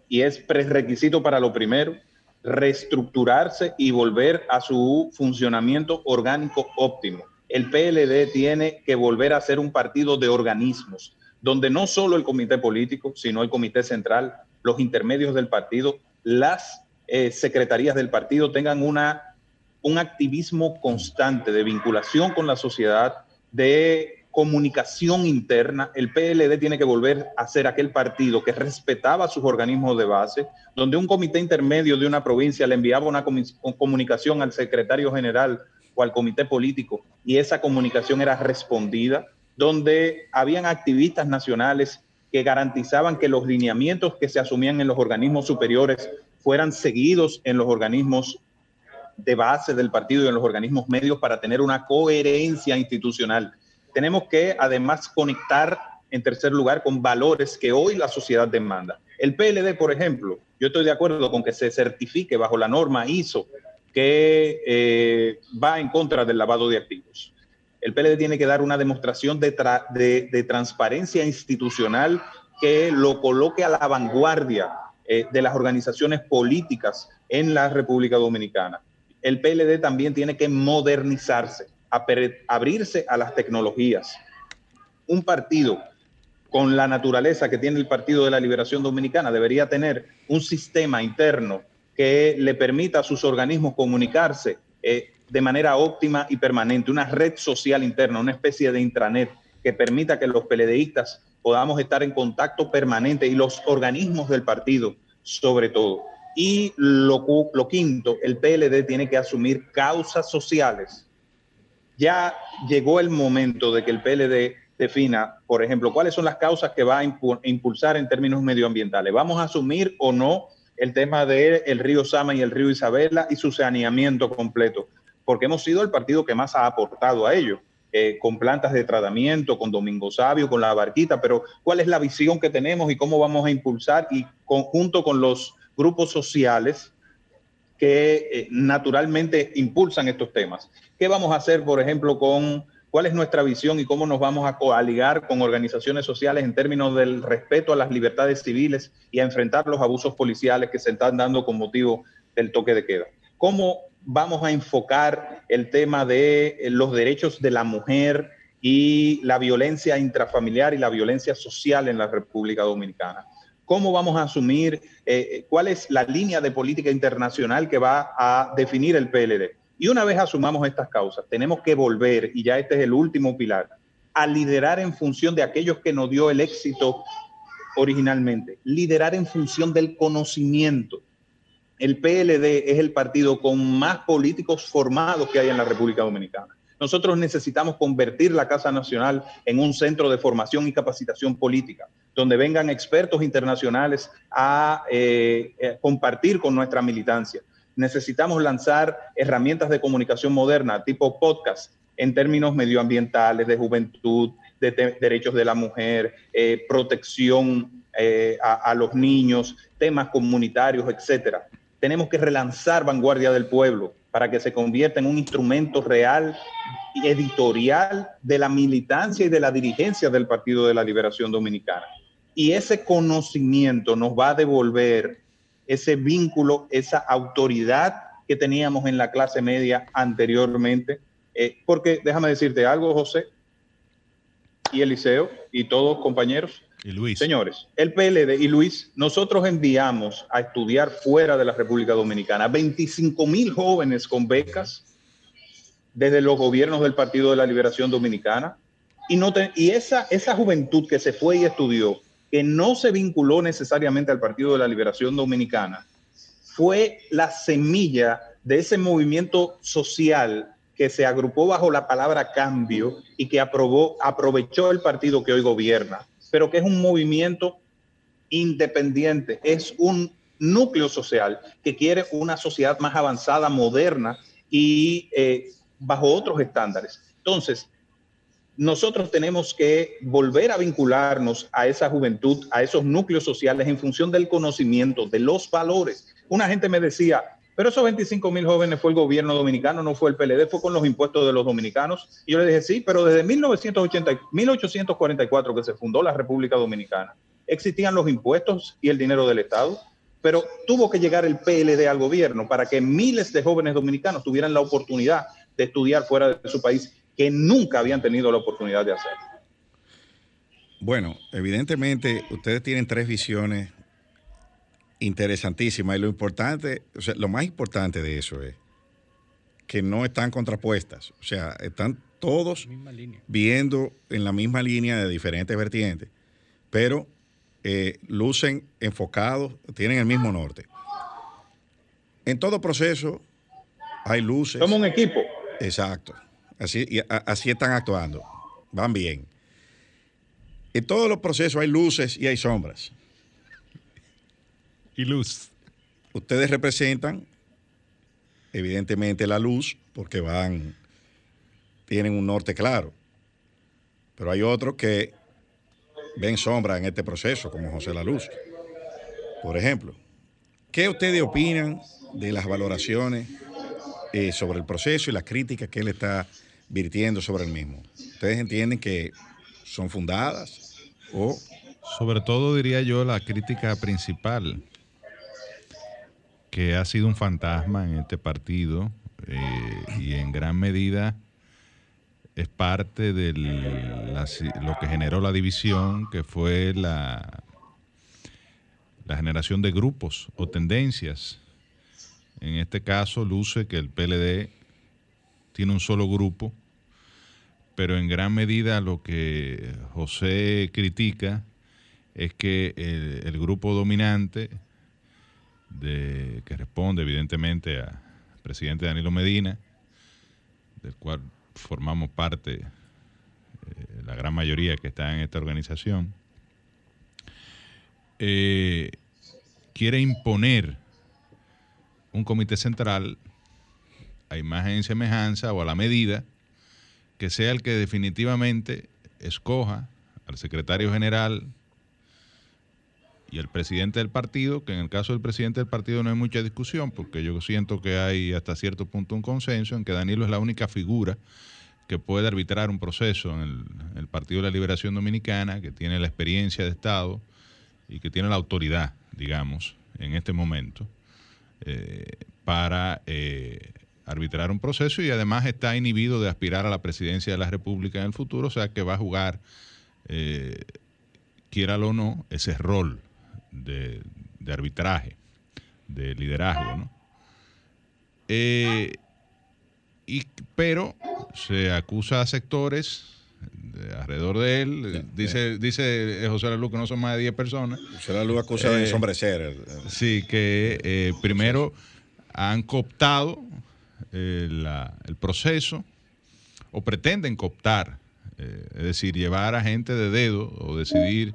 [SPEAKER 8] y es prerequisito para lo primero, reestructurarse y volver a su funcionamiento orgánico óptimo. El PLD tiene que volver a ser un partido de organismos, donde no solo el comité político, sino el comité central, los intermedios del partido, las eh, secretarías del partido tengan una, un activismo constante de vinculación con la sociedad, de comunicación interna, el PLD tiene que volver a ser aquel partido que respetaba sus organismos de base, donde un comité intermedio de una provincia le enviaba una comunicación al secretario general o al comité político y esa comunicación era respondida, donde habían activistas nacionales que garantizaban que los lineamientos que se asumían en los organismos superiores fueran seguidos en los organismos de base del partido y en los organismos medios para tener una coherencia institucional tenemos que además conectar en tercer lugar con valores que hoy la sociedad demanda. El PLD, por ejemplo, yo estoy de acuerdo con que se certifique bajo la norma ISO que eh, va en contra del lavado de activos. El PLD tiene que dar una demostración de, transparencia institucional que lo coloque a la vanguardia eh, de las organizaciones políticas en la República Dominicana. El PLD también tiene que modernizarse abrirse a las tecnologías. Un partido con la naturaleza que tiene el Partido de la Liberación Dominicana debería tener un sistema interno que le permita a sus organismos comunicarse eh, de manera óptima y permanente, una red social interna, una especie de intranet que permita que los peledeístas podamos estar en contacto permanente y los organismos del partido sobre todo. Y lo, lo quinto, el PLD tiene que asumir causas sociales ya llegó el momento de que el PLD defina, por ejemplo, cuáles son las causas que va a impulsar en términos medioambientales. ¿Vamos a asumir o no el tema del el río Sama y el río Isabela y su saneamiento completo? Porque hemos sido el partido que más ha aportado a ello. Eh, con plantas de tratamiento, con Domingo Sabio, con la barquita, pero ¿cuál es la visión que tenemos y cómo vamos a impulsar y conjunto con los grupos sociales que eh, naturalmente impulsan estos temas. ¿Qué vamos a hacer, por ejemplo, con cuál es nuestra visión y cómo nos vamos a coaligar con organizaciones sociales en términos del respeto a las libertades civiles y a enfrentar los abusos policiales que se están dando con motivo del toque de queda? ¿Cómo vamos a enfocar el tema de eh, los derechos de la mujer y la violencia intrafamiliar y la violencia social en la República Dominicana? Cómo vamos a asumir, eh, eh, cuál es la línea de política internacional que va a definir el PLD. Y una vez asumamos estas causas, tenemos que volver, y ya este es el último pilar, a liderar en función de aquellos que nos dio el éxito originalmente, liderar en función del conocimiento. El PLD es el partido con más políticos formados que hay en la República Dominicana. Nosotros necesitamos convertir la Casa Nacional en un centro de formación y capacitación política, donde vengan expertos internacionales a eh, eh, compartir con nuestra militancia. Necesitamos lanzar herramientas de comunicación moderna, tipo podcast, en términos medioambientales, de juventud, de derechos de la mujer, eh, protección a, los niños, temas comunitarios, etcétera. Tenemos que relanzar Vanguardia del Pueblo, para que se convierta en un instrumento real y editorial de la militancia y de la dirigencia del Partido de la Liberación Dominicana. Y ese conocimiento nos va a devolver ese vínculo, esa autoridad que teníamos en la clase media anteriormente. Eh, porque déjame decirte algo, José y Eliseo y todos compañeros,
[SPEAKER 3] y Luis.
[SPEAKER 8] Señores, el PLD y Luis, nosotros enviamos a estudiar fuera de la República Dominicana 25 mil jóvenes con becas desde los gobiernos del Partido de la Liberación Dominicana. Y, no y esa, esa juventud que se fue y estudió, que no se vinculó necesariamente al Partido de la Liberación Dominicana, fue la semilla de ese movimiento social que se agrupó bajo la palabra cambio y que aprovechó el partido que hoy gobierna pero que es un movimiento independiente, es un núcleo social que quiere una sociedad más avanzada, moderna y eh, bajo otros estándares. Entonces, nosotros tenemos que volver a vincularnos a esa juventud, a esos núcleos sociales en función del conocimiento, de los valores. Una gente me decía, pero esos 25 mil jóvenes fue el gobierno dominicano, no fue el PLD, fue con los impuestos de los dominicanos. Y yo le dije, sí, pero desde 1980, 1844 que se fundó la República Dominicana, existían los impuestos y el dinero del Estado, pero tuvo que llegar el PLD al gobierno para que miles de jóvenes dominicanos tuvieran la oportunidad de estudiar fuera de su país, que nunca habían tenido la oportunidad de hacerlo.
[SPEAKER 1] Bueno, evidentemente ustedes tienen tres visiones interesantísima. Y lo importante, lo más importante de eso es que no están contrapuestas. O sea, están todos viendo en la misma línea de diferentes vertientes, pero eh, lucen enfocados, tienen el mismo norte. En todo proceso hay luces.
[SPEAKER 8] Somos un equipo.
[SPEAKER 1] Exacto. Así, y a- así están actuando. Van bien. En todos los procesos hay luces y hay sombras.
[SPEAKER 3] Y luz.
[SPEAKER 1] Ustedes representan, evidentemente, la luz, porque van, tienen un norte claro. Pero hay otros que ven sombra en este proceso, como José La Luz. Por ejemplo, ¿qué ustedes opinan de las valoraciones eh, sobre el proceso y las críticas que él está virtiendo sobre el mismo? ¿Ustedes entienden que son fundadas o
[SPEAKER 3] Sobre todo diría yo la crítica principal, que ha sido un fantasma en este partido eh, y en gran medida es parte de lo que generó la división, que fue la, la generación de grupos o tendencias. En este caso luce que el PLD tiene un solo grupo, pero en gran medida lo que José critica es que el, grupo dominante, de, que responde evidentemente al presidente Danilo Medina, del cual formamos parte eh, la gran mayoría que está en esta organización, eh, quiere imponer un comité central a imagen y semejanza o a la medida que sea el que definitivamente escoja al secretario general y el presidente del partido, que en el caso del presidente del partido no hay mucha discusión, porque yo siento que hay hasta cierto punto un consenso en que Danilo es la única figura que puede arbitrar un proceso en el, en el Partido de la Liberación Dominicana, que tiene la experiencia de Estado y que tiene la autoridad, digamos, en este momento, eh, para eh, arbitrar un proceso y además está inhibido de aspirar a la presidencia de la República en el futuro, o sea que va a jugar, eh, quiéralo o no, ese rol de, de arbitraje, de liderazgo, ¿no? Eh, y, pero se acusa a sectores de- alrededor de él, dice, dice José Lalu que no son más de 10 personas.
[SPEAKER 1] José Lalu acusa de
[SPEAKER 3] Eh,
[SPEAKER 1] ensombrecer
[SPEAKER 3] Sí, que eh, primero han cooptado eh, el proceso o pretenden cooptar, eh, es decir, llevar a gente de dedo o decidir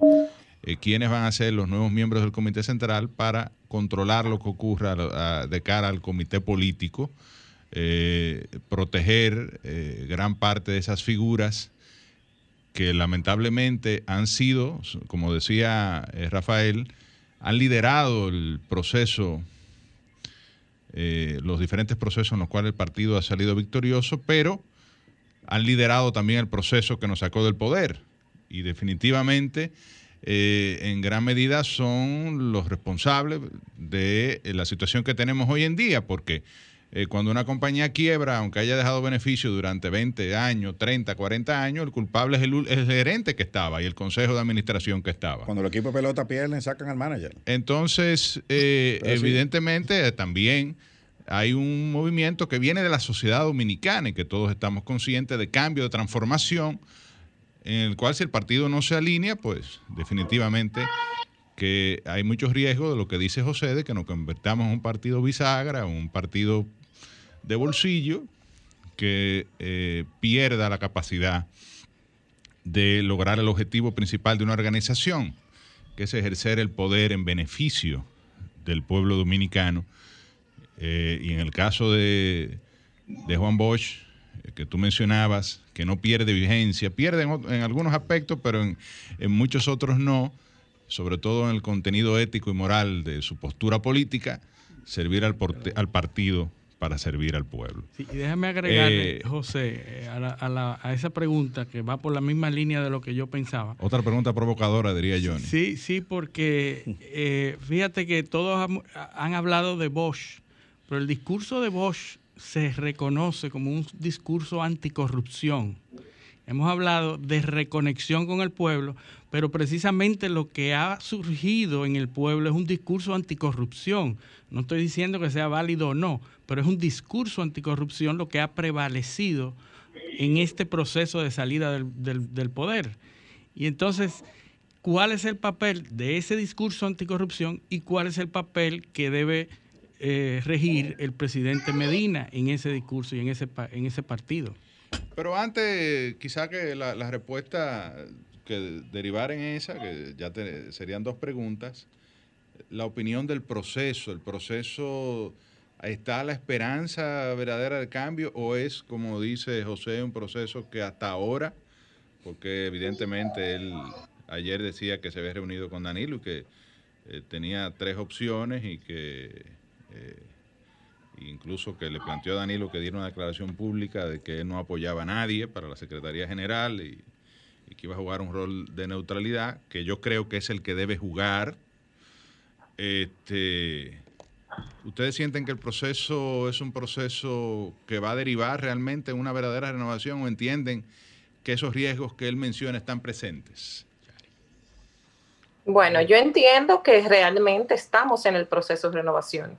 [SPEAKER 3] eh, quiénes van a ser los nuevos miembros del Comité Central para controlar lo que ocurra de cara al Comité Político, proteger gran parte de esas figuras que lamentablemente han sido, como decía Rafael, han liderado el proceso, eh, los diferentes procesos en los cuales el partido ha salido victorioso, pero han liderado también el proceso que nos sacó del poder. Y definitivamente, eh, en gran medida, son los responsables de la situación que tenemos hoy en día, porque eh, cuando una compañía quiebra, aunque haya dejado beneficio durante 20 años, 30, 40 años, el culpable es el, el gerente que estaba y el consejo de administración que estaba.
[SPEAKER 1] Cuando el equipo de pelota pierden, sacan al manager.
[SPEAKER 3] Entonces, eh,
[SPEAKER 1] sí.
[SPEAKER 3] evidentemente, eh, también hay un movimiento que viene de la sociedad dominicana y que todos estamos conscientes de cambio, de transformación, en el cual si el partido no se alinea, pues definitivamente que hay muchos riesgos de lo que dice José, de que nos convertamos en un partido bisagra, un partido de bolsillo, que eh, pierda la capacidad de lograr el objetivo principal de una organización, que es ejercer el poder en beneficio del pueblo dominicano. Eh, y en el caso de, de Juan Bosch, eh, que tú mencionabas, que no pierde vigencia, pierde en, algunos aspectos, pero en muchos otros no, sobre todo en el contenido ético y moral de su postura política, servir al, al partido para servir al pueblo.
[SPEAKER 2] Sí, y déjame agregarle,
[SPEAKER 3] Eh,
[SPEAKER 2] José, eh, a, la- a la- a esa pregunta que va por la misma línea de lo que yo pensaba.
[SPEAKER 3] Otra pregunta provocadora, diría Johnny.
[SPEAKER 2] Sí, sí, porque eh, fíjate que todos han, han hablado de Bosch, pero el discurso de Bosch se reconoce como un discurso anticorrupción. Hemos hablado de reconexión con el pueblo, pero precisamente lo que ha surgido en el pueblo es un discurso anticorrupción. No estoy diciendo que sea válido o no, pero es un discurso anticorrupción lo que ha prevalecido en este proceso de salida del, del poder. Y entonces, ¿cuál es el papel de ese discurso anticorrupción y cuál es el papel que debe eh, regir el presidente Medina en ese discurso y en ese, en ese partido.
[SPEAKER 3] Pero antes, quizá que la, respuesta que derivara en esa, que ya serían dos preguntas, la opinión del proceso, el proceso, ¿está la esperanza verdadera del cambio o es, como dice José, un proceso que hasta ahora, porque evidentemente él ayer decía que se había reunido con Danilo y que eh, tenía tres opciones y que eh, incluso que le planteó a Danilo que diera una declaración pública de que él no apoyaba a nadie para la Secretaría General y, que iba a jugar un rol de neutralidad, que yo creo que es el que debe jugar. Este, ¿Ustedes sienten que el proceso es un proceso que va a derivar realmente en una verdadera renovación o entienden que esos riesgos que él menciona están presentes?
[SPEAKER 9] Bueno, yo entiendo que realmente estamos en el proceso de renovación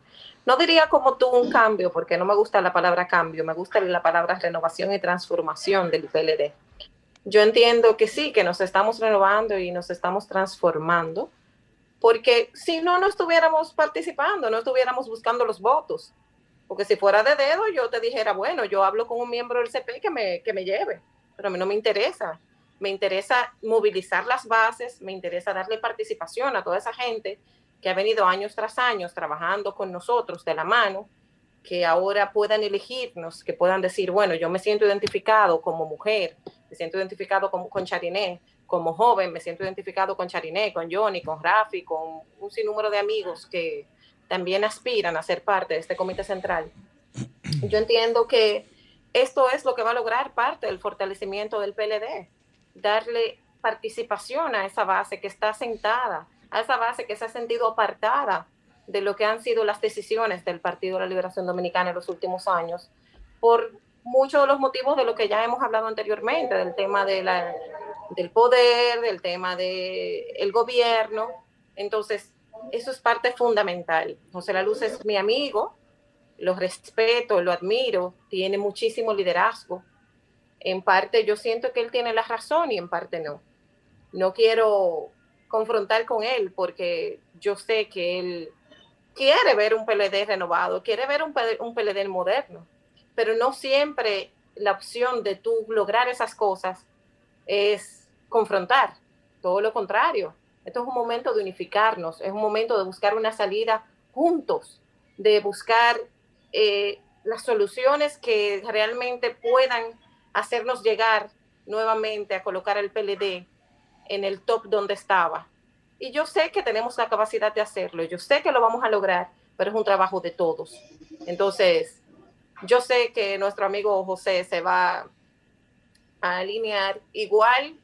[SPEAKER 9] no diría como tú un cambio, porque no me gusta la palabra cambio, me gusta la palabra renovación y transformación del PLD. Yo entiendo que sí, que nos estamos renovando y nos estamos transformando, porque si no, no estuviéramos participando, no estuviéramos buscando los votos. Porque si fuera de dedo, yo te dijera, bueno, yo hablo con un miembro del CP que me, que me lleve, pero a mí no me interesa. Me interesa movilizar las bases, me interesa darle participación a toda esa gente que ha venido años tras años trabajando con nosotros de la mano, que ahora puedan elegirnos, que puedan decir, bueno, yo me siento identificado como mujer, me siento identificado con, con Chariné, como joven me siento identificado con Chariné, con Johnny, con Rafi, con un sinnúmero de amigos que también aspiran a ser parte de este comité central. Yo entiendo que esto es lo que va a lograr parte del fortalecimiento del PLD, darle participación a esa base que está sentada a esa base que se ha sentido apartada de lo que han sido las decisiones del Partido de la Liberación Dominicana en los últimos años, por muchos de los motivos de lo que ya hemos hablado anteriormente, del tema de la, del poder, del tema del el gobierno. Entonces, eso es parte fundamental. José La Luz es mi amigo, lo respeto, lo admiro, tiene muchísimo liderazgo. En parte yo siento que él tiene la razón y en parte no. No quiero confrontar con él porque yo sé que él quiere ver un PLD renovado, quiere ver un, un PLD moderno, pero no siempre la opción de tú lograr esas cosas es confrontar, todo lo contrario. Esto es un momento de unificarnos, es un momento de buscar una salida juntos, de buscar eh, las soluciones que realmente puedan hacernos llegar nuevamente a colocar el PLD en el top donde estaba. Y yo sé que tenemos la capacidad de hacerlo, yo sé que lo vamos a lograr, pero es un trabajo de todos. Entonces, yo sé que nuestro amigo José se va a alinear igual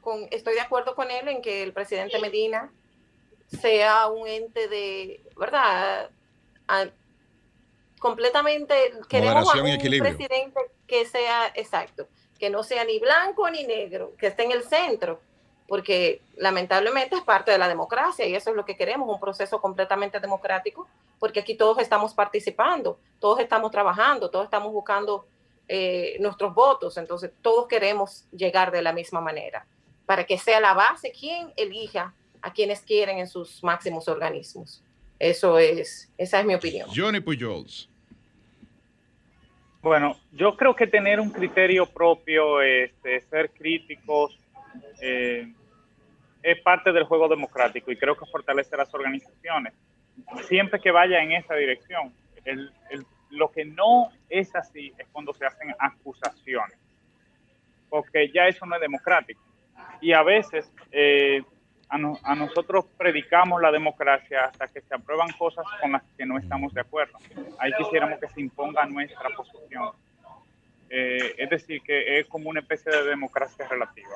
[SPEAKER 9] con, estoy de acuerdo con él en que el presidente Medina sea un ente de, ¿verdad? completamente queremos un presidente que sea exacto, que no sea ni blanco ni negro, que esté en el centro porque lamentablemente es parte de la democracia y eso es lo que queremos, un proceso completamente democrático, porque aquí todos estamos participando, todos estamos trabajando, todos estamos buscando eh, nuestros votos, entonces todos queremos llegar de la misma manera, para que sea la base quien elija a quienes quieren en sus máximos organismos. Eso es, esa es mi opinión.
[SPEAKER 3] Johnny Pujols.
[SPEAKER 10] Bueno, yo creo que tener un criterio propio, este, ser críticos, eh, es parte del juego democrático y creo que fortalece las organizaciones, siempre que vaya en esa dirección. lo que no es así es cuando se hacen acusaciones, porque ya eso no es democrático. Y a veces eh, a, nosotros predicamos la democracia hasta que se aprueban cosas con las que no estamos de acuerdo. Ahí quisiéramos que se imponga nuestra posición. Eh, es decir, que es como una especie de democracia relativa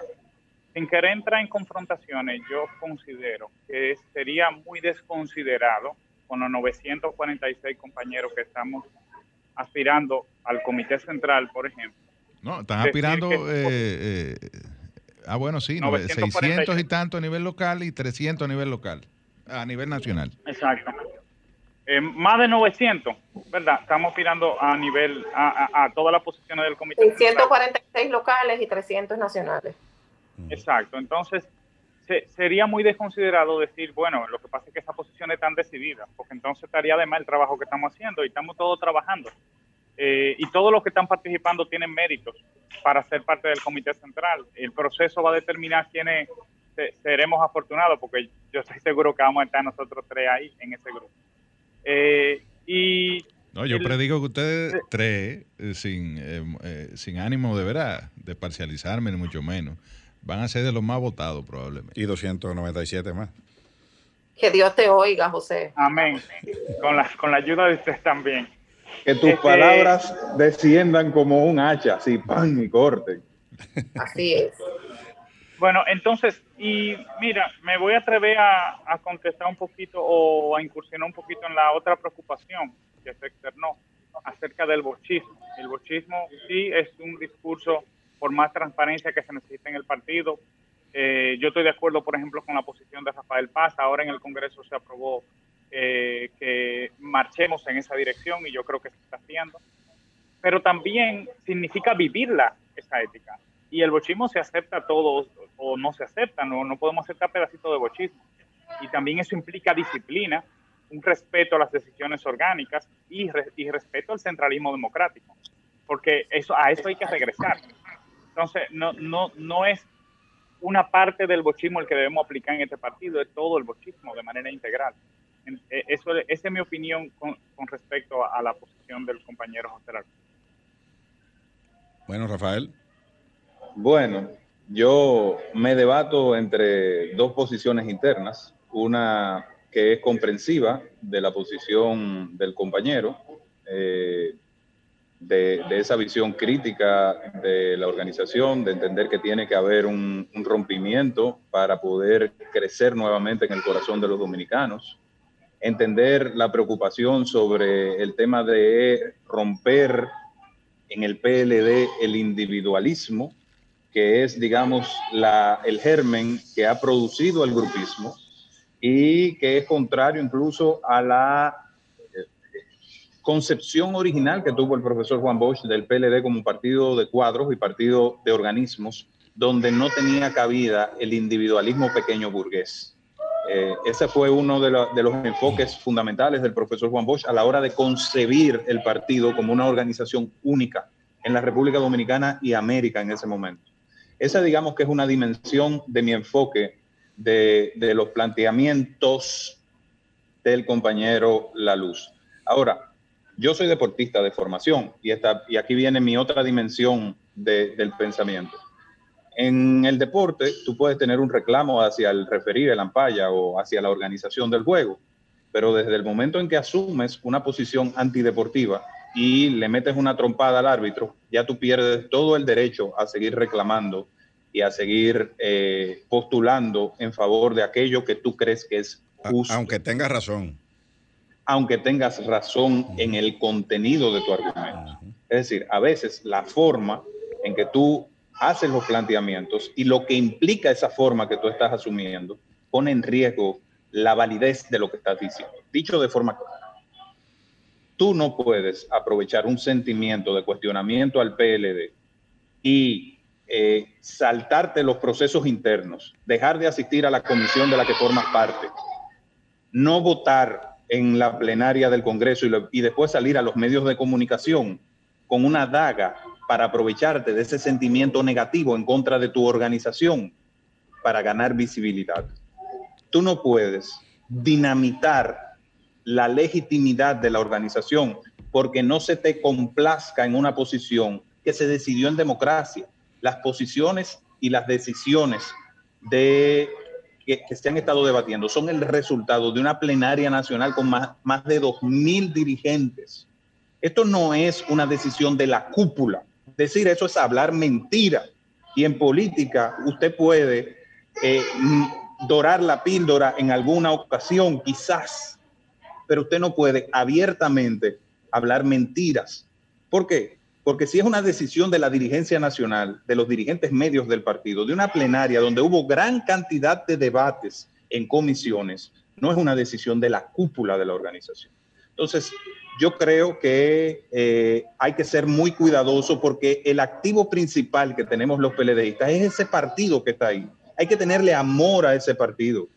[SPEAKER 10] sin querer entrar en confrontaciones, yo considero que sería muy desconsiderado con los 946 compañeros que estamos aspirando al Comité Central, por ejemplo.
[SPEAKER 3] No, están aspirando, eh, eh, ah, bueno, sí, 600 y tanto a nivel local y 300 a nivel local, a nivel nacional.
[SPEAKER 10] Exacto. eh, más de 900, ¿verdad? Estamos mirando a nivel, a, a, todas las posiciones del comité.
[SPEAKER 9] 646 locales y 300 nacionales.
[SPEAKER 10] Exacto, entonces sería muy desconsiderado decir, bueno, lo que pasa es que esas posiciones están decididas, porque entonces estaría de mal el trabajo que estamos haciendo y estamos todos trabajando. Eh, y todos los que están participando tienen méritos para ser parte del comité central. El proceso va a determinar quiénes seremos afortunados, porque yo estoy seguro que vamos a estar nosotros tres ahí en ese grupo. Eh, y
[SPEAKER 3] no, yo predigo que ustedes tres, eh, sin, sin ánimo de verdad, de parcializarme, ni mucho menos, van a ser de los más votados probablemente.
[SPEAKER 1] Y 297 más.
[SPEAKER 9] Que Dios te oiga, José.
[SPEAKER 10] Amén. Con la, con la ayuda de ustedes también.
[SPEAKER 8] Que tus este, palabras desciendan como un hacha, así, pan y corte.
[SPEAKER 9] Así es.
[SPEAKER 10] Bueno, entonces, y mira, me voy a atrever a, a, contestar un poquito o a incursionar un poquito en la otra preocupación que se externó acerca del bochismo. El bochismo sí es un discurso por más transparencia que se necesita en el partido. Eh, yo estoy de acuerdo, por ejemplo, con la posición de Rafael Paz. Ahora en el Congreso se aprobó eh, que marchemos en esa dirección y yo creo que se está haciendo. Pero también significa vivirla, esa ética. Y el bochismo se acepta todo o no se acepta, no, no podemos aceptar pedacitos de bochismo. Y también eso implica disciplina, un respeto a las decisiones orgánicas y, y respeto al centralismo democrático. Porque eso, a eso hay que regresar. Entonces, no, no, no es una parte del bochismo el que debemos aplicar en este partido, es todo el bochismo de manera integral. Eh, eso, esa es mi opinión con, respecto a, la posición del compañero José Largo.
[SPEAKER 1] Bueno, Rafael.
[SPEAKER 8] Bueno, yo me debato entre dos posiciones internas, una que es comprensiva de la posición del compañero, eh, de, esa visión crítica de la organización, de entender que tiene que haber un, rompimiento para poder crecer nuevamente en el corazón de los dominicanos, entender la preocupación sobre el tema de romper en el PLD el individualismo, que es, digamos, la, el germen que ha producido el grupismo y que es contrario incluso a la concepción original que tuvo el profesor Juan Bosch del PLD como partido de cuadros y partido de organismos, donde no tenía cabida el individualismo pequeño burgués. Eh, ese fue uno de, los enfoques fundamentales del profesor Juan Bosch a la hora de concebir el partido como una organización única en la República Dominicana y América en ese momento. Esa digamos que es una dimensión de mi enfoque de los planteamientos del compañero La Luz. Ahora, yo soy deportista de formación y, esta, y aquí viene mi otra dimensión del pensamiento. En el deporte, tú puedes tener un reclamo hacia el referir, el ampalla o hacia la organización del juego, pero desde el momento en que asumes una posición antideportiva y le metes una trompada al árbitro, ya tú pierdes todo el derecho a seguir reclamando y a seguir eh, postulando en favor de aquello que tú crees que es justo.
[SPEAKER 1] Aunque tengas razón
[SPEAKER 8] aunque tengas razón en el contenido de tu argumento. Es decir, a veces la forma en que tú haces los planteamientos y lo que implica esa forma que tú estás asumiendo pone en riesgo la validez de lo que estás diciendo. Dicho de forma clara, tú no puedes aprovechar un sentimiento de cuestionamiento al PLD y eh, saltarte los procesos internos, dejar de asistir a la comisión de la que formas parte, no votar en la plenaria del Congreso y, después salir a los medios de comunicación con una daga para aprovecharte de ese sentimiento negativo en contra de tu organización para ganar visibilidad. Tú no puedes dinamitar la legitimidad de la organización porque no se te complazca en una posición que se decidió en democracia. Las posiciones y las decisiones de que, se han estado debatiendo son el resultado de una plenaria nacional con más, más de 2.000 dirigentes. Esto no es una decisión de la cúpula. Decir eso es hablar mentira. Y en política usted puede eh, dorar la píldora en alguna ocasión, quizás, pero usted no puede abiertamente hablar mentiras. ¿Por qué? Porque si es una decisión de la dirigencia nacional, de los dirigentes medios del partido, de una plenaria donde hubo gran cantidad de debates en comisiones, no es una decisión de la cúpula de la organización. Entonces, yo creo que eh, hay que ser muy cuidadoso porque el activo principal que tenemos los PLDistas es ese partido que está ahí. Hay que tenerle amor a ese partido.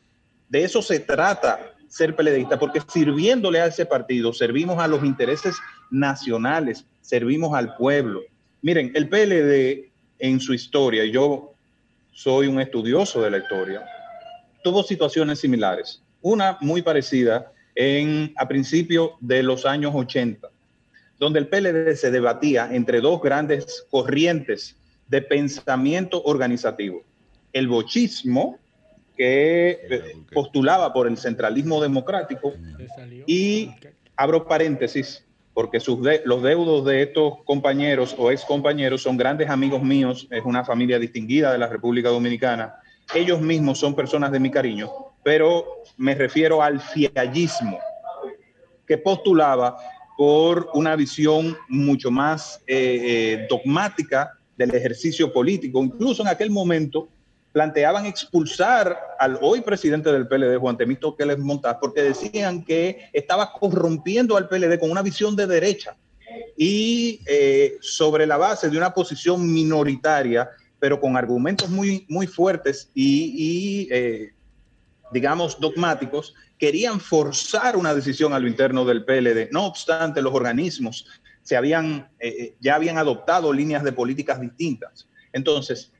[SPEAKER 8] De eso se trata ser PLDista, porque sirviéndole a ese partido, servimos a los intereses nacionales, servimos al pueblo. Miren, el PLD en su historia, yo soy un estudioso de la historia, tuvo situaciones similares. Una muy parecida en, a principios de los años 80, donde el PLD se debatía entre dos grandes corrientes de pensamiento organizativo. El bochismo, que eh, postulaba por el centralismo democrático, y abro paréntesis, porque sus de, los deudos de estos compañeros o ex compañeros son grandes amigos míos, es una familia distinguida de la República Dominicana, ellos mismos son personas de mi cariño, pero me refiero al fiallismo, que postulaba por una visión mucho más eh, eh, dogmática del ejercicio político. Incluso en aquel momento planteaban expulsar al hoy presidente del PLD, Juan Temito les Montaz, porque decían que estaba corrompiendo al PLD con una visión de derecha y eh, sobre la base de una posición minoritaria, pero con argumentos muy, muy fuertes y, y digamos, dogmáticos, querían forzar una decisión a lo interno del PLD. No obstante, los organismos se habían, eh, eh, ya habían adoptado líneas de políticas distintas. Entonces,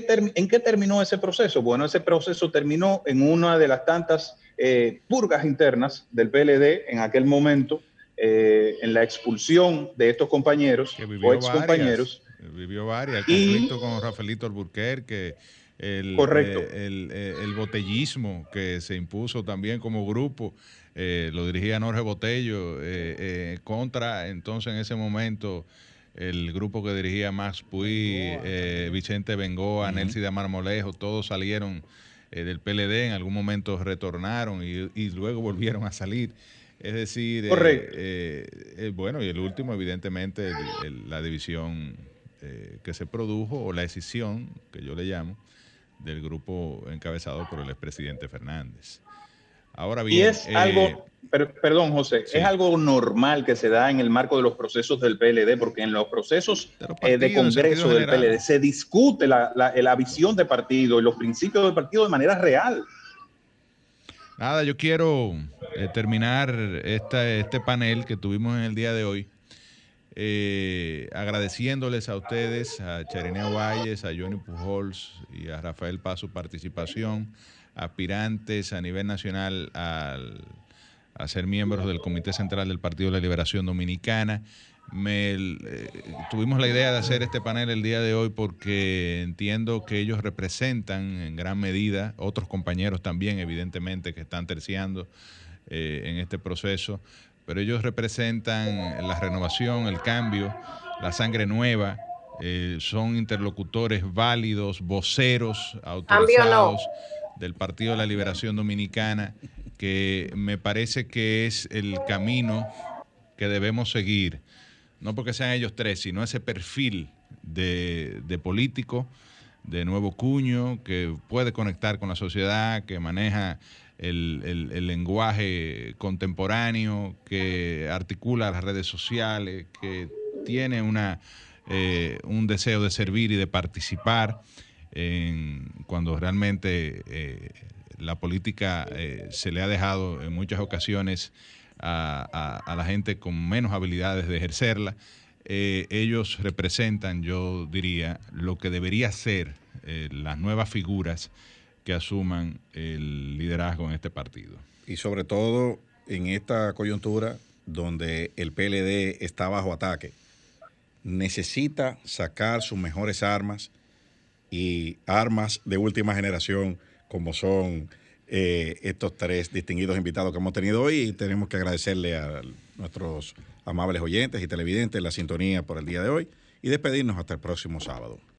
[SPEAKER 8] ¿qué ¿en qué terminó ese proceso? Bueno, ese proceso terminó en una de las tantas eh, purgas internas del PLD en aquel momento, en la expulsión de estos compañeros o excompañeros.
[SPEAKER 3] Vivió varias, el conflicto con Rafaelito Alburquerque, el,
[SPEAKER 8] Correcto.
[SPEAKER 3] Eh, el, eh, el, botellismo que se impuso también como grupo, eh, lo dirigía Norge Botello, contra entonces en ese momento el grupo que dirigía Max Puy, Vicente Bengoa, Nelsi de Marmolejo, todos salieron del PLD, en algún momento retornaron y, y luego volvieron a salir. Es decir, bueno, y el último, evidentemente, la división que se produjo, o la decisión, que yo le llamo, del grupo encabezado por el expresidente Fernández. Ahora bien,
[SPEAKER 8] y es
[SPEAKER 3] eh,
[SPEAKER 8] algo, perdón José, es algo normal que se da en el marco de los procesos del PLD, porque en los procesos de, eh, Congreso del PLD se discute la, la, visión de partido y los principios del partido de manera real.
[SPEAKER 3] Nada, yo quiero eh, terminar esta, este panel que tuvimos en el día de hoy eh, agradeciéndoles a ustedes, a Charineo Valles, a Johnny Pujols y a Rafael Paz su participación, aspirantes a nivel nacional al, a ser miembros del Comité Central del Partido de la Liberación Dominicana. Me, eh, tuvimos la idea de hacer este panel el día de hoy porque entiendo que ellos representan en gran medida, otros compañeros también evidentemente que están terciando eh, en este proceso, pero ellos representan la renovación, el cambio, la sangre nueva, eh, son interlocutores válidos, voceros autorizados del Partido de la Liberación Dominicana, que me parece que es el camino que debemos seguir, no porque sean ellos tres, sino ese perfil de, de político de nuevo cuño, que puede conectar con la sociedad, que maneja el, lenguaje contemporáneo, que articula las redes sociales, que tiene una, eh, un deseo de servir y de participar en, cuando realmente eh, la política eh, se le ha dejado en muchas ocasiones a, a, la gente con menos habilidades de ejercerla. ellos representan, yo diría, lo que debería ser las nuevas figuras que asuman el liderazgo en este partido.
[SPEAKER 1] Y sobre todo en esta coyuntura donde el PLD está bajo ataque, necesita sacar sus mejores armas y armas de última generación como son eh, estos tres distinguidos invitados que hemos tenido hoy y tenemos que agradecerle a nuestros amables oyentes y televidentes la sintonía por el día de hoy y despedirnos hasta el próximo sábado.